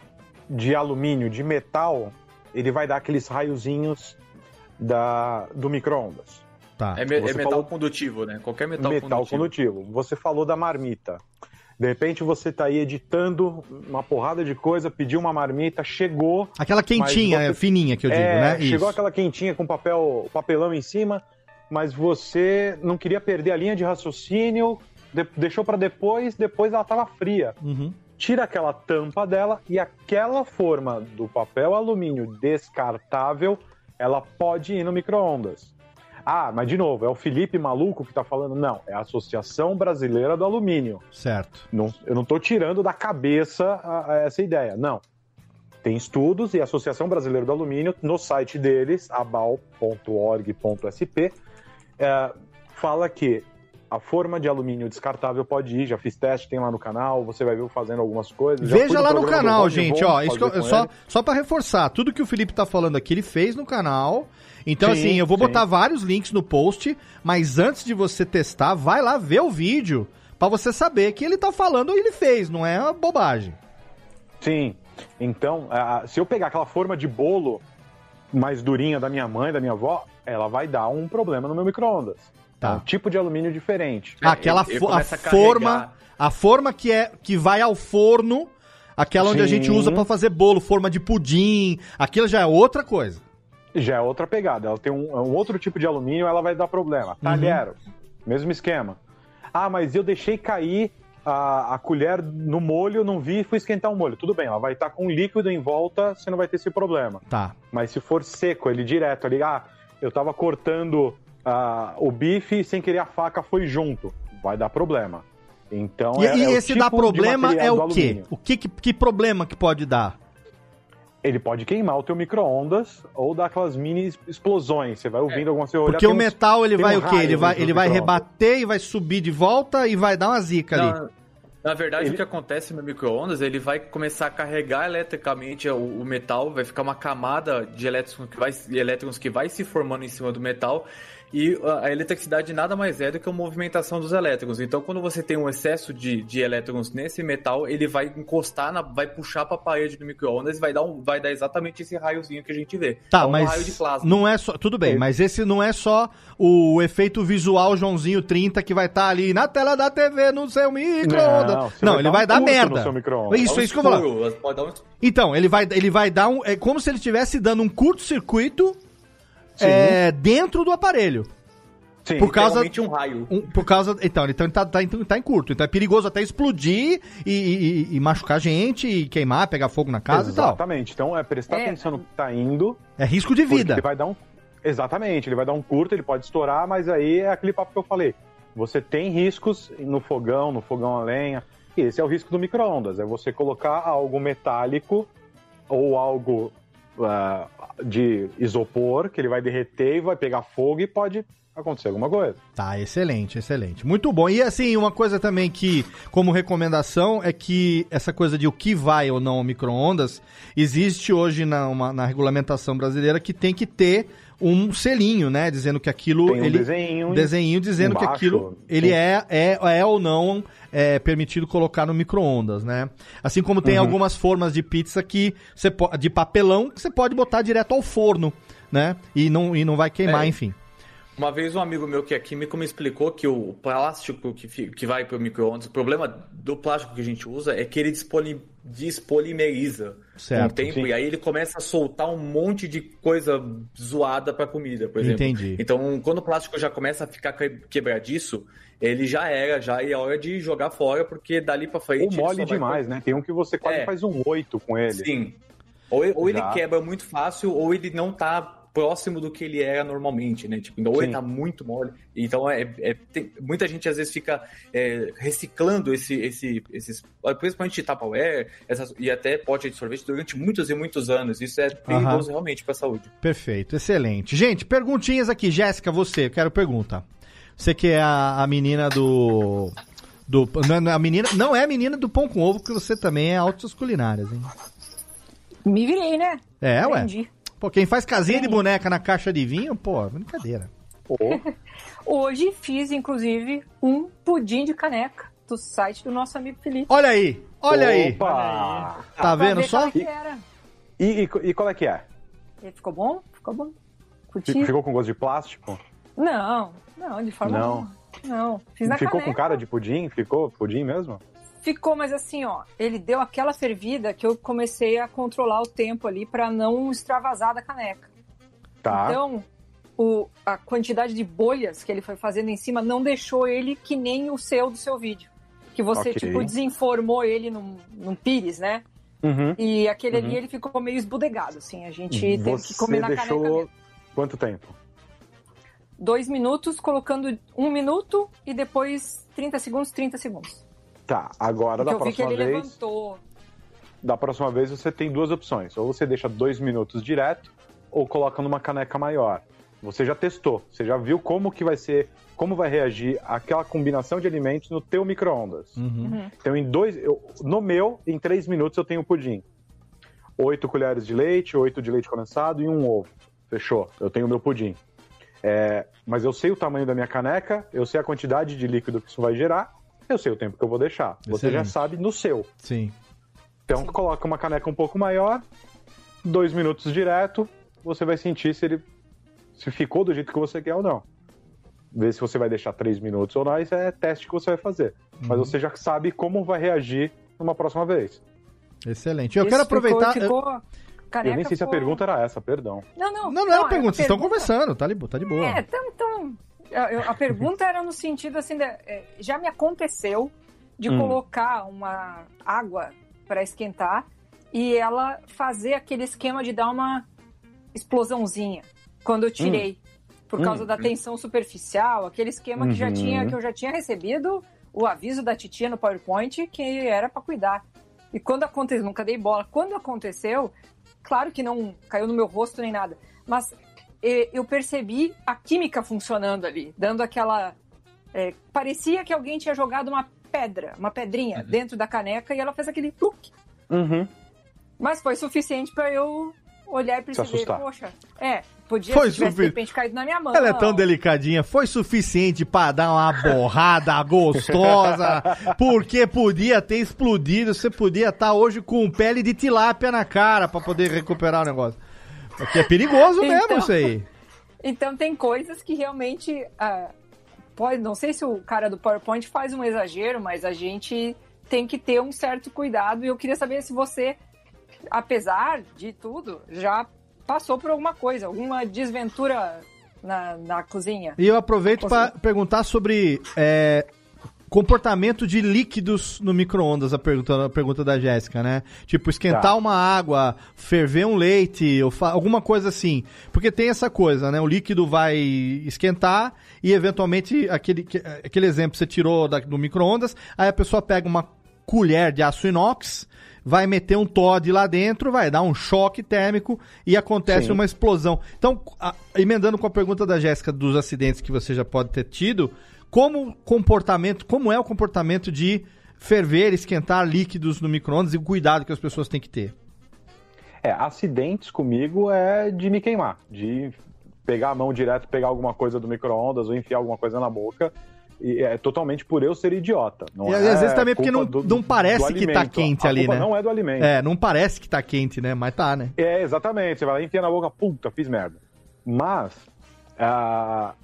Speaker 9: de alumínio, de metal, ele vai dar aqueles raiozinhos da, do micro-ondas.
Speaker 4: Tá.
Speaker 8: É, me- é metal
Speaker 9: falou-
Speaker 8: condutivo, né? Qualquer metal,
Speaker 9: metal
Speaker 8: condutivo.
Speaker 9: condutivo. Você falou da marmita. De repente você tá aí editando uma porrada de coisa, pediu uma marmita, chegou.
Speaker 4: Aquela quentinha, fininha que eu digo,
Speaker 9: É,
Speaker 4: né?
Speaker 9: Chegou
Speaker 4: Isso.
Speaker 9: aquela quentinha com papel, papelão em cima, mas você não queria perder a linha de raciocínio, de- deixou para depois, depois ela tava fria.
Speaker 4: Uhum.
Speaker 9: Tira aquela tampa dela e aquela forma do papel alumínio descartável, ela pode ir no micro-ondas. Ah, mas de novo, é o Felipe maluco que tá falando? Não, é a Associação Brasileira do Alumínio.
Speaker 4: Certo.
Speaker 9: Não, eu não tô tirando da cabeça a- a essa ideia, não. Tem estudos e a Associação Brasileira do Alumínio, no site deles, abal.org.sp, é, fala que a forma de alumínio descartável pode ir, já fiz teste, tem lá no canal, você vai ver eu fazendo algumas coisas.
Speaker 4: Veja lá no canal, gente, ó. Isso eu- só,
Speaker 9: ele.
Speaker 4: só para reforçar, tudo que o Felipe tá falando aqui, ele fez no canal. Então,
Speaker 9: Sim,
Speaker 4: assim, eu vou
Speaker 9: sim.
Speaker 4: botar vários links no post, mas antes de você testar, vai lá ver o vídeo pra você saber que ele tá falando e ele fez, não é uma bobagem.
Speaker 9: Sim. Então, se eu pegar aquela forma de bolo mais durinha da minha mãe, da minha avó, ela vai dar um problema no meu micro-ondas.
Speaker 4: Tá.
Speaker 9: É um tipo de alumínio diferente.
Speaker 4: Aquela fo- a forma, a forma que é que vai ao forno, aquela onde a gente
Speaker 9: Sim.
Speaker 4: usa pra fazer bolo, forma de pudim, aquilo já é outra coisa.
Speaker 9: Já é outra pegada. Ela tem um, um outro tipo de alumínio, ela vai dar problema. Talher, mesmo esquema. Ah, mas eu deixei cair a, a colher no molho, não vi e fui esquentar o molho. Tudo bem, ela vai estar com líquido em volta, você não vai ter esse problema.
Speaker 4: Tá.
Speaker 9: Mas se for seco, ele direto ali, ah, eu tava cortando ah, o bife e sem querer a faca foi junto. Vai dar problema. Então,
Speaker 4: E,
Speaker 9: é-
Speaker 4: e
Speaker 9: é
Speaker 4: esse
Speaker 9: tipo
Speaker 4: dá problema é o quê? O que, que, que problema que pode dar?
Speaker 9: Ele pode queimar o teu micro-ondas ou dar aquelas mini explosões. Você vai ouvindo alguma coisa.
Speaker 4: Porque o metal ele vai o quê? Ele vai, ele vai
Speaker 9: rebater
Speaker 4: rebater e vai subir de volta e vai dar uma zica ali.
Speaker 8: Na verdade, o que acontece no micro-ondas, ele vai começar a carregar eletricamente o, o metal, vai ficar uma camada de elétrons que, vai, de elétrons que vai se formando em cima do metal, E a eletricidade nada mais é do que a movimentação dos elétrons. Então, quando você tem um excesso de, de elétrons nesse metal, ele vai encostar, na, vai puxar para a parede do micro-ondas e vai dar, um, vai dar exatamente esse raiozinho que a gente vê.
Speaker 4: Tá,
Speaker 8: é um
Speaker 4: mas
Speaker 8: raio de plasma.
Speaker 4: não é só. Tudo bem, mas esse não é só o efeito visual Joãozinho 30 que vai estar ali na tela da TV no seu micro-ondas. Não,
Speaker 9: você vai
Speaker 4: ele
Speaker 9: dar
Speaker 4: vai
Speaker 9: um
Speaker 4: dar merda. Isso,
Speaker 8: um
Speaker 4: isso que eu vou falar. Então, ele vai, ele vai dar um. É como se ele estivesse dando um curto-circuito é, dentro do aparelho.
Speaker 9: Sim,
Speaker 4: por causa.
Speaker 8: um raio.
Speaker 4: um- por causa. Então, ele tá, tá, em- tá em curto. Então é perigoso até explodir e, e- e machucar gente, e queimar, pegar fogo na casa e tal.
Speaker 9: Exatamente. Então é prestar
Speaker 5: É.
Speaker 9: atenção no que tá indo.
Speaker 4: É risco de vida.
Speaker 9: Ele vai dar um. Exatamente, ele vai dar um curto, ele pode estourar, mas aí é aquele papo que eu falei. Você tem riscos no fogão, no fogão a lenha. E esse é o risco do micro-ondas. É você colocar algo metálico ou algo ah, de isopor, que ele vai derreter e vai pegar fogo e pode acontecer alguma coisa.
Speaker 4: Tá, excelente, excelente. Muito bom. E assim, uma coisa também que, como recomendação, é que essa coisa de o que vai ou não ao micro-ondas, existe hoje na, uma- na regulamentação brasileira que tem que ter um selinho, né? Dizendo que aquilo.
Speaker 9: Tem um
Speaker 4: ele,
Speaker 9: desenho
Speaker 4: desenho dizendo que
Speaker 9: embaixo,
Speaker 4: aquilo ele é, é, é ou não é, permitido colocar no micro-ondas, né? Assim como tem
Speaker 9: Uhum.
Speaker 4: algumas formas de pizza que você de papelão que você pode botar direto ao forno, né? E não, e não vai queimar,
Speaker 8: É.
Speaker 4: enfim.
Speaker 8: Uma vez um amigo meu que é químico me explicou que o plástico que, que vai para o micro-ondas, o problema do plástico que a gente usa é que ele dispoli- despolimeriza
Speaker 4: Certo,
Speaker 8: com o tempo
Speaker 4: sim.
Speaker 8: e aí ele começa a soltar um monte de coisa zoada para comida, por exemplo.
Speaker 4: Entendi.
Speaker 8: Então, quando o plástico já começa a ficar que- quebradiço, ele já era, já é hora de jogar fora, porque dali para frente...
Speaker 9: Ou
Speaker 8: ele
Speaker 9: mole
Speaker 8: vai-
Speaker 9: demais, né? Tem um que você quase
Speaker 8: É.
Speaker 9: faz um 8 com ele.
Speaker 8: Sim. Ou, ou ele quebra muito fácil, ou ele não tá próximo do que ele era normalmente, né? Tipo, ou
Speaker 9: Sim.
Speaker 8: ele tá muito mole. Então, é, é- tem- muita gente às vezes fica é, reciclando esse, esse, esses, principalmente Tupperware essas, e até pote de sorvete durante muitos e muitos anos. Isso é perigoso realmente para a saúde.
Speaker 4: Perfeito, excelente. Gente, perguntinhas aqui. Jéssica, você, eu quero pergunta. Você que é a, a menina do. do não, é- não é a menina, não é a menina do pão com ovo, porque você também é altas culinárias, hein?
Speaker 5: Me virei, né?
Speaker 4: É, ué. Pô, quem faz casinha de boneca na caixa de vinho, pô, brincadeira. (laughs)
Speaker 5: Hoje fiz, inclusive, um pudim de caneca do site do nosso amigo Felipe.
Speaker 4: Olha aí, olha aí.
Speaker 9: Opa!
Speaker 4: Tá vendo só?
Speaker 5: é que era.
Speaker 9: E, e, e qual é que é?
Speaker 5: E ficou bom? Ficou bom. Curti?
Speaker 9: Ficou com gosto de plástico?
Speaker 5: Não, não, de forma
Speaker 9: Não.
Speaker 5: alguma. Não, fiz na
Speaker 9: Ficou
Speaker 5: caneca.
Speaker 9: com cara de pudim? Ficou pudim mesmo?
Speaker 5: Ficou, mas assim, ó, ele deu aquela fervida que eu comecei a controlar o tempo ali pra não extravasar da caneca.
Speaker 9: Tá.
Speaker 5: Então, o, a quantidade de bolhas que ele foi fazendo em cima não deixou ele que nem o seu do seu vídeo. Que você,
Speaker 9: Ok.
Speaker 5: tipo, desinformou ele num, num pires, né?
Speaker 9: Uhum.
Speaker 5: E aquele ali
Speaker 9: Uhum.
Speaker 5: ele ficou meio esbudegado, assim. A gente teve
Speaker 9: Você
Speaker 5: que comer na caneca
Speaker 9: deixou
Speaker 5: mesmo.
Speaker 9: quanto tempo?
Speaker 5: Dois minutos, colocando um minuto e depois 30 segundos, 30 segundos.
Speaker 9: Tá, agora
Speaker 5: Porque
Speaker 9: da
Speaker 5: eu vi que
Speaker 9: próxima
Speaker 5: ele
Speaker 9: vez.
Speaker 5: levantou.
Speaker 9: Da próxima vez você tem duas opções. Ou você deixa dois minutos direto, ou coloca numa caneca maior. Você já testou, você já viu como que vai ser, como vai reagir aquela combinação de alimentos no teu micro-ondas.
Speaker 4: Uhum.
Speaker 9: Então, em dois. eu- no meu, em três minutos eu tenho pudim. Oito colheres de leite, oito de leite condensado e um ovo. Fechou. Eu tenho o meu pudim. É, mas eu sei o tamanho da minha caneca, eu sei a quantidade de líquido que isso vai gerar, eu sei o tempo que eu vou deixar. Você já
Speaker 4: Excelente.
Speaker 9: sabe no seu.
Speaker 4: Sim.
Speaker 9: Então coloca uma caneca um pouco maior, dois minutos direto, você vai sentir se ele se ficou do jeito que você quer ou não. Ver se você vai deixar três minutos ou não, isso é teste que você vai fazer. Mas
Speaker 4: Uhum.
Speaker 9: você já sabe como vai reagir numa próxima vez.
Speaker 4: Excelente. Eu
Speaker 5: Isso
Speaker 4: quero
Speaker 5: ficou-
Speaker 4: aproveitar.
Speaker 5: ficou- caneca
Speaker 9: eu nem sei se a
Speaker 5: ficou-
Speaker 9: pergunta era essa, perdão.
Speaker 5: Não, não.
Speaker 4: Não, não é uma
Speaker 5: a
Speaker 4: pergunta, vocês estão conversando, tá tá de boa.
Speaker 5: É, então, então a, eu- a pergunta era no sentido assim, é, já me aconteceu de
Speaker 4: Hum.
Speaker 5: colocar uma água para esquentar e ela fazer aquele esquema de dar uma explosãozinha quando eu tirei. Por
Speaker 13: Hum.
Speaker 5: causa da tensão superficial, aquele esquema que já
Speaker 13: Uhum.
Speaker 5: tinha, que eu já tinha recebido o aviso da titia no PowerPoint que era para cuidar. E quando aconteceu, nunca dei bola. Quando aconteceu, claro que não caiu no meu rosto nem nada, mas eu percebi a química funcionando ali, dando aquela. eh, parecia que alguém tinha jogado uma pedra, uma pedrinha dentro da caneca e ela fez aquele pluk.
Speaker 9: Uhum.
Speaker 5: Mas foi suficiente para eu olhar e perceber, poxa, é, Podia
Speaker 4: Foi
Speaker 5: se tivesse, de repente caído na minha mão.
Speaker 4: Ela é tão delicadinha, foi suficiente pra dar uma borrada (laughs) gostosa, porque podia ter explodido, você podia estar hoje com pele de tilápia na cara pra poder recuperar o negócio. (laughs) Porque é perigoso mesmo
Speaker 5: Então.
Speaker 4: isso aí. (laughs)
Speaker 5: Então tem coisas que realmente ah, pode, não sei se o cara do PowerPoint faz um exagero, mas a gente tem que ter um certo cuidado. E eu queria saber se você, apesar de tudo, já passou por alguma coisa, alguma desventura na, na cozinha.
Speaker 4: E eu aproveito pra perguntar sobre é, comportamento de líquidos no micro-ondas, a pergunta, a pergunta da Jéssica, né? Tipo, esquentar
Speaker 9: Tá.
Speaker 4: uma água, ferver um leite, ou alguma coisa assim. Porque tem essa coisa, né? O líquido vai esquentar e, eventualmente, aquele, que- aquele exemplo que você tirou da- do micro-ondas, aí a pessoa pega uma colher de aço inox, vai meter um Todd lá dentro, vai dar um choque térmico e acontece
Speaker 9: Sim.
Speaker 4: uma explosão. Então, a- emendando com a pergunta da Jéssica dos acidentes que você já pode ter tido, como comportamento, como é o comportamento de ferver, esquentar líquidos no micro-ondas e o cuidado que as pessoas têm que ter?
Speaker 9: É, acidentes comigo é de me queimar, de pegar a mão direto, pegar alguma coisa do micro-ondas ou enfiar alguma coisa na boca. E é totalmente por eu ser idiota. Não
Speaker 4: E,
Speaker 9: é
Speaker 4: às vezes também porque não,
Speaker 9: do-
Speaker 4: não parece que tá
Speaker 9: alimento.
Speaker 4: quente
Speaker 9: A
Speaker 4: ali, né?
Speaker 9: não é do alimento.
Speaker 4: É, não parece que tá quente, né? Mas tá, né?
Speaker 9: É, exatamente. Você vai lá enfia na boca, puta, fiz merda. Mas, ah,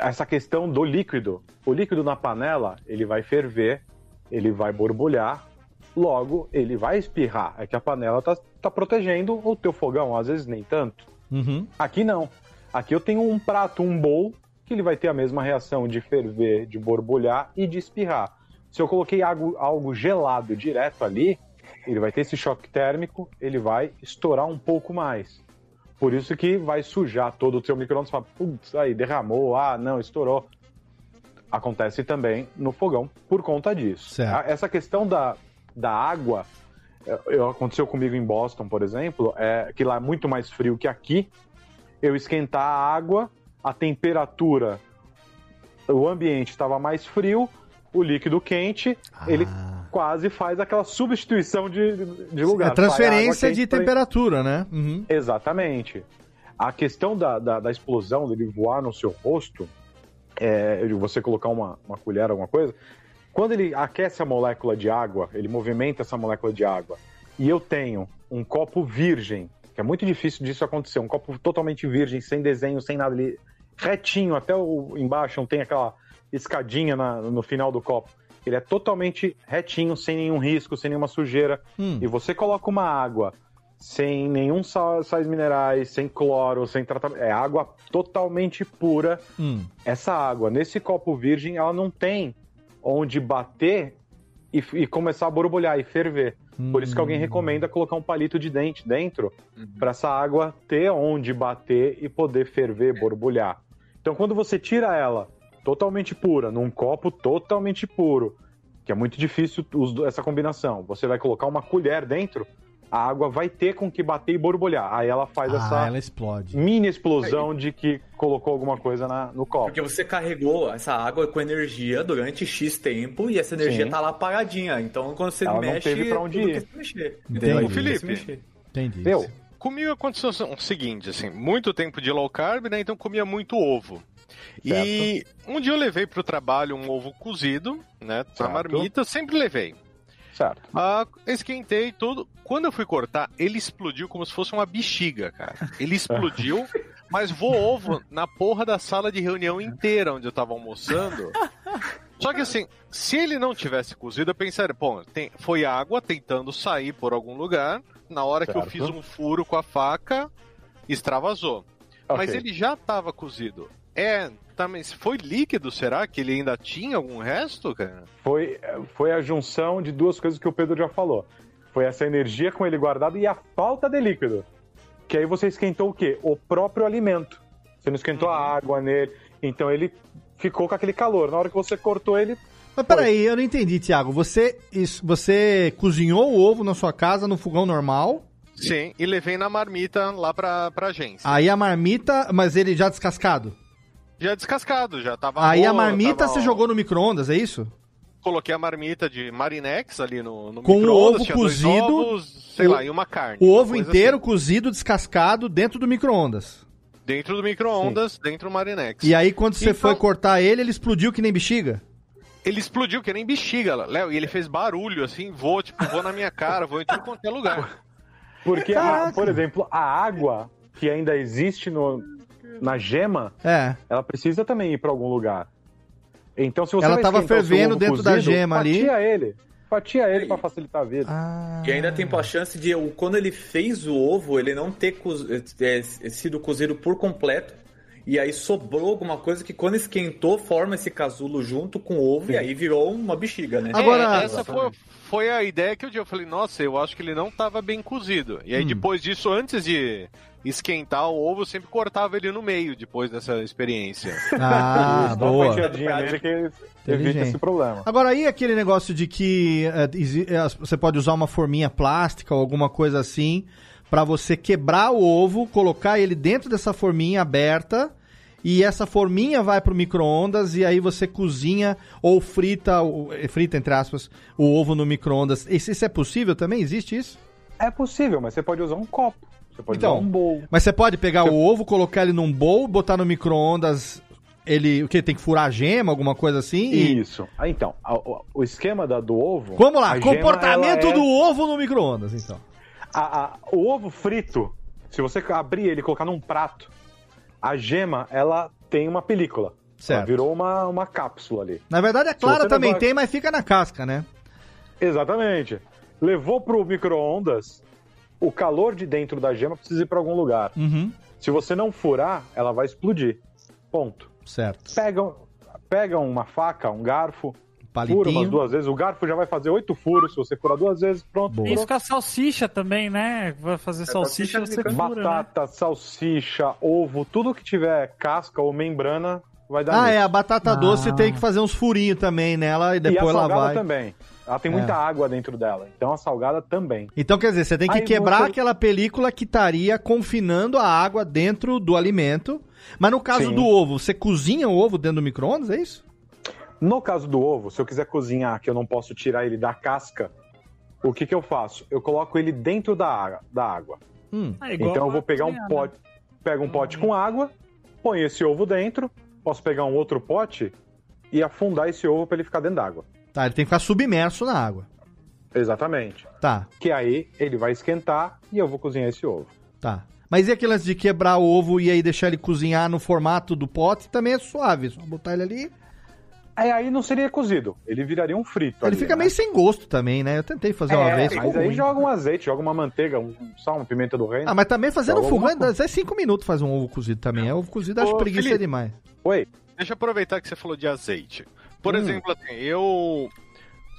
Speaker 9: essa questão do líquido. O líquido na panela, ele vai ferver, ele vai borbulhar, logo ele vai espirrar. É que a panela tá, tá protegendo o teu fogão, às vezes nem tanto.
Speaker 4: Uhum.
Speaker 9: Aqui não. Aqui eu tenho um prato, um bowl, que ele vai ter a mesma reação de ferver, de borbulhar e de espirrar. Se eu coloquei algo, algo gelado direto ali, ele vai ter esse choque térmico, ele vai estourar um pouco mais. Por isso que vai sujar todo o seu micro-ondas. Fala, putz, aí derramou, ah, não, estourou. Acontece também no fogão por conta disso.
Speaker 4: Certo.
Speaker 9: A- Essa questão da, da água, é, eu- aconteceu comigo em Boston, por exemplo, é que lá é muito mais frio que aqui. Eu esquentar a água, a temperatura, o ambiente estava mais frio, o líquido quente, ele quase faz aquela substituição de, de lugar.
Speaker 4: é transferência de temperatura, né? Uhum.
Speaker 9: Exatamente. A questão da, da, da explosão, dele voar no seu rosto, é, de você colocar uma, uma colher, alguma coisa, quando ele aquece a molécula de água, ele movimenta essa molécula de água, e eu tenho um copo virgem, que é muito difícil disso acontecer, um copo totalmente virgem, sem desenho, sem nada, ele retinho, até o embaixo não tem aquela escadinha na- no final do copo. Ele é totalmente retinho, sem nenhum risco, sem nenhuma sujeira.
Speaker 4: Hum.
Speaker 9: E você coloca uma água sem nenhum sal- sais minerais, sem cloro, sem tratamento. É água totalmente pura.
Speaker 4: Hum.
Speaker 9: Essa água, nesse copo virgem, ela não tem onde bater e, e começar a borbulhar e ferver. Por isso que alguém recomenda colocar um palito de dente dentro para essa água ter onde bater e poder ferver, borbulhar. Então, quando você tira ela totalmente pura, num copo totalmente puro, que é muito difícil essa combinação, você vai colocar uma colher dentro, a água vai ter com que bater e borbulhar. Aí ela faz
Speaker 4: Ah,
Speaker 9: essa
Speaker 4: ela explode.
Speaker 9: mini explosão de que colocou alguma coisa na- no copo.
Speaker 8: Porque você carregou essa água com energia durante X tempo e essa energia
Speaker 9: Sim.
Speaker 8: tá lá paradinha. Então quando você
Speaker 9: Ela não
Speaker 8: mexe,
Speaker 9: teve pra onde ir.
Speaker 8: mexer.
Speaker 4: Entendi.
Speaker 8: Se
Speaker 7: Felipe.
Speaker 4: Entendi.
Speaker 9: Deu?
Speaker 7: Comigo aconteceu o seguinte, assim, muito tempo de low carb, né? Então comia muito ovo. E um dia eu levei pro trabalho um ovo cozido, né?
Speaker 9: Certo.
Speaker 7: marmita, sempre levei.
Speaker 9: Certo.
Speaker 7: Ah, esquentei tudo. Quando eu fui cortar, ele explodiu como se fosse uma bexiga, cara. Ele explodiu, (laughs) mas voou ovo na porra da sala de reunião inteira onde eu tava almoçando. Só que assim, se ele não tivesse cozido, eu pensaria, pô, tem- foi água tentando sair por algum lugar. Na hora que eu
Speaker 9: Certo.
Speaker 7: fiz um furo com a faca, extravasou. Mas
Speaker 9: Ok.
Speaker 7: ele já tava cozido. É, tá, mas foi líquido, será que ele ainda tinha algum resto, cara?
Speaker 9: Foi, foi a junção de duas coisas que o Pedro já falou. Foi essa energia com ele guardado e a falta de líquido. Que aí você esquentou o quê? O próprio alimento. Você não esquentou a água nele. Então ele ficou com aquele calor. Na hora que você cortou ele.
Speaker 4: Mas peraí, eu não entendi, Thiago. Você, isso- você cozinhou o ovo na sua casa no fogão normal,
Speaker 7: Sim, e levei na marmita lá pra, pra agência.
Speaker 4: aí a marmita, mas ele já descascado.
Speaker 7: Já descascado, já tava
Speaker 4: Aí a
Speaker 7: boa,
Speaker 4: marmita
Speaker 7: tava-
Speaker 4: você jogou no micro-ondas, é isso?
Speaker 7: Coloquei a marmita de Marinex ali no, no
Speaker 4: Com o ovo cozido,
Speaker 7: ovos, sei
Speaker 4: o-
Speaker 7: lá, e uma carne.
Speaker 4: O ovo inteiro
Speaker 7: assim.
Speaker 4: cozido, descascado, dentro do micro-ondas.
Speaker 7: dentro do micro-ondas, dentro do Marinex.
Speaker 4: E aí, quando você
Speaker 7: Então-
Speaker 4: foi cortar ele, ele explodiu que nem bexiga?
Speaker 7: Ele explodiu que nem bexiga, Léo, e ele fez barulho, assim, voou, tipo, voou na minha cara, voou em tudo quanto é lugar.
Speaker 9: Porque, a- por exemplo, a água que ainda existe no, na gema,
Speaker 4: É.
Speaker 9: ela precisa também ir pra algum lugar. Então, se você
Speaker 4: Ela
Speaker 9: vai
Speaker 4: tava
Speaker 9: esquentar o seu
Speaker 4: fervendo dentro da
Speaker 9: cozido,
Speaker 4: gema ali.
Speaker 9: Fatia ele. Fatia ele pra facilitar a vida.
Speaker 4: Ah.
Speaker 8: E ainda tem a chance de, o- quando ele fez o ovo, ele não ter coz- é, sido cozido por completo. E aí sobrou alguma coisa que quando esquentou, forma esse casulo junto com o ovo e aí virou uma bexiga, né?
Speaker 7: É, essa foi, foi a ideia que eu. Eu falei, nossa, eu acho que ele não tava bem cozido. E aí,
Speaker 4: Hum.
Speaker 7: depois disso, antes de esquentar o ovo, eu sempre cortava ele no meio, depois dessa experiência. (laughs)
Speaker 4: Ah, boa.
Speaker 9: evita esse problema.
Speaker 4: Agora, aí aquele negócio de que é, você pode usar uma forminha plástica ou alguma coisa assim pra você quebrar o ovo, colocar ele dentro dessa forminha aberta e essa forminha vai pro micro-ondas e aí você cozinha ou frita, o- eh, frita entre aspas, o ovo no micro-ondas. Isso, isso é possível também? Existe isso?
Speaker 9: É possível, mas você pode usar um copo. Você pode
Speaker 4: Então,
Speaker 9: um bowl.
Speaker 4: Mas você pode pegar o ovo, colocar ele num bowl, botar no micro-ondas, ele, o que, tem que furar a gema, alguma coisa assim?
Speaker 9: Isso. Ah, então, a- o, o esquema da, do ovo.
Speaker 4: Vamos lá,
Speaker 9: gema,
Speaker 4: comportamento
Speaker 9: ela é-
Speaker 4: do ovo no micro-ondas, então.
Speaker 9: a- o ovo frito, se você abrir ele e colocar num prato, a gema, ela tem uma película.
Speaker 4: Certo.
Speaker 9: Ela virou uma, uma cápsula ali.
Speaker 4: Na verdade, a
Speaker 9: Se
Speaker 4: clara
Speaker 9: você
Speaker 4: também
Speaker 9: levar-
Speaker 4: tem, mas fica na casca, né?
Speaker 9: Exatamente. Levou pro micro-ondas, o calor de dentro da gema precisa ir para algum lugar.
Speaker 4: Uhum.
Speaker 9: Se você não furar, ela vai explodir. Ponto.
Speaker 4: Certo.
Speaker 9: Pega, pega uma faca, um garfo,
Speaker 4: Palitinho.
Speaker 9: fura umas duas vezes. O garfo já vai fazer oito furos. Se você furar duas vezes, pronto.
Speaker 6: Isso com a salsicha também, né? Vai fazer salsicha, você fura, né?
Speaker 9: Batata, salsicha, ovo, tudo que tiver casca ou membrana vai dar
Speaker 4: Ah,
Speaker 9: nisso.
Speaker 4: é, a batata doce tem que fazer uns furinhos também nela e
Speaker 9: E a
Speaker 4: depois ela vai.
Speaker 9: também. Ela tem
Speaker 4: É.
Speaker 9: muita água dentro dela. Então a salgada também.
Speaker 4: Então, quer dizer, você tem que
Speaker 9: Aí
Speaker 4: quebrar
Speaker 9: você-
Speaker 4: aquela película que estaria confinando a água dentro do alimento. Mas no caso
Speaker 9: Sim.
Speaker 4: do ovo, você cozinha o ovo dentro do micro-ondas, é isso?
Speaker 9: No caso do ovo, se eu quiser cozinhar, que eu não posso tirar ele da casca, o que, que eu faço? Eu coloco ele dentro da, água- da água.
Speaker 4: Hum.
Speaker 6: É igual
Speaker 9: então eu vou pegar um
Speaker 6: né?
Speaker 9: pote, pego um pote com água, ponho esse ovo dentro, posso pegar um outro pote e afundar esse ovo para ele ficar dentro d'água.
Speaker 4: Tá, ele tem que ficar submerso na água.
Speaker 9: Exatamente.
Speaker 4: Tá,
Speaker 9: Que aí ele vai esquentar e eu vou cozinhar esse ovo.
Speaker 4: tá. Mas e aquele lance de quebrar o ovo e aí deixar ele cozinhar no formato do pote também é suave. Só botar ele ali.
Speaker 9: Aí, aí não seria cozido, ele viraria um frito.
Speaker 4: Ele
Speaker 9: ali,
Speaker 4: fica
Speaker 9: né?
Speaker 4: meio sem gosto também, né? Eu tentei fazer uma
Speaker 9: É,
Speaker 4: vez.
Speaker 9: Mas aí
Speaker 4: ruim.
Speaker 9: joga um azeite, joga uma manteiga, um sal, uma pimenta do reino.
Speaker 4: Ah, mas também fazendo
Speaker 9: Joga
Speaker 4: fogo,
Speaker 9: alguma
Speaker 4: é 5 minutos faz um ovo cozido também. É ovo cozido, acho
Speaker 7: Ô,
Speaker 4: preguiça
Speaker 7: Felipe.
Speaker 4: demais.
Speaker 9: Oi.
Speaker 7: Deixa eu aproveitar que você falou de azeite. Por
Speaker 4: Hum.
Speaker 7: exemplo, assim, eu,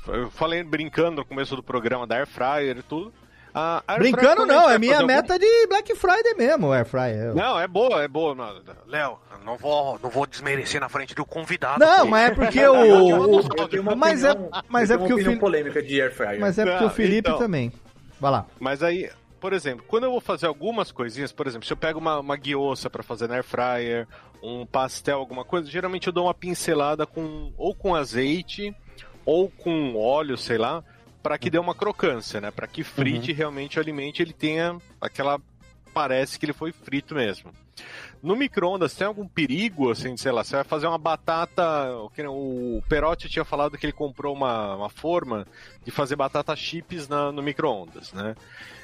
Speaker 7: eu falei brincando no começo do programa da Air Fryer e tudo. A Air Fryer,
Speaker 4: Brincando não, é minha
Speaker 7: fazer algum-
Speaker 4: meta de Black Friday mesmo, Air Fryer.
Speaker 7: Não, é boa, é boa. Léo, não vou, não vou desmerecer na frente do convidado.
Speaker 4: Não, mas é porque (laughs) o. Mas é, mas é porque o Felipe.
Speaker 8: polêmica de air fryer.
Speaker 4: Mas é porque
Speaker 7: Não,
Speaker 4: o Felipe
Speaker 7: então.
Speaker 4: também. Vai lá.
Speaker 7: Mas aí, por exemplo, quando eu vou fazer algumas coisinhas, por exemplo, se eu pego uma, uma guioça pra fazer na air fryer, um pastel, alguma coisa, geralmente eu dou uma pincelada com ou com azeite ou com óleo, sei lá, pra que dê uma crocância, né? Pra que frite realmente o alimento, ele tenha aquela parece que ele foi frito mesmo. No micro-ondas tem algum perigo, assim, sei lá, você vai fazer uma batata. o que O Perotti tinha falado que ele comprou uma, uma forma de fazer batata chips na- no micro-ondas, né?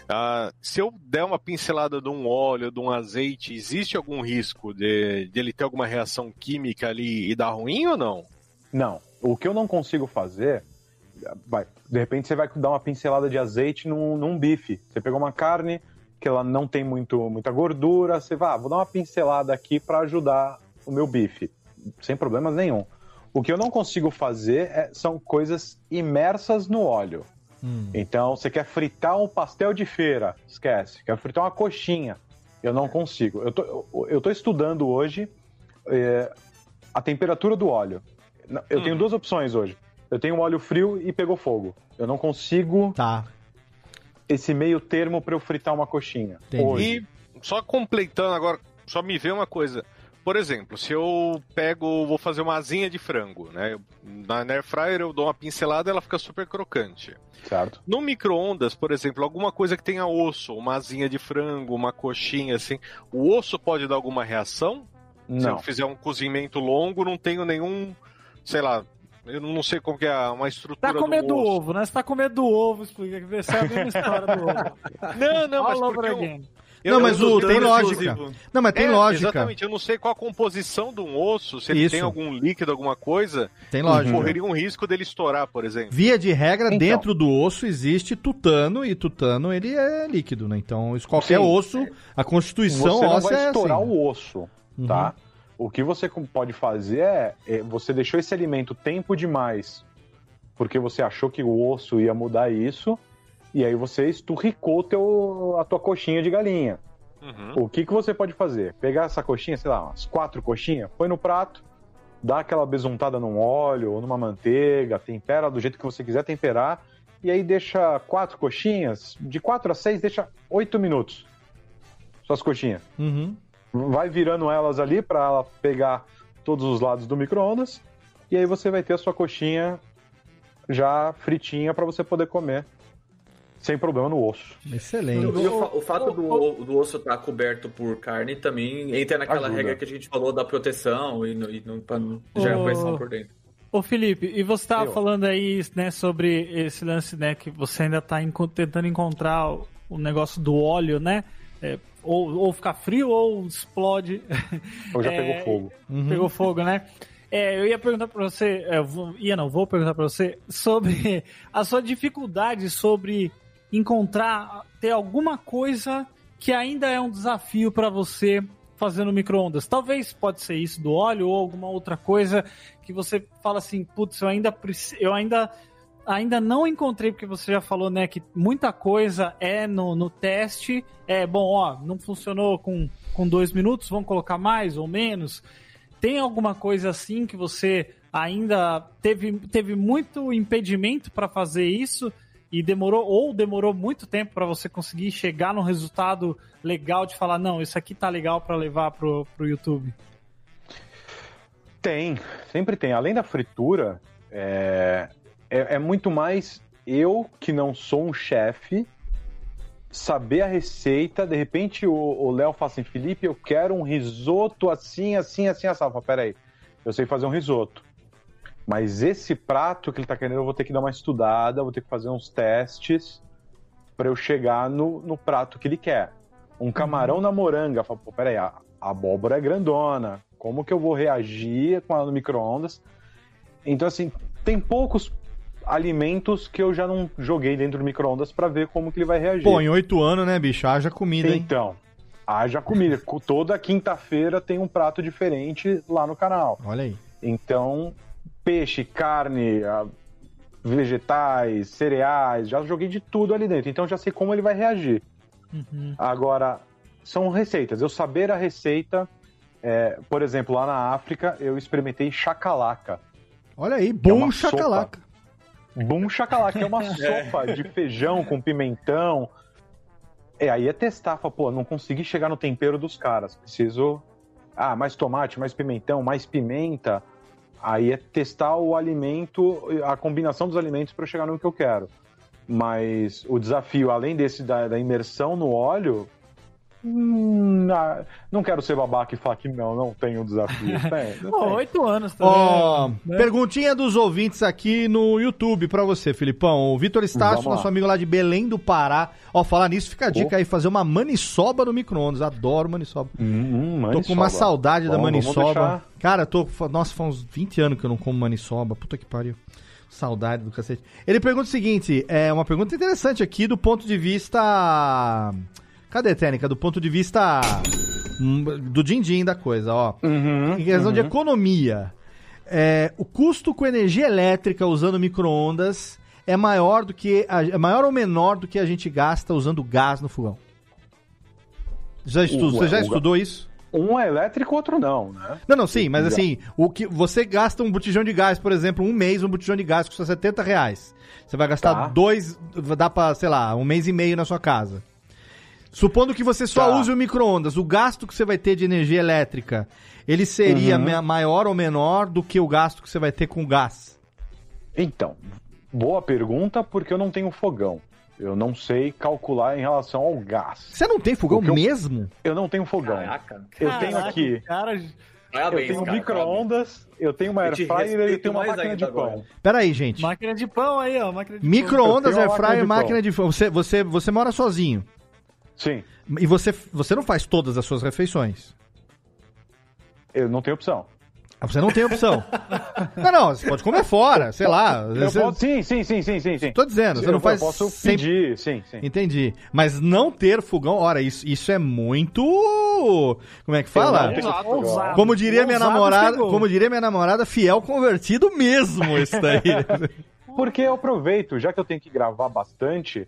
Speaker 7: Ah, se eu der uma pincelada de um óleo, de um azeite, existe algum risco de, de ele ter alguma reação química ali e dar ruim ou não?
Speaker 9: Não. O que eu não consigo fazer. Vai, de repente você vai dar uma pincelada de azeite num, num bife. Você pegou uma carne que ela não tem muito, muita gordura, você vai, ah, vou dar uma pincelada aqui para ajudar o meu bife. Sem problemas nenhum. O que eu não consigo fazer é- são coisas imersas no óleo. Então, você quer fritar um pastel de feira, esquece. Quer fritar uma coxinha, eu não consigo. Eu tô, eu- eu tô estudando hoje é, a temperatura do óleo. Eu tenho duas opções hoje. Eu tenho um óleo frio e pegou fogo. Eu não consigo
Speaker 4: Tá.
Speaker 9: esse meio termo para eu fritar uma coxinha. Hoje.
Speaker 7: E só completando agora, só me vê uma coisa. Por exemplo, se eu pego, vou fazer uma asinha de frango, né? Na air fryer eu dou uma pincelada, ela fica super crocante.
Speaker 9: Certo.
Speaker 7: No micro-ondas, por exemplo, alguma coisa que tenha osso, uma asinha de frango, uma coxinha assim, o osso pode dar alguma reação? Se eu
Speaker 9: Não.
Speaker 7: fizer um cozimento longo, não tenho nenhum, sei lá, eu não sei como que é uma estrutura
Speaker 6: Tá com medo do
Speaker 7: osso.
Speaker 6: ovo, né? Você tá com medo do ovo, explica que essa é a mesma história do ovo.
Speaker 7: Não, não, mas
Speaker 6: All over
Speaker 7: porque. Eu
Speaker 4: Não, mas o- tem lógica.
Speaker 7: exclusivo.
Speaker 4: Não, mas tem
Speaker 7: É,
Speaker 4: lógica.
Speaker 7: Exatamente, eu não sei qual a composição de um osso, se ele
Speaker 4: Isso.
Speaker 7: tem algum líquido, alguma coisa.
Speaker 4: Tem lógica.
Speaker 7: Correria um risco dele estourar, por exemplo.
Speaker 4: Via de regra,
Speaker 9: Então.
Speaker 4: dentro do osso existe tutano, e tutano ele é líquido, né? Então, qualquer
Speaker 9: Sim.
Speaker 4: osso, a constituição
Speaker 9: Você não
Speaker 4: óssea
Speaker 9: vai
Speaker 4: é
Speaker 9: estourar
Speaker 4: assim.
Speaker 9: o osso, tá? O que você pode fazer é, é, você deixou esse alimento tempo demais, porque você achou que o osso ia mudar isso, e aí você esturricou teu, a tua coxinha de galinha.
Speaker 7: Uhum.
Speaker 9: O que, que você pode fazer? Pegar essa coxinha, sei lá, umas quatro coxinhas, põe no prato, dá aquela besuntada num óleo ou numa manteiga, tempera do jeito que você quiser temperar, e aí deixa quatro coxinhas, de quatro a seis, deixa oito minutos. Suas coxinhas.
Speaker 4: Uhum.
Speaker 9: Vai virando elas ali para ela pegar todos os lados do micro-ondas, e aí você vai ter a sua coxinha já fritinha para você poder comer sem problema no osso.
Speaker 4: Excelente.
Speaker 8: E o, fa- o fato do, do osso estar coberto por carne também entra naquela
Speaker 9: Ajuda.
Speaker 8: regra que a gente falou da proteção e, e não, pra não gerar pressão por dentro.
Speaker 6: Ô Felipe, e você tava
Speaker 9: Eu.
Speaker 6: falando aí, né, sobre esse lance, né, que você ainda tá enco- tentando encontrar o, o negócio do óleo, né? É, ou, ou ficar frio ou explode.
Speaker 9: Ou já (laughs)
Speaker 6: É,
Speaker 9: pegou fogo.
Speaker 4: Uhum.
Speaker 6: Pegou fogo, né? É, eu ia perguntar pra você, é, eu vou- ia não, vou perguntar pra você sobre (laughs) a sua dificuldade sobre encontrar, ter alguma coisa que ainda é um desafio pra você fazer no micro-ondas. Talvez pode ser isso do óleo ou alguma outra coisa que você fala assim, putz, eu ainda eu ainda ainda não encontrei, porque você já falou, né, que muita coisa é no, no teste. É, bom, ó, não funcionou com, com dois minutos, vamos colocar mais ou menos. Tem alguma coisa assim que você ainda teve, teve muito impedimento para fazer isso e demorou ou demorou muito tempo para você conseguir chegar num resultado legal de falar não, isso aqui tá legal para levar pro, pro YouTube?
Speaker 9: Tem, sempre tem. Além da fritura, é, é, é muito mais eu, que não sou um chefe, saber a receita. De repente o Léo fala assim: Felipe, eu quero um risoto assim, assim, assim, assim. Fala, Peraí, eu sei fazer um risoto. Mas esse prato que ele tá querendo, eu vou ter que dar uma estudada, vou ter que fazer uns testes para eu chegar no, no prato que ele quer. Um camarão na moranga. Fala, Pô, peraí, a, a abóbora é grandona. Como que eu vou reagir com ela no micro-ondas? Então, assim, tem poucos alimentos que eu já não joguei dentro do micro-ondas para ver como que ele vai reagir.
Speaker 4: Pô, em oito anos, né, bicho? Haja comida, hein?
Speaker 9: Então, haja comida. Co- (laughs) Toda quinta-feira tem um prato diferente lá no canal.
Speaker 4: Olha aí.
Speaker 9: Então, peixe, carne, vegetais, cereais, já joguei de tudo ali dentro. Então, já sei como ele vai reagir. Agora, são receitas. Eu saber a receita, é, por exemplo, lá na África, eu experimentei chacalaca.
Speaker 4: Olha aí,
Speaker 9: é
Speaker 4: bom
Speaker 9: uma
Speaker 4: chacalaca.
Speaker 9: Bum chacalaca, que é uma (laughs) sopa de feijão com pimentão. É, aí é testar, fala, pô, não consegui chegar no tempero dos caras. Preciso. Ah, mais tomate, mais pimentão, mais pimenta. Aí é testar o alimento, a combinação dos alimentos para chegar no que eu quero. Mas o desafio, além desse da, da imersão no óleo, não quero ser babaca e falar que não, não tem um desafio. (laughs) Tem, tem.
Speaker 6: oito anos também.
Speaker 4: Ó,
Speaker 6: né?
Speaker 4: perguntinha dos ouvintes aqui no YouTube pra você, Filipão. O Vitor Estácio, nosso amigo lá de Belém do Pará. Ó, falar nisso, fica a dica aí, fazer uma maniçoba no micro-ondas. Adoro maniçoba.
Speaker 9: Hum,
Speaker 4: Tô com uma saudade da
Speaker 9: vamos
Speaker 4: maniçoba.
Speaker 9: deixar-
Speaker 4: Cara, tô. Nossa, faz uns 20 anos que eu não como maniçoba. Puta que pariu. Saudade do cacete. Ele pergunta o seguinte: é uma pergunta interessante aqui do ponto de vista. Cadê, Técnica? Do ponto de vista. hum, do din-din da coisa, ó.
Speaker 9: Uhum,
Speaker 4: em questão de
Speaker 9: uhum.
Speaker 4: economia. é, o custo com energia elétrica usando micro-ondas é maior do que. a- É maior ou menor do que a gente gasta usando gás no fogão? Já
Speaker 9: O-
Speaker 4: você já estudou isso?
Speaker 9: Um é elétrico, outro não, né?
Speaker 4: Não, não, sim, mas assim, o que você gasta um botijão de gás, por exemplo, um mês, um botijão de gás custa 70 reais. Você vai gastar
Speaker 9: Tá.
Speaker 4: dois, dá pra, sei lá, um mês e meio na sua casa. Supondo que você só
Speaker 9: Tá.
Speaker 4: use o micro-ondas, o gasto que você vai ter de energia elétrica, ele seria
Speaker 9: Uhum.
Speaker 4: ma- maior ou menor do que o gasto que você vai ter com gás?
Speaker 9: Então, boa pergunta, porque eu não tenho fogão. Eu não sei calcular em relação ao gás.
Speaker 4: Você não tem fogão
Speaker 9: eu-
Speaker 4: mesmo?
Speaker 9: Eu não tenho fogão.
Speaker 8: Caraca.
Speaker 9: Eu tenho aqui.
Speaker 6: Cara,
Speaker 9: Eu tenho micro-ondas, eu tenho uma
Speaker 8: Eu
Speaker 9: air
Speaker 8: te
Speaker 9: fryer e eu tenho uma máquina de pão.
Speaker 4: Pera aí, gente.
Speaker 6: máquina de pão aí, ó. Máquina de pão.
Speaker 4: Micro-ondas, air fryer,
Speaker 9: pão.
Speaker 4: máquina de pão. Você, você, você mora sozinho.
Speaker 9: Sim,
Speaker 4: E você, você não faz todas as suas refeições.
Speaker 9: eu não tenho opção.
Speaker 4: Ah, Você não tem opção. (laughs) não, não, você pode comer fora, sei lá.
Speaker 9: Eu
Speaker 4: Você-
Speaker 9: posso- sim, sim, sim, sim, sim, sim.
Speaker 4: Tô dizendo, você
Speaker 9: eu,
Speaker 4: não faz
Speaker 9: Eu posso
Speaker 4: sempre-
Speaker 9: pedir, sim, sim.
Speaker 4: Entendi. Mas não ter fogão, ora, isso, isso é muito. Como é que fala?
Speaker 9: Eu
Speaker 6: Ousado.
Speaker 4: Como diria minha
Speaker 6: Ousado
Speaker 4: namorada,
Speaker 6: chegou.
Speaker 4: como diria minha namorada, fiel convertido mesmo esse daí. (laughs)
Speaker 9: Porque eu aproveito, já que eu tenho que gravar bastante.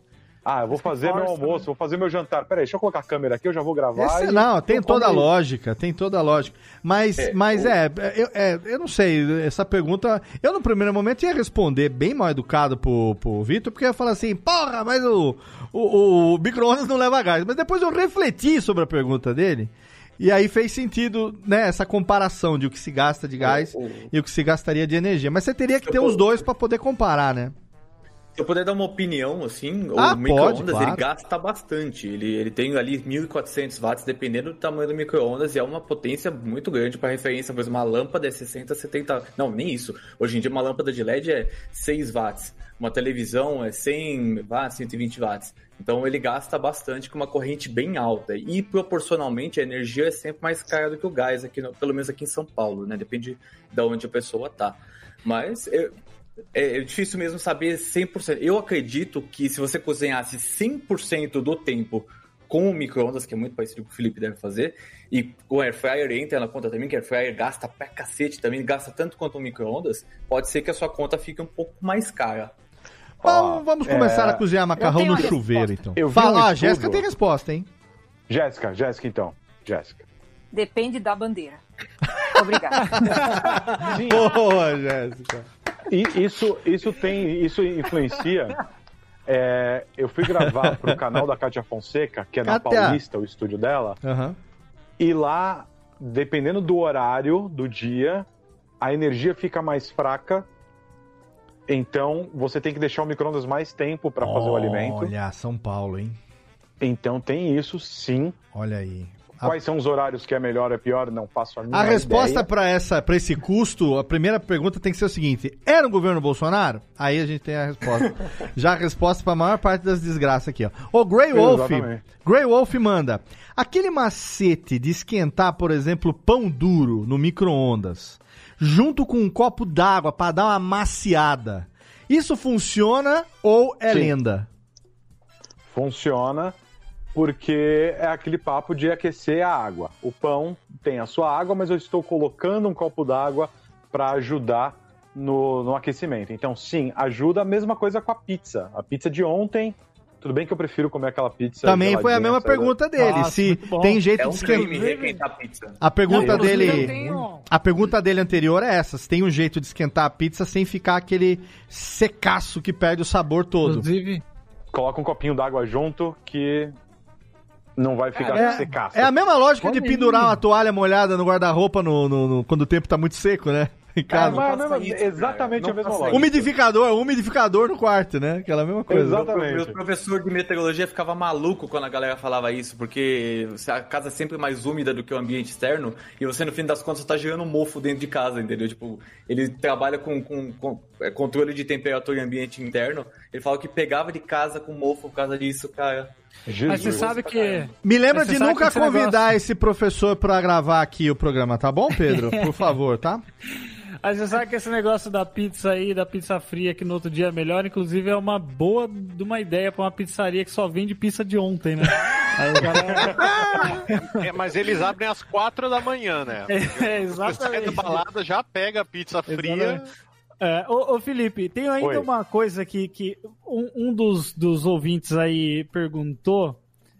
Speaker 9: Ah, eu vou fazer meu almoço, vou fazer meu jantar. Peraí, deixa eu colocar a câmera aqui, eu já vou gravar.
Speaker 4: Esse-
Speaker 9: e
Speaker 4: não, tem toda a lógica, tem toda a lógica. Mas, mas é, eu, é, eu não sei, essa pergunta, eu no primeiro momento ia responder bem mal educado pro, pro Vitor, porque eu ia falar assim, porra, mas o, o, o micro-ondas não leva gás. Mas depois eu refleti sobre a pergunta dele, e aí fez sentido, né, essa comparação de o que se gasta de gás
Speaker 8: O- o-
Speaker 4: e o que se gastaria de energia. Mas você teria que ter os dois pra poder comparar, né?
Speaker 8: Se eu puder dar uma opinião, assim,
Speaker 4: Ah,
Speaker 8: o micro-ondas
Speaker 4: claro.
Speaker 8: ele gasta bastante. Ele, ele tem ali 1.400 watts, dependendo do tamanho do micro-ondas, e é uma potência muito grande para referência. Exemplo, uma lâmpada é 60, 70. Não, nem isso. Hoje em dia, uma lâmpada de LED é 6 watts. Uma televisão é 100 watts, 120 watts. Então, ele gasta bastante com uma corrente bem alta. E, proporcionalmente, a energia é sempre mais cara do que o gás, aqui pelo menos aqui em São Paulo, né? Depende de onde a pessoa tá. Mas eu- é, é difícil mesmo saber 100%. Eu acredito que se você cozinhasse 100% do tempo com o micro-ondas, que é muito parecido com o que o Felipe deve fazer, e o air fryer entra na conta também, que o air fryer gasta pra cacete também, gasta tanto quanto o micro-ondas, pode ser que a sua conta fique um pouco mais cara.
Speaker 4: Vamos, vamos começar
Speaker 9: é,
Speaker 4: a cozinhar macarrão no chuveiro,
Speaker 5: resposta.
Speaker 4: então.
Speaker 9: Eu
Speaker 4: Fala,
Speaker 9: um
Speaker 4: ah, Jéssica tem resposta, hein?
Speaker 9: Jéssica, Jéssica então. Jéssica.
Speaker 5: Depende da bandeira. Obrigada. (laughs)
Speaker 4: Boa, Jéssica.
Speaker 9: E isso, isso tem, isso influencia. É, eu fui gravar pro canal da Kátia Fonseca, que é na. Paulista, o estúdio dela,
Speaker 4: Aham.
Speaker 9: e lá, dependendo do horário do dia, a energia fica mais fraca. Então, você tem que deixar o micro-ondas mais tempo para fazer o alimento.
Speaker 4: Olha, São Paulo, hein?
Speaker 9: Então, tem isso sim.
Speaker 4: Olha aí.
Speaker 9: Quais são os horários que é melhor ou é pior? Não faço a mínima
Speaker 4: a resposta para essa, para esse custo, a primeira pergunta tem que ser o seguinte: era o governo Bolsonaro? Aí a gente tem a resposta. (laughs) Já a resposta para a maior parte das desgraças aqui, ó. O Grey Wolf,
Speaker 9: Exatamente.
Speaker 4: Grey Wolf manda: aquele macete de esquentar, por exemplo, pão duro no micro-ondas, junto com um copo d'água para dar uma maciada. Isso funciona ou é
Speaker 9: Sim.
Speaker 4: lenda?
Speaker 9: Funciona porque é aquele papo de aquecer a água. O pão tem a sua água, mas eu estou colocando um copo d'água para ajudar no, no aquecimento. Então, sim, ajuda a mesma coisa com a pizza. A pizza de ontem, tudo bem que eu prefiro comer aquela pizza.
Speaker 4: Também foi a mesma
Speaker 9: sabe?
Speaker 4: pergunta dele.
Speaker 6: Nossa,
Speaker 4: se tem jeito
Speaker 8: É um
Speaker 4: de esquentar.
Speaker 8: pizza.
Speaker 4: A pergunta
Speaker 6: Não,
Speaker 4: dele.
Speaker 6: tenho-
Speaker 4: A pergunta dele anterior é essa: se tem um jeito de esquentar a pizza sem ficar aquele secaço que perde o sabor todo.
Speaker 6: Inclusive,
Speaker 9: Coloca um copinho d'água junto que não vai ficar
Speaker 4: É,
Speaker 9: secaço.
Speaker 4: é a mesma lógica de
Speaker 6: aí.
Speaker 4: pendurar uma toalha molhada no guarda-roupa no, no- no- quando o tempo tá muito seco, né? Em
Speaker 9: É,
Speaker 4: casa.
Speaker 9: mas-
Speaker 8: não faça
Speaker 9: mas-
Speaker 8: isso,
Speaker 9: exatamente
Speaker 8: cara.
Speaker 9: a mesma lógica.
Speaker 4: Umidificador, umidificador no quarto, né? Aquela mesma coisa.
Speaker 8: Meu
Speaker 9: Exatamente.
Speaker 8: professor de meteorologia ficava maluco quando a galera falava isso, porque a casa é sempre mais úmida do que o ambiente externo, e você, no fim das contas, tá gerando mofo dentro de casa, entendeu? Tipo, ele trabalha com, com- com, é, controle de temperatura em ambiente interno. Ele fala que pegava de casa com mofo por causa disso, cara.
Speaker 9: Jesus.
Speaker 6: mas você sabe que.
Speaker 4: Me lembra de nunca convidar
Speaker 6: negócio-
Speaker 4: esse professor pra gravar aqui o programa, tá bom, Pedro? Por (laughs) favor, tá?
Speaker 6: Mas você sabe que esse negócio da pizza aí, da pizza fria, que no outro dia é melhor, inclusive é uma boa de uma ideia pra uma pizzaria que só vende pizza de ontem, né? (laughs) Aí o cara.
Speaker 7: É, mas eles abrem às quatro da manhã, né? (laughs)
Speaker 6: É,
Speaker 7: Você sai
Speaker 6: exatamente.
Speaker 7: da balada, já pega a pizza fria.
Speaker 6: Exatamente. É, ô, ô, Felipe, tem ainda
Speaker 9: Oi.
Speaker 6: uma coisa que, que um, um dos, dos ouvintes aí perguntou,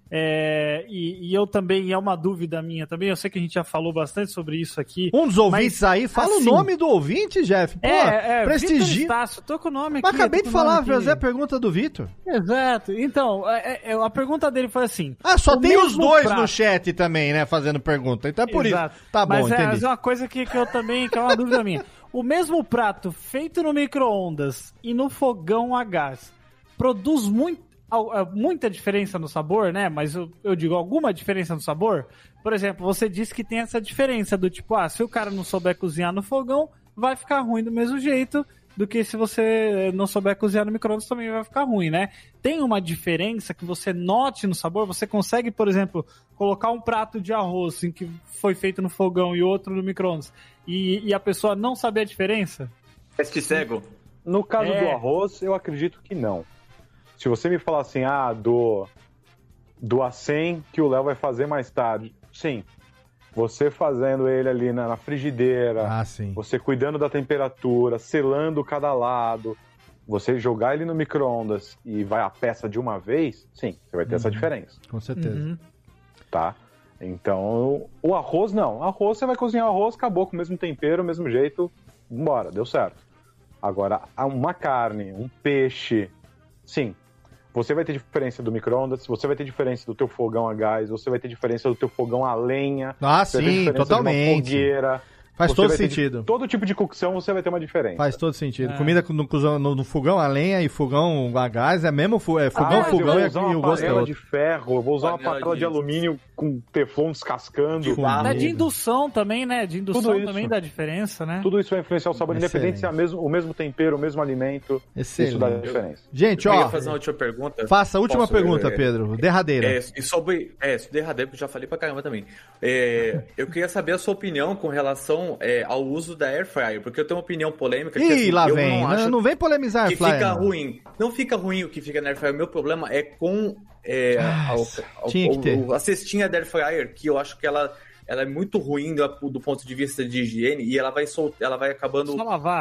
Speaker 6: É, e, e eu também, e é uma dúvida minha também, eu sei que a gente já falou bastante sobre isso aqui.
Speaker 4: Um dos ouvintes
Speaker 6: mas,
Speaker 4: aí, fala
Speaker 6: assim,
Speaker 4: o nome do ouvinte, Jeff. Pô,
Speaker 6: é, é,
Speaker 4: prestigia.
Speaker 6: Estácio, tô com o nome aqui.
Speaker 4: Mas acabei de falar,
Speaker 6: aqui.
Speaker 4: fazer a pergunta do Vitor.
Speaker 6: Exato. Então, é, é, a pergunta dele foi assim.
Speaker 4: Ah, só tem os dois
Speaker 6: prato-
Speaker 4: no chat também, né, fazendo pergunta. Então é por
Speaker 6: Exato.
Speaker 4: isso. Tá bom,
Speaker 6: mas é,
Speaker 4: entendi.
Speaker 6: mas é uma coisa que, que eu também, que é uma dúvida minha. O mesmo prato feito no micro-ondas e no fogão a gás produz muito, é, muita diferença no sabor, né? Mas eu, eu digo, alguma diferença no sabor? Por exemplo, você disse que tem essa diferença do tipo, ah, se o cara não souber cozinhar no fogão, vai ficar ruim do mesmo jeito do que se você não souber cozinhar no micro-ondas também vai ficar ruim, né? Tem uma diferença que você note no sabor? Você consegue, por exemplo, colocar um prato de arroz em que foi feito no fogão e outro no micro-ondas e, e a pessoa não saber a diferença?
Speaker 8: Teste cego.
Speaker 9: No caso
Speaker 6: É.
Speaker 9: do arroz, eu acredito que não. Se você me falar assim, ah, do, do A100 que o Léo vai fazer mais tarde, sim. Você fazendo ele ali na, na frigideira,
Speaker 4: Ah, sim.
Speaker 9: você cuidando da temperatura, selando cada lado, você jogar ele no micro-ondas e vai a peça de uma vez, sim, você vai ter essa
Speaker 4: Uhum.
Speaker 9: diferença,
Speaker 4: Com certeza.
Speaker 6: Uhum.
Speaker 9: Tá? Então, o arroz não. Arroz você vai cozinhar o arroz, acabou com o mesmo tempero, o mesmo jeito, embora, deu certo. Agora, uma carne, um peixe, sim. Você vai ter diferença do micro-ondas, você vai ter diferença do teu fogão a gás, você vai ter diferença do teu fogão a lenha.
Speaker 4: Ah, sim,
Speaker 9: diferença de uma
Speaker 4: totalmente.
Speaker 9: fogueira.
Speaker 4: Faz todo sentido.
Speaker 9: de- todo tipo de cocção você vai ter uma diferença.
Speaker 4: Faz todo sentido.
Speaker 6: É.
Speaker 4: Comida no, no- no fogão a lenha e fogão a gás é mesmo fu- é, fogão,
Speaker 9: Ah, eu
Speaker 4: fogão
Speaker 9: vou
Speaker 4: e,
Speaker 9: usar
Speaker 4: e
Speaker 9: uma
Speaker 4: o gosto é
Speaker 9: panela
Speaker 4: outro.
Speaker 9: de ferro, eu vou usar uma
Speaker 8: Panela
Speaker 9: panela de
Speaker 8: de-
Speaker 9: alumínio com teflon descascando.
Speaker 6: É de indução também, né? De indução
Speaker 9: Tudo isso.
Speaker 6: também dá diferença, né?
Speaker 9: Tudo isso vai influenciar o sabor, independente se é mesmo, o mesmo tempero, o mesmo alimento. Isso dá
Speaker 4: Excelente.
Speaker 9: diferença.
Speaker 4: Gente,
Speaker 8: eu
Speaker 4: ó,
Speaker 8: ia fazer uma última pergunta.
Speaker 4: faça a última
Speaker 8: Posso,
Speaker 4: pergunta,
Speaker 8: é,
Speaker 4: Pedro. Derradeira.
Speaker 8: É, e sobre. É, derradeiro, porque eu já falei pra caramba também. É, eu queria saber a sua opinião com relação é, ao uso da Air Fryer, porque eu tenho uma opinião polêmica que
Speaker 4: Ih,
Speaker 8: assim,
Speaker 4: lá
Speaker 8: eu
Speaker 4: vem.
Speaker 8: não
Speaker 4: Não,
Speaker 8: acho
Speaker 4: não vem polemizar,
Speaker 8: que
Speaker 4: Flyer.
Speaker 8: fica
Speaker 4: não.
Speaker 8: ruim. Não fica ruim o que fica na Air Fryer. O meu problema é com é,
Speaker 4: Ah,
Speaker 8: ao-
Speaker 4: ter.
Speaker 8: o- a cestinha da Air Fryer, que eu acho que ela, ela é muito ruim do, do ponto de vista de higiene e ela vai, sol, ela vai acabando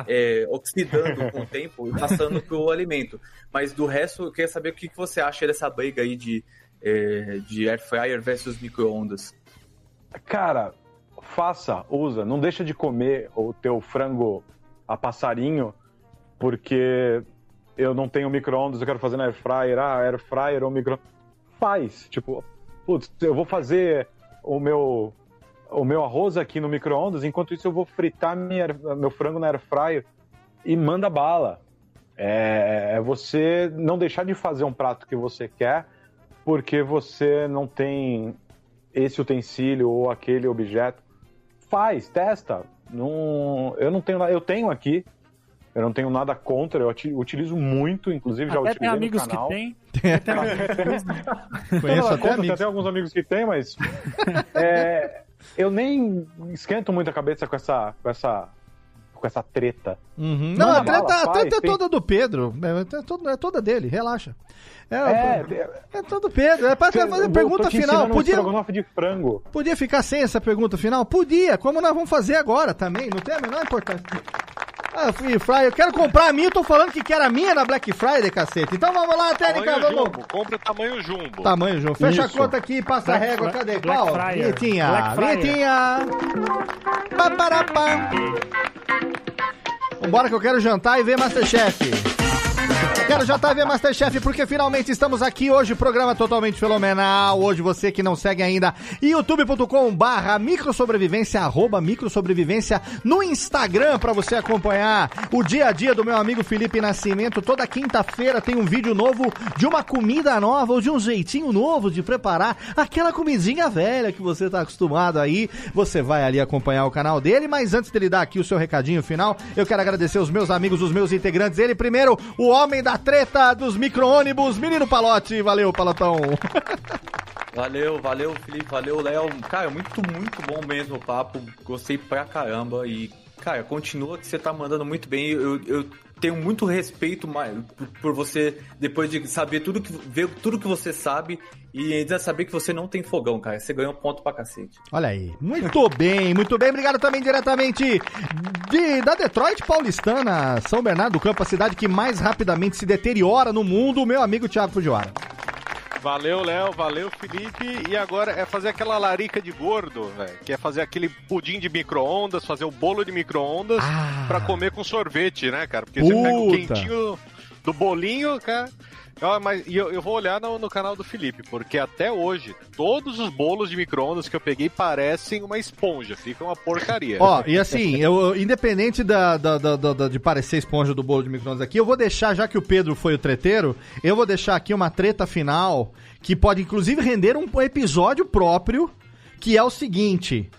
Speaker 8: é, oxidando com o (laughs) tempo e passando pro alimento. Mas do resto, eu queria saber o que, que você acha dessa briga aí de, é, de air fryer versus micro-ondas.
Speaker 9: Cara, faça, usa, não deixa de comer o teu frango a passarinho, porque eu não tenho micro-ondas, eu quero fazer na air fryer, ah, air fryer ou micro... Faz, tipo, putz, eu vou fazer o meu o meu arroz aqui no micro-ondas, enquanto isso eu vou fritar minha, meu frango na air fryer e manda bala. É, é você não deixar de fazer um prato que você quer porque você não tem esse utensílio ou aquele objeto. Faz, testa. Não, eu não tenho nada. Eu tenho aqui. Eu não tenho nada contra. Eu utilizo muito, inclusive já
Speaker 6: Até tem
Speaker 9: utilizei
Speaker 6: amigos
Speaker 9: no canal. (laughs)
Speaker 6: que tem. (laughs)
Speaker 9: Não,
Speaker 4: Conheço
Speaker 9: nada
Speaker 4: até
Speaker 9: contra,
Speaker 4: amigos.
Speaker 9: Tem até alguns amigos que tem, mas (laughs) é, eu nem esquento muito a cabeça com essa, com essa, com essa treta.
Speaker 4: Uhum. Não, a treta, a treta é toda do Pedro. É, é toda, é toda dele, relaxa. É,
Speaker 9: É,
Speaker 4: é, todo Pedro. É pra fazer
Speaker 9: eu
Speaker 4: pergunta final.
Speaker 9: um
Speaker 4: Podia,
Speaker 9: frango.
Speaker 4: podia ficar sem essa pergunta final? Podia, como nós vamos fazer agora também. Não tem a menor importância. Ah, Free Friday, eu quero comprar a minha, eu tô falando que quero a minha na Black Friday, cacete. Então vamos lá, técnica,
Speaker 7: Tamanho
Speaker 4: vamos.
Speaker 7: jumbo, compra o tamanho jumbo.
Speaker 4: Tamanho, João. Fecha
Speaker 9: Isso.
Speaker 4: a conta aqui, passa a
Speaker 6: Black
Speaker 4: régua.
Speaker 6: Fri-
Speaker 4: Cadê?
Speaker 6: Black
Speaker 4: Qual? Vinhetinha. Vinhetinha. Vambora que eu quero jantar e ver Masterchef. Quero e ver Masterchef porque finalmente estamos aqui hoje, programa totalmente fenomenal. Hoje você que não segue ainda, youtube.com barra microsobrevivência, arroba microsobrevivência no Instagram para você acompanhar o dia a dia do meu amigo Felipe Nascimento. Toda quinta-feira tem um vídeo novo de uma comida nova ou de um jeitinho novo de preparar aquela comidinha velha que você tá acostumado aí. Você vai ali acompanhar o canal dele, mas antes dele dar aqui o seu recadinho final, eu quero agradecer os meus amigos, os meus integrantes. Ele primeiro, o homem da treta dos micro-ônibus, menino Palote. Valeu, Palotão. (laughs)
Speaker 8: Valeu, valeu, Felipe, valeu, Léo. Cara, muito, muito bom mesmo o papo. Gostei pra caramba. E, cara, continua que você tá mandando muito bem. Eu, eu tenho muito respeito por, você, depois de saber tudo que. ver tudo que você sabe e ainda saber que você não tem fogão, cara. Você ganhou ponto pra cacete.
Speaker 4: Olha aí. Muito bem, muito bem. Obrigado também diretamente de, da Detroit Paulistana, São Bernardo do Campo, a cidade que mais rapidamente se deteriora no mundo, meu amigo Thiago Fujiwara.
Speaker 7: Valeu, Léo, valeu, Felipe. E agora é fazer aquela larica de gordo, velho. Que é fazer aquele pudim de micro-ondas, fazer o bolo de micro-ondas pra comer com sorvete, né, cara? Porque você pega o
Speaker 4: Puta.
Speaker 7: quentinho do bolinho, cara. Ó, mas eu, eu vou olhar no, no canal do Felipe, porque até hoje, todos os bolos de micro-ondas que eu peguei parecem uma esponja, fica uma porcaria.
Speaker 4: Ó, e assim, eu, independente da- da- da- da- de parecer esponja do bolo de micro-ondas aqui, eu vou deixar, já que o Pedro foi o treteiro, eu vou deixar aqui uma treta final que pode inclusive render um episódio próprio, que é o seguinte.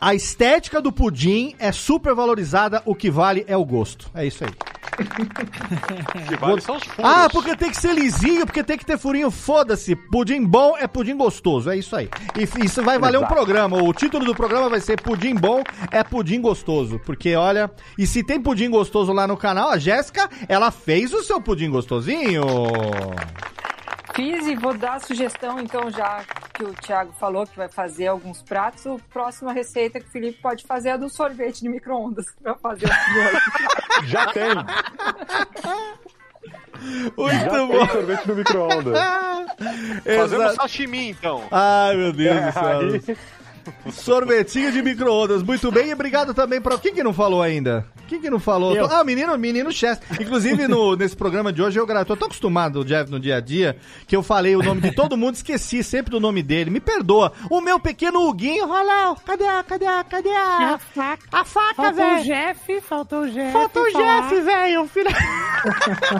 Speaker 4: A estética do pudim é super valorizada, o que vale é o gosto. É isso aí. (laughs)
Speaker 7: que vale são os furos.
Speaker 4: Ah, porque tem que ser lisinho, porque tem que ter furinho. Foda-se. Pudim bom é pudim gostoso. É isso aí. E isso vai valer um programa. O título do programa vai ser Pudim bom é pudim gostoso. Porque olha, e se tem pudim gostoso lá no canal, a Jéssica, ela fez o seu pudim gostosinho.
Speaker 5: Fiz e vou dar a sugestão, então, já que o Thiago falou que vai fazer alguns pratos, a próxima receita que o Felipe pode fazer é a do sorvete de micro-ondas pra fazer o. (laughs)
Speaker 9: Já tem.
Speaker 4: Muito
Speaker 9: Já tem
Speaker 4: bom.
Speaker 9: sorvete no micro-ondas.
Speaker 7: Fazemos
Speaker 4: Exato.
Speaker 7: sashimi, então.
Speaker 4: Ai, meu Deus do
Speaker 9: É,
Speaker 4: céu.
Speaker 9: aí-
Speaker 4: Sorvetinho de micro-ondas, muito bem. E obrigado também para. Quem que não falou ainda? Quem que não falou?
Speaker 6: Eu.
Speaker 4: Ah, menino, menino Chess. Inclusive, no, (laughs) nesse programa de hoje, eu gra- tô tão acostumado, Jeff, no dia a dia, que eu falei o nome de todo mundo, esqueci sempre do nome dele. Me perdoa. O meu pequeno Huguinho, olha lá, cadê a, cadê a, cadê a...
Speaker 6: a faca.
Speaker 4: A faca,
Speaker 6: Faltou o
Speaker 4: velho.
Speaker 6: Jeff, faltou o Jeff.
Speaker 4: Falta o
Speaker 6: falar.
Speaker 4: Jeff, velho. Filho...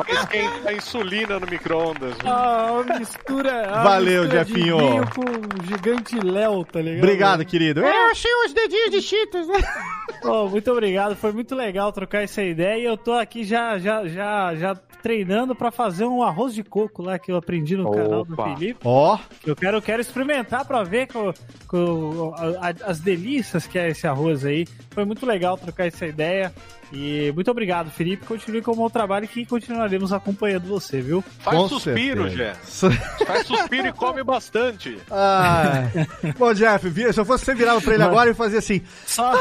Speaker 7: Esquentar insulina no micro-ondas.
Speaker 6: Ah, a mistura. a
Speaker 4: Valeu,
Speaker 6: mistura vinho com o gigante Léo, tá ligado?
Speaker 4: Obrigado, querido. Eu achei os dedinhos de Cheetos, né? (laughs)
Speaker 6: Pô, muito obrigado, foi muito legal trocar essa ideia e eu tô aqui já, já, já, já treinando pra fazer um arroz de coco lá que eu aprendi no canal do
Speaker 9: Opa.
Speaker 6: Felipe.
Speaker 4: Ó,
Speaker 6: Eu quero, quero experimentar pra ver co- co- a- a- as delícias que é esse arroz aí. Foi muito legal trocar essa ideia. E muito obrigado, Felipe. Continue com o bom trabalho que continuaremos acompanhando você, viu?
Speaker 7: Faz
Speaker 4: com
Speaker 7: suspiro,
Speaker 4: certeza. (laughs)
Speaker 7: Faz suspiro e come bastante.
Speaker 4: Ai. Bom, Jeff, se eu fosse você virava pra ele agora e fazia assim.
Speaker 6: Só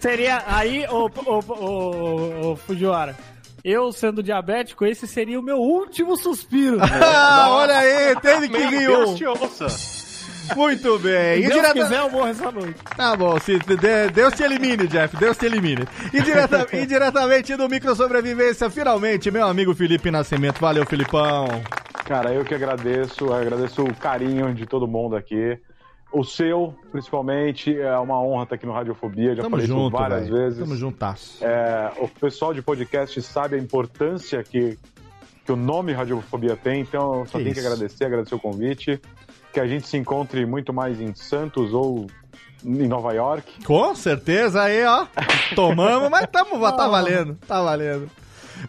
Speaker 6: seria aí, ô, ô, ô, Fujiwara. Eu sendo diabético, esse seria o meu último suspiro. (laughs)
Speaker 4: Ah, olha aí, teve que vir um. Muito bem.
Speaker 6: Se Deus
Speaker 4: direta-
Speaker 6: quiser, eu morro essa noite.
Speaker 4: Tá bom, se de- Deus te elimine, Jeff, Deus te elimine. E, direta- (laughs) e diretamente do Micro Sobrevivência, finalmente, meu amigo Felipe Nascimento. Valeu, Filipão.
Speaker 9: Cara, eu que agradeço, agradeço o carinho de todo mundo aqui. O seu, principalmente, é uma honra estar aqui no Radiofobia, já
Speaker 4: Tamo
Speaker 9: falei
Speaker 4: junto,
Speaker 9: isso várias
Speaker 4: velho.
Speaker 9: vezes.
Speaker 4: Tamo juntasso.
Speaker 9: É, o pessoal de podcast sabe a importância que, que o nome Radiofobia tem, então eu só
Speaker 4: Que
Speaker 9: tenho que agradecer, agradecer o convite. Que a gente se encontre muito mais em Santos ou em Nova York.
Speaker 4: Com certeza aí, ó. Tomamos, mas tamo, tá valendo, tá valendo.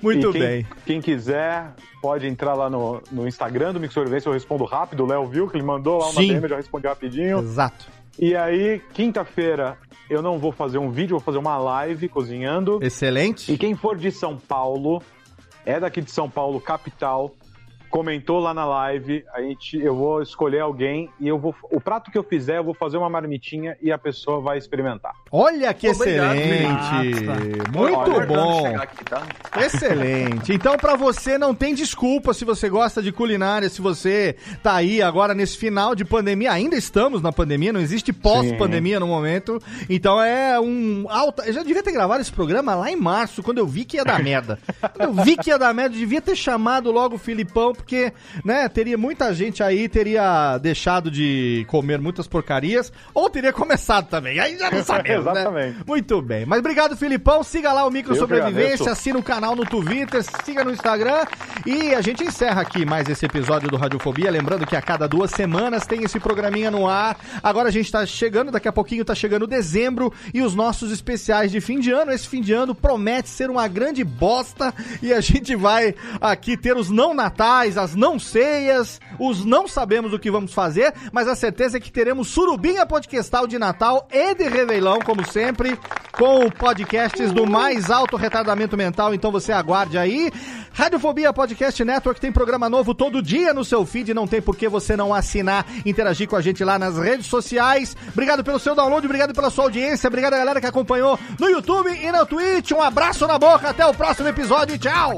Speaker 4: Muito
Speaker 9: quem,
Speaker 4: bem.
Speaker 9: Quem quiser, pode entrar lá no, no Instagram do Mixorvência, eu respondo rápido. O Léo viu que ele mandou lá uma
Speaker 4: Sim.
Speaker 9: DM, eu já respondi rapidinho.
Speaker 4: Exato.
Speaker 9: E aí, quinta-feira, eu não vou fazer um vídeo, vou fazer uma live cozinhando.
Speaker 4: Excelente.
Speaker 9: E quem for de São Paulo, é daqui de São Paulo, capital, comentou lá na live, a gente, eu vou escolher alguém e eu vou. O prato que eu fizer, eu vou fazer uma marmitinha e a pessoa vai experimentar.
Speaker 4: Olha que
Speaker 8: Obrigado,
Speaker 4: excelente.
Speaker 6: Felipe.
Speaker 4: Muito
Speaker 9: Olha,
Speaker 4: bom.
Speaker 8: chegar aqui, tá?
Speaker 4: Excelente. Então, pra você, não tem desculpa se você gosta de culinária, se você tá aí agora nesse final de pandemia. Ainda estamos na pandemia, não existe pós-pandemia no momento. Então é um alta. Eu já devia ter gravado esse programa lá em março, quando eu vi que ia dar merda. (laughs) Quando eu vi que ia dar merda, eu devia ter chamado logo o Filipão, porque, né, teria muita gente aí, teria deixado de comer muitas porcarias, ou teria começado também. Aí já não sabemos, (laughs) né?
Speaker 9: Exatamente.
Speaker 4: Muito bem. Mas obrigado, Filipão. Siga lá o Micro
Speaker 9: Eu
Speaker 4: Sobrevivência, assina o canal no Twitter, siga no Instagram. E a gente encerra aqui mais esse episódio do Radiofobia. Lembrando que a cada duas semanas tem esse programinha no ar. Agora a gente tá chegando, daqui a pouquinho tá chegando dezembro e os nossos especiais de fim de ano. Esse fim de ano promete ser uma grande bosta e a gente vai aqui ter os não natais, as não ceias, os não sabemos o que vamos fazer, mas a certeza é que teremos surubinha podcastal de Natal e de Réveillon, como sempre, com podcasts do mais alto retardamento mental, então você aguarde aí. Radiofobia Podcast Network tem programa novo todo dia no seu feed, não tem por que você não assinar, interagir com a gente lá nas redes sociais. Obrigado pelo seu download, obrigado pela sua audiência, obrigado a galera que acompanhou no YouTube e na Twitch. Um abraço na boca, até o próximo episódio e tchau!